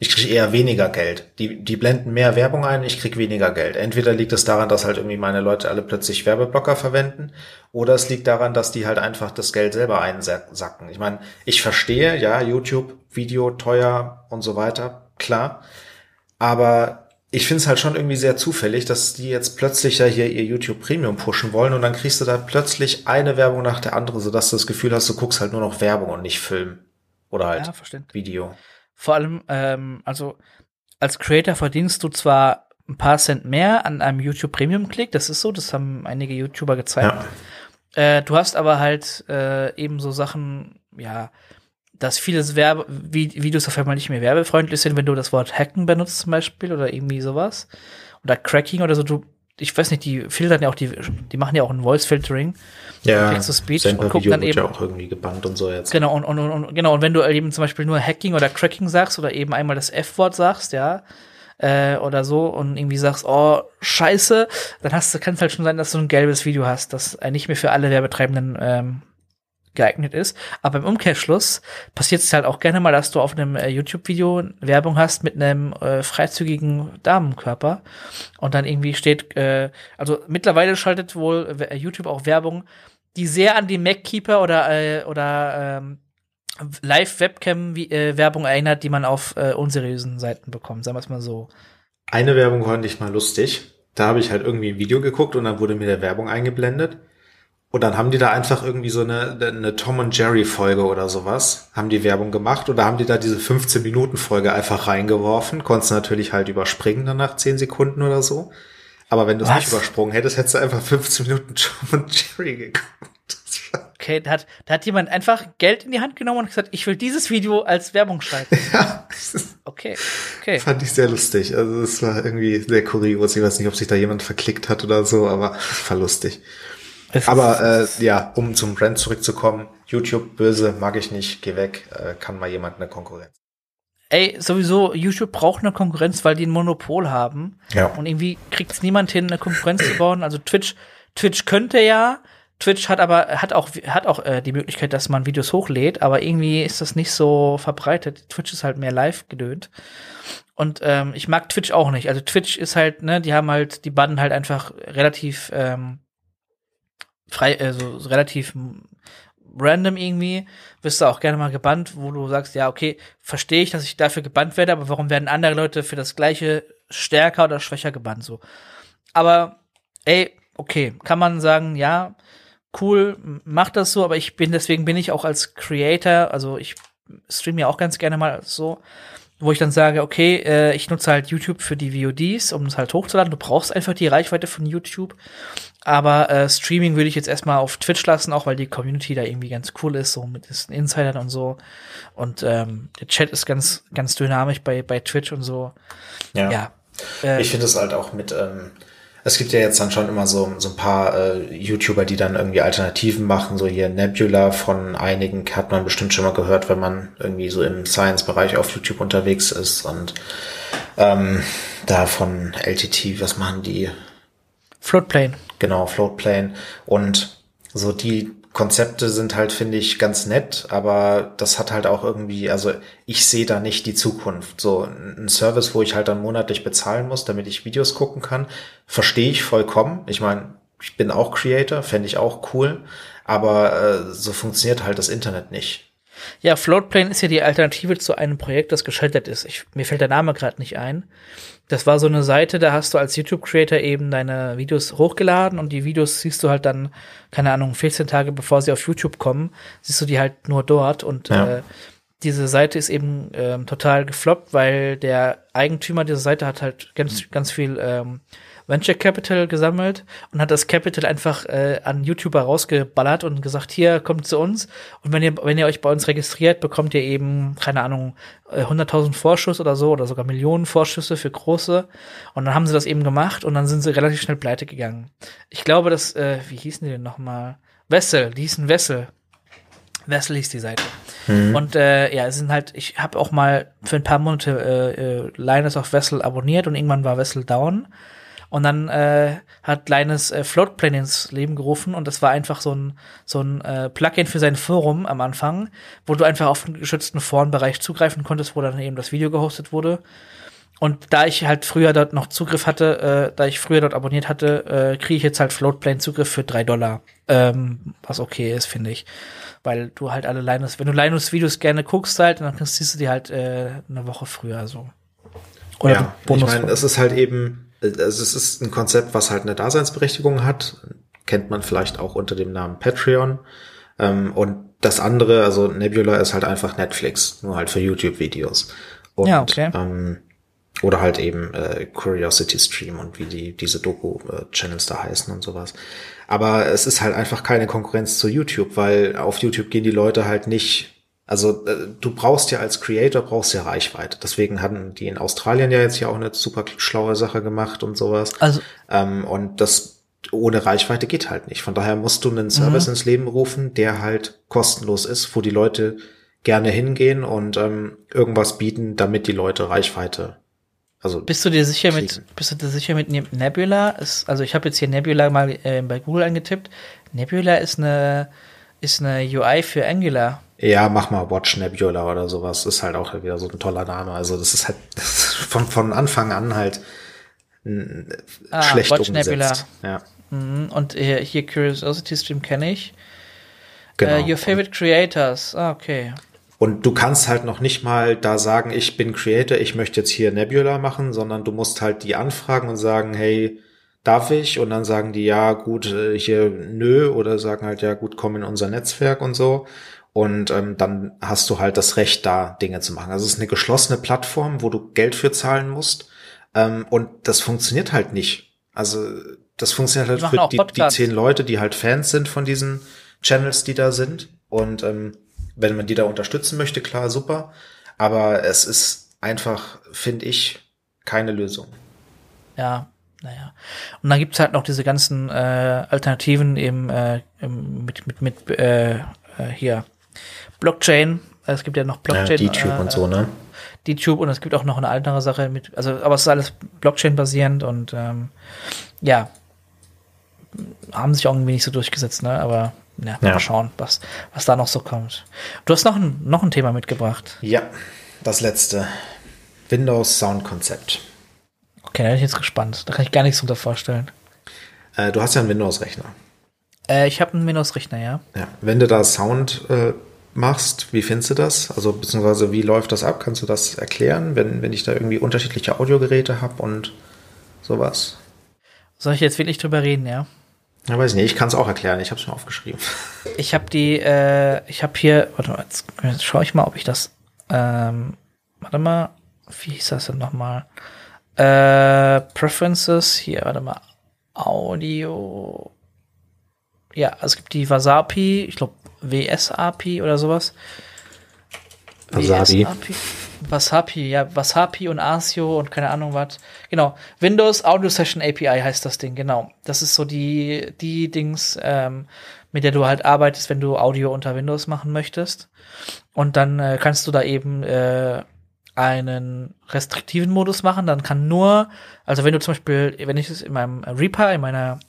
Ich kriege eher weniger Geld. Die, die blenden mehr Werbung ein, ich krieg weniger Geld. Entweder liegt es daran, dass halt irgendwie meine Leute alle plötzlich Werbeblocker verwenden, oder es liegt daran, dass die halt einfach das Geld selber einsacken. Ich meine, ich verstehe, ja, YouTube, Video teuer und so weiter, klar. Aber ich finde es halt schon irgendwie sehr zufällig, dass die jetzt plötzlich ja hier ihr YouTube Premium pushen wollen und dann kriegst du da plötzlich eine Werbung nach der anderen, sodass du das Gefühl hast, du guckst halt nur noch Werbung und nicht Film. Oder halt ja, Video. Vor allem, ähm, also als Creator verdienst du zwar ein paar Cent mehr an einem YouTube Premium Klick, das ist so, das haben einige YouTuber gezeigt. Ja. Äh, du hast aber halt äh, eben so Sachen, ja, dass vieles Werbe Videos auf einmal nicht mehr werbefreundlich sind, wenn du das Wort Hacken benutzt zum Beispiel oder irgendwie sowas. Oder Cracking oder so. Du ich weiß nicht, die filtern ja auch die, die machen ja auch ein Voice Filtering. Ja, Text to Speech und gucken dann eben ja auch irgendwie gebannt und so jetzt. Genau und, und, und genau und wenn du eben zum Beispiel nur Hacking oder Cracking sagst oder eben einmal das F-Wort sagst, ja, äh, oder so und irgendwie sagst, oh Scheiße, dann hast du, kann es halt schon sein, dass du ein gelbes Video hast, das äh, nicht mehr für alle Werbetreibenden ähm, geeignet ist. Aber im Umkehrschluss passiert es halt auch gerne mal, dass du auf einem äh, YouTube-Video Werbung hast mit einem äh, freizügigen Damenkörper und dann irgendwie steht, äh, also mittlerweile schaltet wohl äh, YouTube auch Werbung, die sehr an die MacKeeper oder äh, oder ähm, Live-Webcam-Werbung äh, erinnert, die man auf äh, unseriösen Seiten bekommt, sagen wir es mal so. Eine Werbung fand ich mal lustig. Da habe ich halt irgendwie ein Video geguckt und dann wurde mir der Werbung eingeblendet. Und dann haben die da einfach irgendwie so eine, eine Tom und Jerry Folge oder sowas, haben die Werbung gemacht oder haben die da diese 15 Minuten Folge einfach reingeworfen, konntest natürlich halt überspringen dann nach 10 Sekunden oder so. Aber wenn du es nicht übersprungen hättest, hättest du einfach 15 Minuten Tom und Jerry geguckt. [LAUGHS] Okay, da hat, da hat jemand einfach Geld in die Hand genommen und gesagt, ich will dieses Video als Werbung schreiben. [LAUGHS] Ja. Okay, okay. Fand ich sehr lustig. Also es war irgendwie sehr kurios. Ich weiß nicht, ob sich da jemand verklickt hat oder so, aber war lustig. Es aber äh, ja, um zum Brand zurückzukommen, YouTube böse, mag ich nicht, geh weg, äh, kann mal jemand eine Konkurrenz. Ey, sowieso, YouTube braucht eine Konkurrenz, weil die ein Monopol haben. Ja. Und irgendwie kriegt es niemand hin, eine Konkurrenz zu bauen. Also Twitch, Twitch könnte ja, Twitch hat aber hat auch hat auch äh, die Möglichkeit, dass man Videos hochlädt, aber irgendwie ist das nicht so verbreitet. Twitch ist halt mehr live gedönt. Und ähm, ich mag Twitch auch nicht. Also Twitch ist halt, ne, die haben halt, die bannen halt einfach relativ ähm, frei, also relativ random irgendwie. Wirst du auch gerne mal gebannt, wo du sagst, ja, okay, verstehe ich, dass ich dafür gebannt werde, aber warum werden andere Leute für das gleiche stärker oder schwächer gebannt so? Aber ey, okay, kann man sagen, ja, cool, mach das so, aber ich bin, deswegen bin ich auch als Creator, also ich streame ja auch ganz gerne mal so, wo ich dann sage, okay, äh, ich nutze halt YouTube für die VODs, um es halt hochzuladen. Du brauchst einfach die Reichweite von YouTube. Aber äh, Streaming würde ich jetzt erstmal auf Twitch lassen, auch weil die Community da irgendwie ganz cool ist, so mit diesen Insidern und so. Und ähm, der Chat ist ganz, ganz dynamisch bei, bei Twitch und so. Ja. ja. Äh, ich finde es halt auch mit, ähm, es gibt ja jetzt dann schon immer so, so ein paar äh, YouTuber, die dann irgendwie Alternativen machen. So hier Nebula von einigen hat man bestimmt schon mal gehört, wenn man irgendwie so im Science-Bereich auf YouTube unterwegs ist. Und ähm, da von LTT, was machen die? Floatplane. Genau, Floatplane. Und so die Konzepte sind halt, finde ich, ganz nett, aber das hat halt auch irgendwie, also ich sehe da nicht die Zukunft. So ein Service, wo ich halt dann monatlich bezahlen muss, damit ich Videos gucken kann, verstehe ich vollkommen. Ich meine, ich bin auch Creator, fände ich auch cool, aber äh, so funktioniert halt das Internet nicht. Ja, Floatplane ist ja die Alternative zu einem Projekt, das gescheitert ist. Ich, mir fällt der Name gerade nicht ein. Das war so eine Seite, da hast du als YouTube-Creator eben deine Videos hochgeladen und die Videos siehst du halt dann, keine Ahnung, 14 Tage bevor sie auf YouTube kommen, siehst du die halt nur dort und ja. äh, diese Seite ist eben ähm, total gefloppt, weil der Eigentümer dieser Seite hat halt ganz, ganz viel ähm, Venture Capital gesammelt und hat das Capital einfach äh, an YouTuber rausgeballert und gesagt, hier kommt zu uns und wenn ihr wenn ihr euch bei uns registriert, bekommt ihr eben keine Ahnung 100.000 äh, Vorschuss oder so oder sogar Millionen Vorschüsse für große und dann haben sie das eben gemacht und dann sind sie relativ schnell pleite gegangen. Ich glaube, dass äh, wie hießen die denn noch mal? Wessel, die hießen Wessel. Wessel hieß die Seite. Mhm. Und äh, ja, es sind halt, ich habe auch mal für ein paar Monate äh, äh, Linus auf Wessel abonniert und irgendwann war Wessel down. Und dann äh, hat kleines äh, Floatplane ins Leben gerufen und das war einfach so ein, so ein äh, Plugin für sein Forum am Anfang, wo du einfach auf einen geschützten Forenbereich zugreifen konntest, wo dann eben das Video gehostet wurde. Und da ich halt früher dort noch Zugriff hatte, äh, da ich früher dort abonniert hatte, äh, kriege ich jetzt halt Floatplane Zugriff für drei Dollar. Ähm, was okay ist, finde ich. Weil du halt alle Linus, wenn du Linus-Videos gerne guckst halt, dann siehst du die halt äh, eine Woche früher so. Oder ja, ich meine, es ist halt eben, also es ist ein Konzept, was halt eine Daseinsberechtigung hat, kennt man vielleicht auch unter dem Namen Patreon. Ähm, und das andere, also Nebula ist halt einfach Netflix, nur halt für YouTube-Videos. Ja, okay. Ähm, oder halt eben äh, Curiosity Stream und wie die diese Doku-Channels da heißen und sowas. Aber es ist halt einfach keine Konkurrenz zu YouTube, weil auf YouTube gehen die Leute halt nicht also äh, du brauchst ja als Creator brauchst ja Reichweite. Deswegen hatten die in Australien ja jetzt ja auch eine super schlaue Sache gemacht und sowas. Also ähm, und das ohne Reichweite geht halt nicht. Von daher musst du einen Service mhm. ins Leben rufen, der halt kostenlos ist, wo die Leute gerne hingehen und ähm, irgendwas bieten, damit die Leute Reichweite. Also bist du dir sicher kriegen. mit bist du dir sicher mit Nebula? Ist, also ich habe jetzt hier Nebula mal äh, bei Google eingetippt. Nebula ist eine ist eine UI für Angular. Ja, mach mal Watch Nebula oder sowas. Ist halt auch wieder so ein toller Name. Also das ist halt von, von Anfang an halt ah, schlecht Watch umgesetzt. Nebula. Ja. Mhm. Und hier, hier Curiosity Stream kenne ich. Genau. Uh, your favorite creators. Ah, okay. Und du kannst halt noch nicht mal da sagen, ich bin Creator, ich möchte jetzt hier Nebula machen, sondern du musst halt die anfragen und sagen, hey, darf ich? Und dann sagen die, ja, gut, äh, hier nö, oder sagen halt, ja, gut, komm in unser Netzwerk und so. Und ähm, dann hast du halt das Recht, da Dinge zu machen. Also es ist eine geschlossene Plattform, wo du Geld für zahlen musst. Ähm, und das funktioniert halt nicht. Also das funktioniert halt für die, die zehn Leute, die halt Fans sind von diesen Channels, die da sind. Und ähm, wenn man die da unterstützen möchte, klar, super. Aber es ist einfach, finde ich, keine Lösung. Ja, naja. Und dann gibt's halt noch diese ganzen äh, Alternativen eben äh, mit, mit, mit äh, äh hier Blockchain. Es gibt ja noch Blockchain. Ja, YouTube äh, und so, ne? YouTube und es gibt auch noch eine andere Sache mit, also, aber es ist alles Blockchain-basierend und ähm, ja, haben sich irgendwie nicht so durchgesetzt, ne? Aber ja, ja. mal schauen, was, was da noch so kommt. Du hast noch ein, noch ein Thema mitgebracht. Ja, das letzte. Windows Sound Konzept. Okay, da bin ich jetzt gespannt. Da kann ich gar nichts drunter vorstellen. Äh, du hast ja einen Windows-Rechner. Äh, ich habe einen Windows-Rechner, ja. Ja, wenn du da Sound äh, machst, wie findest du das? Also beziehungsweise wie läuft das ab? Kannst du das erklären, wenn, wenn ich da irgendwie unterschiedliche Audiogeräte habe und sowas? Soll ich jetzt wirklich drüber reden, ja? Ja, weiß ich nicht, ich kann es auch erklären, ich habe es mir aufgeschrieben. [LAUGHS] Ich habe die, äh, ich habe hier, warte mal, jetzt, jetzt schaue ich mal, ob ich das, ähm, warte mal, wie hieß das denn nochmal? Äh, Preferences, hier, warte mal, Audio, ja, es gibt die Wasapi, ich glaube WS-API oder sowas. Wasabi. Wasapi, ja, Wasapi und ASIO und keine Ahnung was. Genau. Windows Audio Session API heißt das Ding, genau. Das ist so die, die Dings, ähm, mit der du halt arbeitest, wenn du Audio unter Windows machen möchtest. Und dann äh, kannst du da eben äh, einen restriktiven Modus machen. Dann kann nur, also wenn du zum Beispiel, wenn ich es in meinem Reaper, in meiner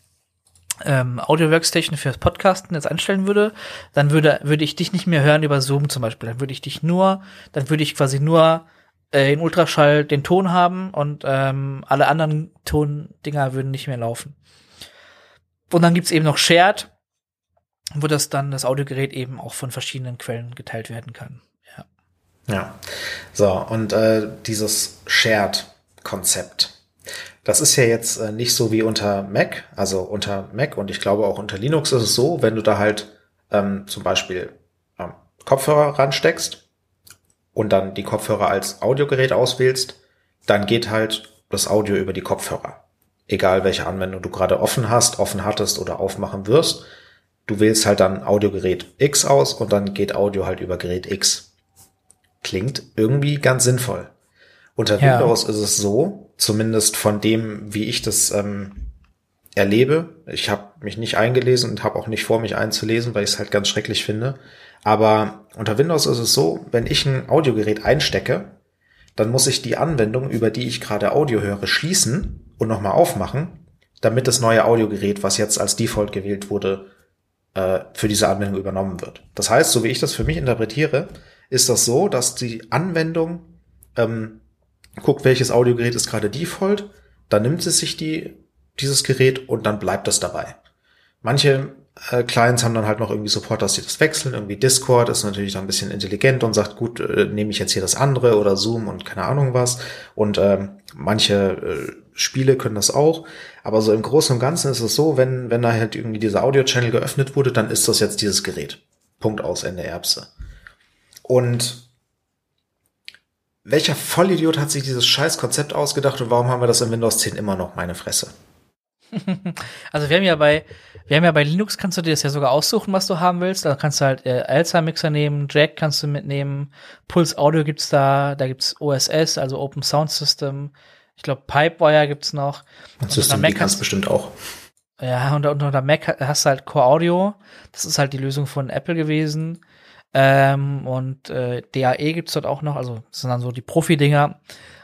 ähm, Audio Workstation fürs Podcasten jetzt einstellen würde, dann würde, würde ich dich nicht mehr hören über Zoom zum Beispiel. Dann würde ich dich nur, dann würde ich quasi nur äh, in Ultraschall den Ton haben und ähm, alle anderen Tondinger würden nicht mehr laufen. Und dann gibt's eben noch Shared, wo das dann das Audiogerät eben auch von verschiedenen Quellen geteilt werden kann. Ja. Ja. So, und äh, dieses Shared-Konzept das ist ja jetzt äh, nicht so wie unter Mac, also unter Mac und ich glaube auch unter Linux ist es so, wenn du da halt ähm, zum Beispiel ähm, Kopfhörer ransteckst und dann die Kopfhörer als Audiogerät auswählst, dann geht halt das Audio über die Kopfhörer. Egal welche Anwendung du gerade offen hast, offen hattest oder aufmachen wirst. Du wählst halt dann Audiogerät X aus und dann geht Audio halt über Gerät X. Klingt irgendwie ganz sinnvoll. Unter ja. Windows ist es so, zumindest von dem, wie ich das ähm, erlebe. Ich habe mich nicht eingelesen und habe auch nicht vor, mich einzulesen, weil ich es halt ganz schrecklich finde. Aber unter Windows ist es so, wenn ich ein Audiogerät einstecke, dann muss ich die Anwendung, über die ich gerade Audio höre, schließen und nochmal aufmachen, damit das neue Audiogerät, was jetzt als Default gewählt wurde, äh, für diese Anwendung übernommen wird. Das heißt, so wie ich das für mich interpretiere, ist das so, dass die Anwendung ähm, guckt, welches Audiogerät ist gerade Default, dann nimmt sie sich die, dieses Gerät und dann bleibt das dabei. Manche äh, Clients haben dann halt noch irgendwie Support, dass sie das wechseln. Irgendwie Discord ist natürlich dann ein bisschen intelligent und sagt, gut, äh, nehme ich jetzt hier das andere oder Zoom und keine Ahnung was. Und ähm, manche äh, Spiele können das auch. Aber so im Großen und Ganzen ist es so, wenn, wenn da halt irgendwie dieser Audio-Channel geöffnet wurde, dann ist das jetzt dieses Gerät. Punkt aus, Ende Erbse. Und welcher Vollidiot hat sich dieses scheiß Konzept ausgedacht und warum haben wir das in Windows 10 immer noch, meine Fresse? [LAUGHS] also wir haben ja bei, wir haben ja bei Linux kannst du dir das ja sogar aussuchen, was du haben willst. Da kannst du halt äh, Alza Mixer nehmen, Jack kannst du mitnehmen, Pulse Audio gibt's da, da gibt's OSS, also Open Sound System. Ich glaube Pipewire gibt's noch. Und System Mac kannst du bestimmt auch. Ja, und unter, unter Mac hast du halt Core Audio. Das ist halt die Lösung von Apple gewesen. Ähm, und äh, DAE gibt's dort auch noch, also das sind dann so die Profi-Dinger.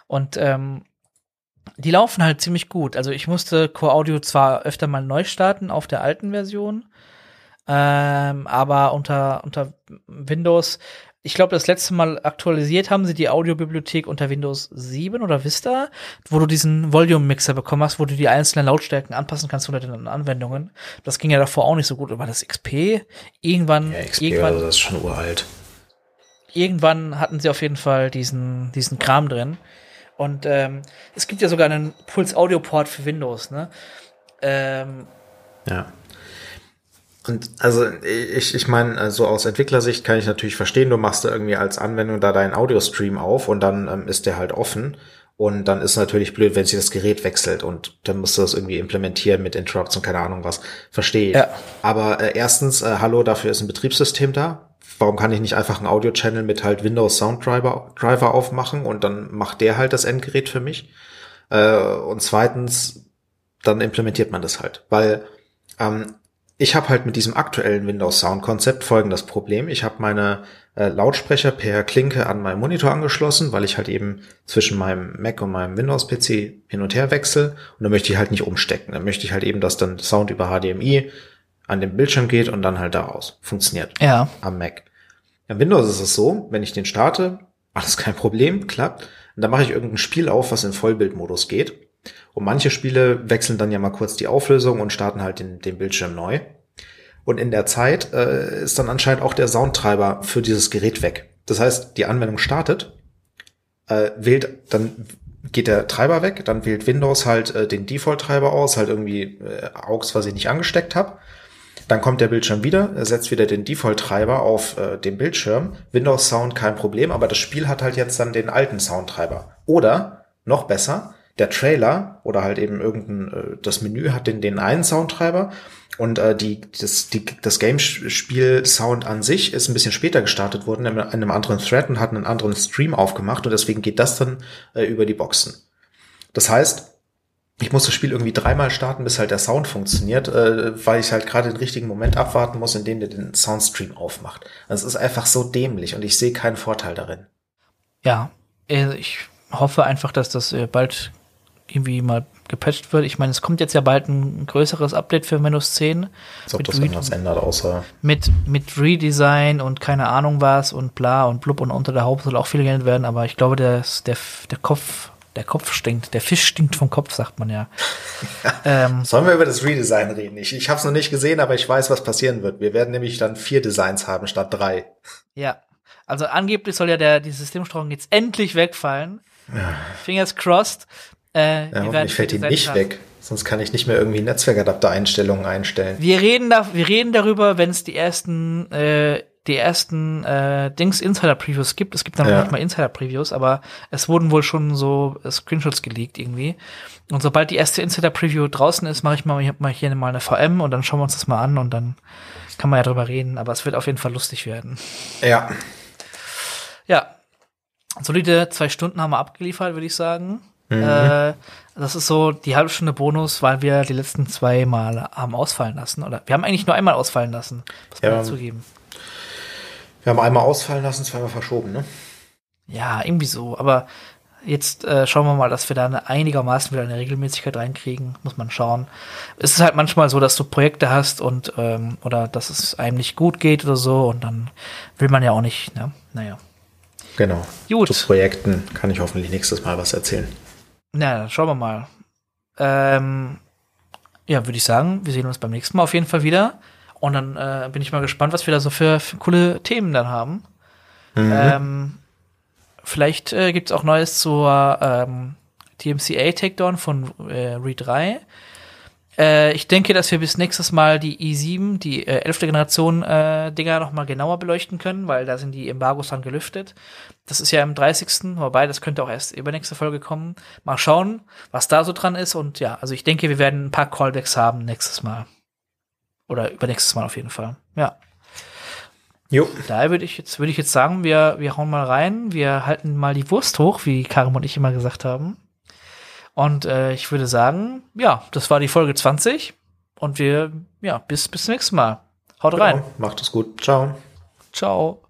Und ähm, die laufen halt ziemlich gut. Also ich musste Core Audio zwar öfter mal neu starten auf der alten Version, ähm, aber unter, unter Windows ich glaube, das letzte Mal aktualisiert haben sie die Audiobibliothek unter Windows 7 oder Vista, wo du diesen Volume-Mixer bekommen hast, wo du die einzelnen Lautstärken anpassen kannst unter den Anwendungen. Das ging ja davor auch nicht so gut. War das XP? Irgendwann. Ja, XP, irgendwann, also das ist schon uralt. Irgendwann hatten sie auf jeden Fall diesen, diesen Kram drin. Und ähm, es gibt ja sogar einen Pulse Audio Port für Windows, ne? Ähm, ja. Und also ich, ich meine, also aus Entwicklersicht kann ich natürlich verstehen, du machst da irgendwie als Anwendung da deinen Audio-Stream auf und dann ähm, ist der halt offen. Und dann ist natürlich blöd, wenn sich das Gerät wechselt und dann musst du das irgendwie implementieren mit Interrupts und keine Ahnung was. Verstehe ich. Ja. Aber äh, erstens, äh, hallo, dafür ist ein Betriebssystem da. Warum kann ich nicht einfach einen Audio-Channel mit halt Windows Sound Driver, Driver aufmachen und dann macht der halt das Endgerät für mich? Äh, und zweitens, dann implementiert man das halt. Weil ähm, ich habe halt mit diesem aktuellen Windows Sound Konzept folgendes Problem. Ich habe meine äh, Lautsprecher per Klinke an meinen Monitor angeschlossen, weil ich halt eben zwischen meinem Mac und meinem Windows PC hin und her wechsle und da möchte ich halt nicht umstecken. Da möchte ich halt eben, dass dann Sound über HDMI an den Bildschirm geht und dann halt daraus funktioniert. Ja. Am Mac. Im Windows ist es so, wenn ich den starte, alles kein Problem, klappt. Und dann mache ich irgendein Spiel auf, was in Vollbildmodus geht. Und manche Spiele wechseln dann ja mal kurz die Auflösung und starten halt den, den Bildschirm neu. Und in der Zeit äh, ist dann anscheinend auch der Soundtreiber für dieses Gerät weg. Das heißt, die Anwendung startet, äh, wählt, dann geht der Treiber weg, dann wählt Windows halt äh, den Default-Treiber aus, halt irgendwie äh, AUX, was ich nicht angesteckt habe. Dann kommt der Bildschirm wieder, er setzt wieder den Default-Treiber auf äh, den Bildschirm. Windows Sound kein Problem, aber das Spiel hat halt jetzt dann den alten Soundtreiber. Oder, noch besser, der Trailer oder halt eben irgendein, äh, das Menü hat den, den einen Soundtreiber und äh, die, das, die, das Game-Spiel-Sound an sich ist ein bisschen später gestartet worden, in einem anderen Thread und hat einen anderen Stream aufgemacht und deswegen geht das dann äh, über die Boxen. Das heißt, ich muss das Spiel irgendwie dreimal starten, bis halt der Sound funktioniert, äh, weil ich halt gerade den richtigen Moment abwarten muss, in dem der den Soundstream aufmacht. Also es ist einfach so dämlich und ich sehe keinen Vorteil darin. Ja, äh, ich hoffe einfach, dass das äh, bald irgendwie mal gepatcht wird. Ich meine, es kommt jetzt ja bald ein größeres Update für Windows 10. Als ob das irgendwas ändert, außer. Mit, mit Redesign und keine Ahnung was und bla und blub und unter der Haube soll auch viel geändert werden, aber ich glaube, der, der, der Kopf, der Kopf stinkt, der Fisch stinkt vom Kopf, sagt man ja. [LAUGHS] ähm, Sollen wir über das Redesign reden? Ich, ich habe es noch nicht gesehen, aber ich weiß, was passieren wird. Wir werden nämlich dann vier Designs haben statt drei. Ja. Also angeblich soll ja der, die Systemsteuerung jetzt endlich wegfallen. Ja. Fingers crossed. Äh, ja, hoffentlich fällt die nicht haben. weg. Sonst kann ich nicht mehr irgendwie Netzwerkadapter-Einstellungen einstellen. Wir reden, da, wir reden darüber, wenn es die ersten, äh, die ersten äh, Dings Insider-Previews gibt. Es gibt dann ja. nicht mal Insider-Previews, aber es wurden wohl schon so äh, Screenshots geleakt irgendwie. Und sobald die erste Insider-Preview draußen ist, mache ich mal, mal hier mal eine VM und dann schauen wir uns das mal an und dann kann man ja drüber reden. Aber es wird auf jeden Fall lustig werden. Ja. Ja. Solide zwei Stunden haben wir abgeliefert, würde ich sagen. Mhm. Äh, das ist so die halbe Stunde Bonus, weil wir die letzten zwei Mal haben ausfallen lassen. Oder wir haben eigentlich nur einmal ausfallen lassen, muss man ja, zugeben. Wir haben einmal ausfallen lassen, zweimal verschoben, ne? Ja, irgendwie so. Aber jetzt äh, schauen wir mal, dass wir da eine einigermaßen wieder eine Regelmäßigkeit reinkriegen. Muss man schauen. Es ist halt manchmal so, dass du Projekte hast und ähm, oder dass es einem nicht gut geht oder so und dann will man ja auch nicht, ne? Naja. Genau. Gut. Zu Projekten kann ich hoffentlich nächstes Mal was erzählen. Na, dann schauen wir mal. Ähm, ja, würde ich sagen, wir sehen uns beim nächsten Mal auf jeden Fall wieder. Und dann äh, bin ich mal gespannt, was wir da so für, für coole Themen dann haben. Mhm. Ähm, vielleicht äh, gibt es auch Neues zur ähm, TMCA Takedown von äh, Re 3. Äh, ich denke, dass wir bis nächstes Mal die i7, die äh, 11. Generation äh, Dinger noch mal genauer beleuchten können, weil da sind die Embargos dann gelüftet. Das ist ja im 30. Wobei, das könnte auch erst übernächste Folge kommen. Mal schauen, was da so dran ist. Und ja, also ich denke, wir werden ein paar Callbacks haben nächstes Mal. Oder übernächstes Mal auf jeden Fall. Ja. Jo. Daher würde ich jetzt, würde ich jetzt sagen, wir, wir hauen mal rein. Wir halten mal die Wurst hoch, wie Karim und ich immer gesagt haben. Und äh, ich würde sagen, ja, das war die Folge 20. Und wir, ja, bis, bis zum nächsten Mal. Haut genau. rein. Macht es gut. Ciao. Ciao.